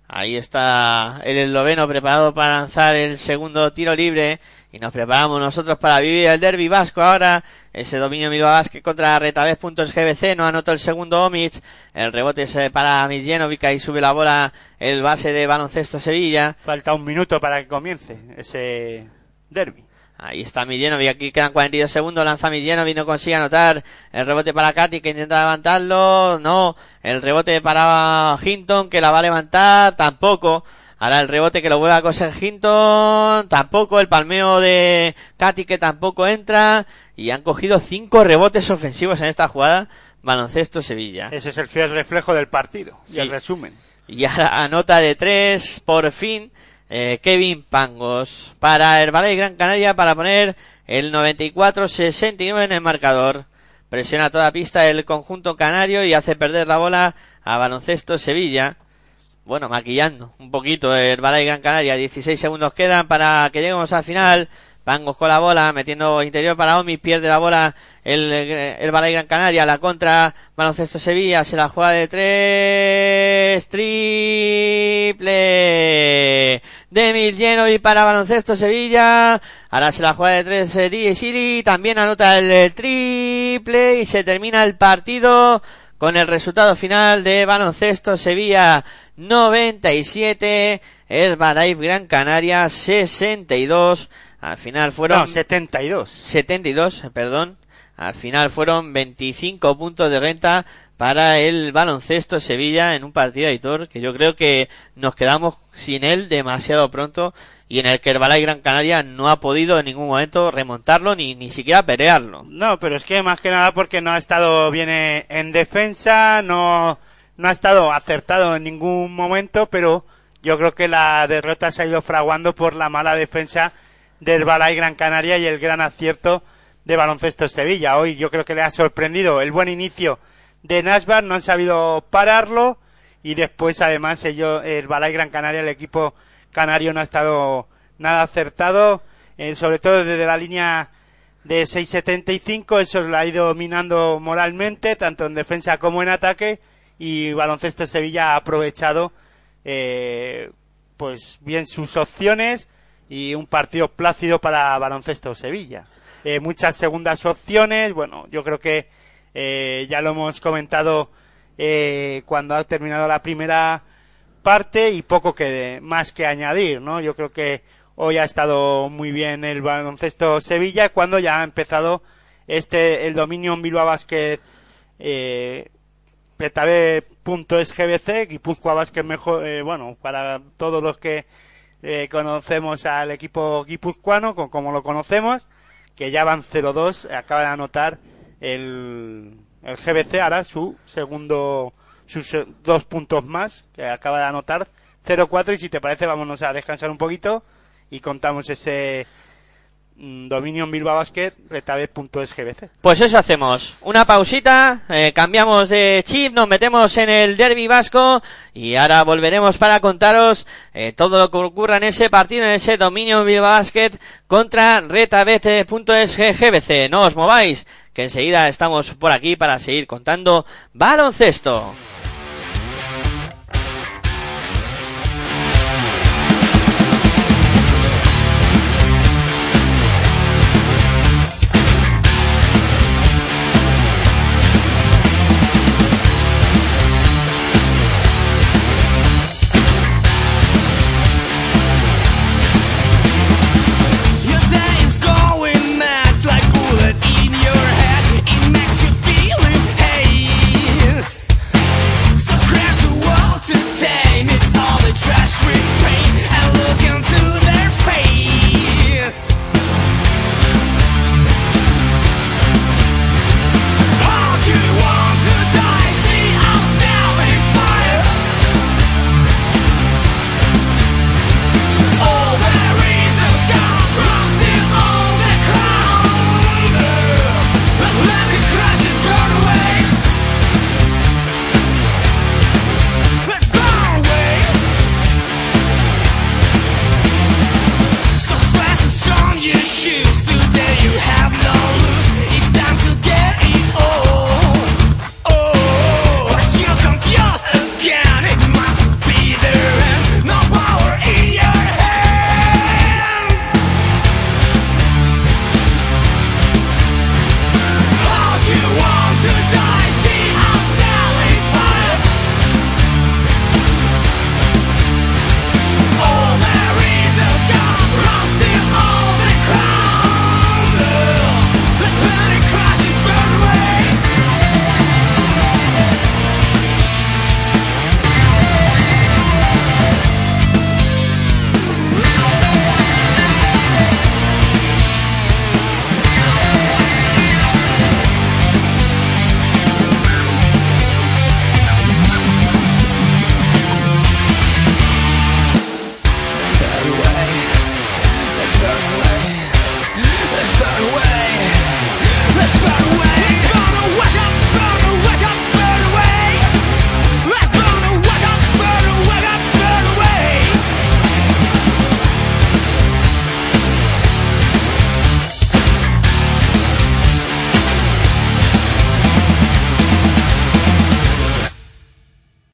Ahí está el esloveno preparado para lanzar el segundo tiro libre. Y nos preparamos nosotros para vivir el derby vasco ahora. Ese dominio Bilbao Basket contra Retabez.gbc. No anotó el segundo Omic. El rebote es para Miljenovic. Ahí sube la bola el base de baloncesto Sevilla. Falta un minuto para que comience ese derby. Ahí está Miljenovic, aquí quedan 42 segundos, lanza Miljenovic, no consigue anotar, el rebote para Katy que intenta levantarlo, no, el rebote para Hinton que la va a levantar, tampoco, ahora el rebote que lo vuelve a coser Hinton, tampoco, el palmeo de Katy que tampoco entra, y han cogido cinco rebotes ofensivos en esta jugada, baloncesto Sevilla. Ese es el fiel reflejo del partido. Y el resumen. Y ahora anota de tres, por fin, eh, Kevin Pangos para el Ballet Gran Canaria para poner el 94-69 en el marcador. Presiona toda pista el conjunto canario y hace perder la bola a baloncesto Sevilla. Bueno, maquillando un poquito el Balay Gran Canaria. 16 segundos quedan para que lleguemos al final. Pangos con la bola, metiendo interior para Omi, pierde la bola el, el Balay Gran Canaria, la contra, baloncesto Sevilla, se la juega de tres, triple de Mil y para baloncesto Sevilla, ahora se la juega de tres eh, Di también anota el triple y se termina el partido con el resultado final de baloncesto Sevilla 97, el Balay Gran Canaria 62, al final fueron... No, 72. 72, perdón. Al final fueron 25 puntos de renta para el baloncesto Sevilla en un partido editor que yo creo que nos quedamos sin él demasiado pronto y en el que Balay Gran Canaria no ha podido en ningún momento remontarlo ni, ni siquiera pelearlo. No, pero es que más que nada porque no ha estado bien en defensa, no, no ha estado acertado en ningún momento, pero yo creo que la derrota se ha ido fraguando por la mala defensa del Balay Gran Canaria y el gran acierto de baloncesto Sevilla. Hoy yo creo que le ha sorprendido el buen inicio de Nashbar, no han sabido pararlo y después además ellos, el Balay Gran Canaria, el equipo canario no ha estado nada acertado, eh, sobre todo desde la línea de 6.75, eso lo ha ido minando moralmente, tanto en defensa como en ataque, y Baloncesto Sevilla ha aprovechado eh, pues bien sus opciones y un partido plácido para Baloncesto Sevilla. Eh, muchas segundas opciones, bueno, yo creo que eh, ya lo hemos comentado eh, cuando ha terminado la primera parte y poco que más que añadir, ¿no? Yo creo que hoy ha estado muy bien el baloncesto Sevilla cuando ya ha empezado este el dominio en Bilbao Basket eh, PetaB.sgbc, Guipúzcoa Basket mejor, eh, bueno, para todos los que eh, conocemos al equipo guipuzcoano, como lo conocemos, que ya van 0-2, acaba de anotar el, el GBC, ahora su segundo, sus dos puntos más, que acaba de anotar 0-4 y si te parece vámonos a descansar un poquito y contamos ese Dominion Bilbao Basket retabet.sgbc. Pues eso hacemos. Una pausita, eh, cambiamos de chip, nos metemos en el derby vasco y ahora volveremos para contaros eh, todo lo que ocurra en ese partido, en ese Dominion Bilbao Basket contra retabet.sgbc. No os mováis, que enseguida estamos por aquí para seguir contando baloncesto.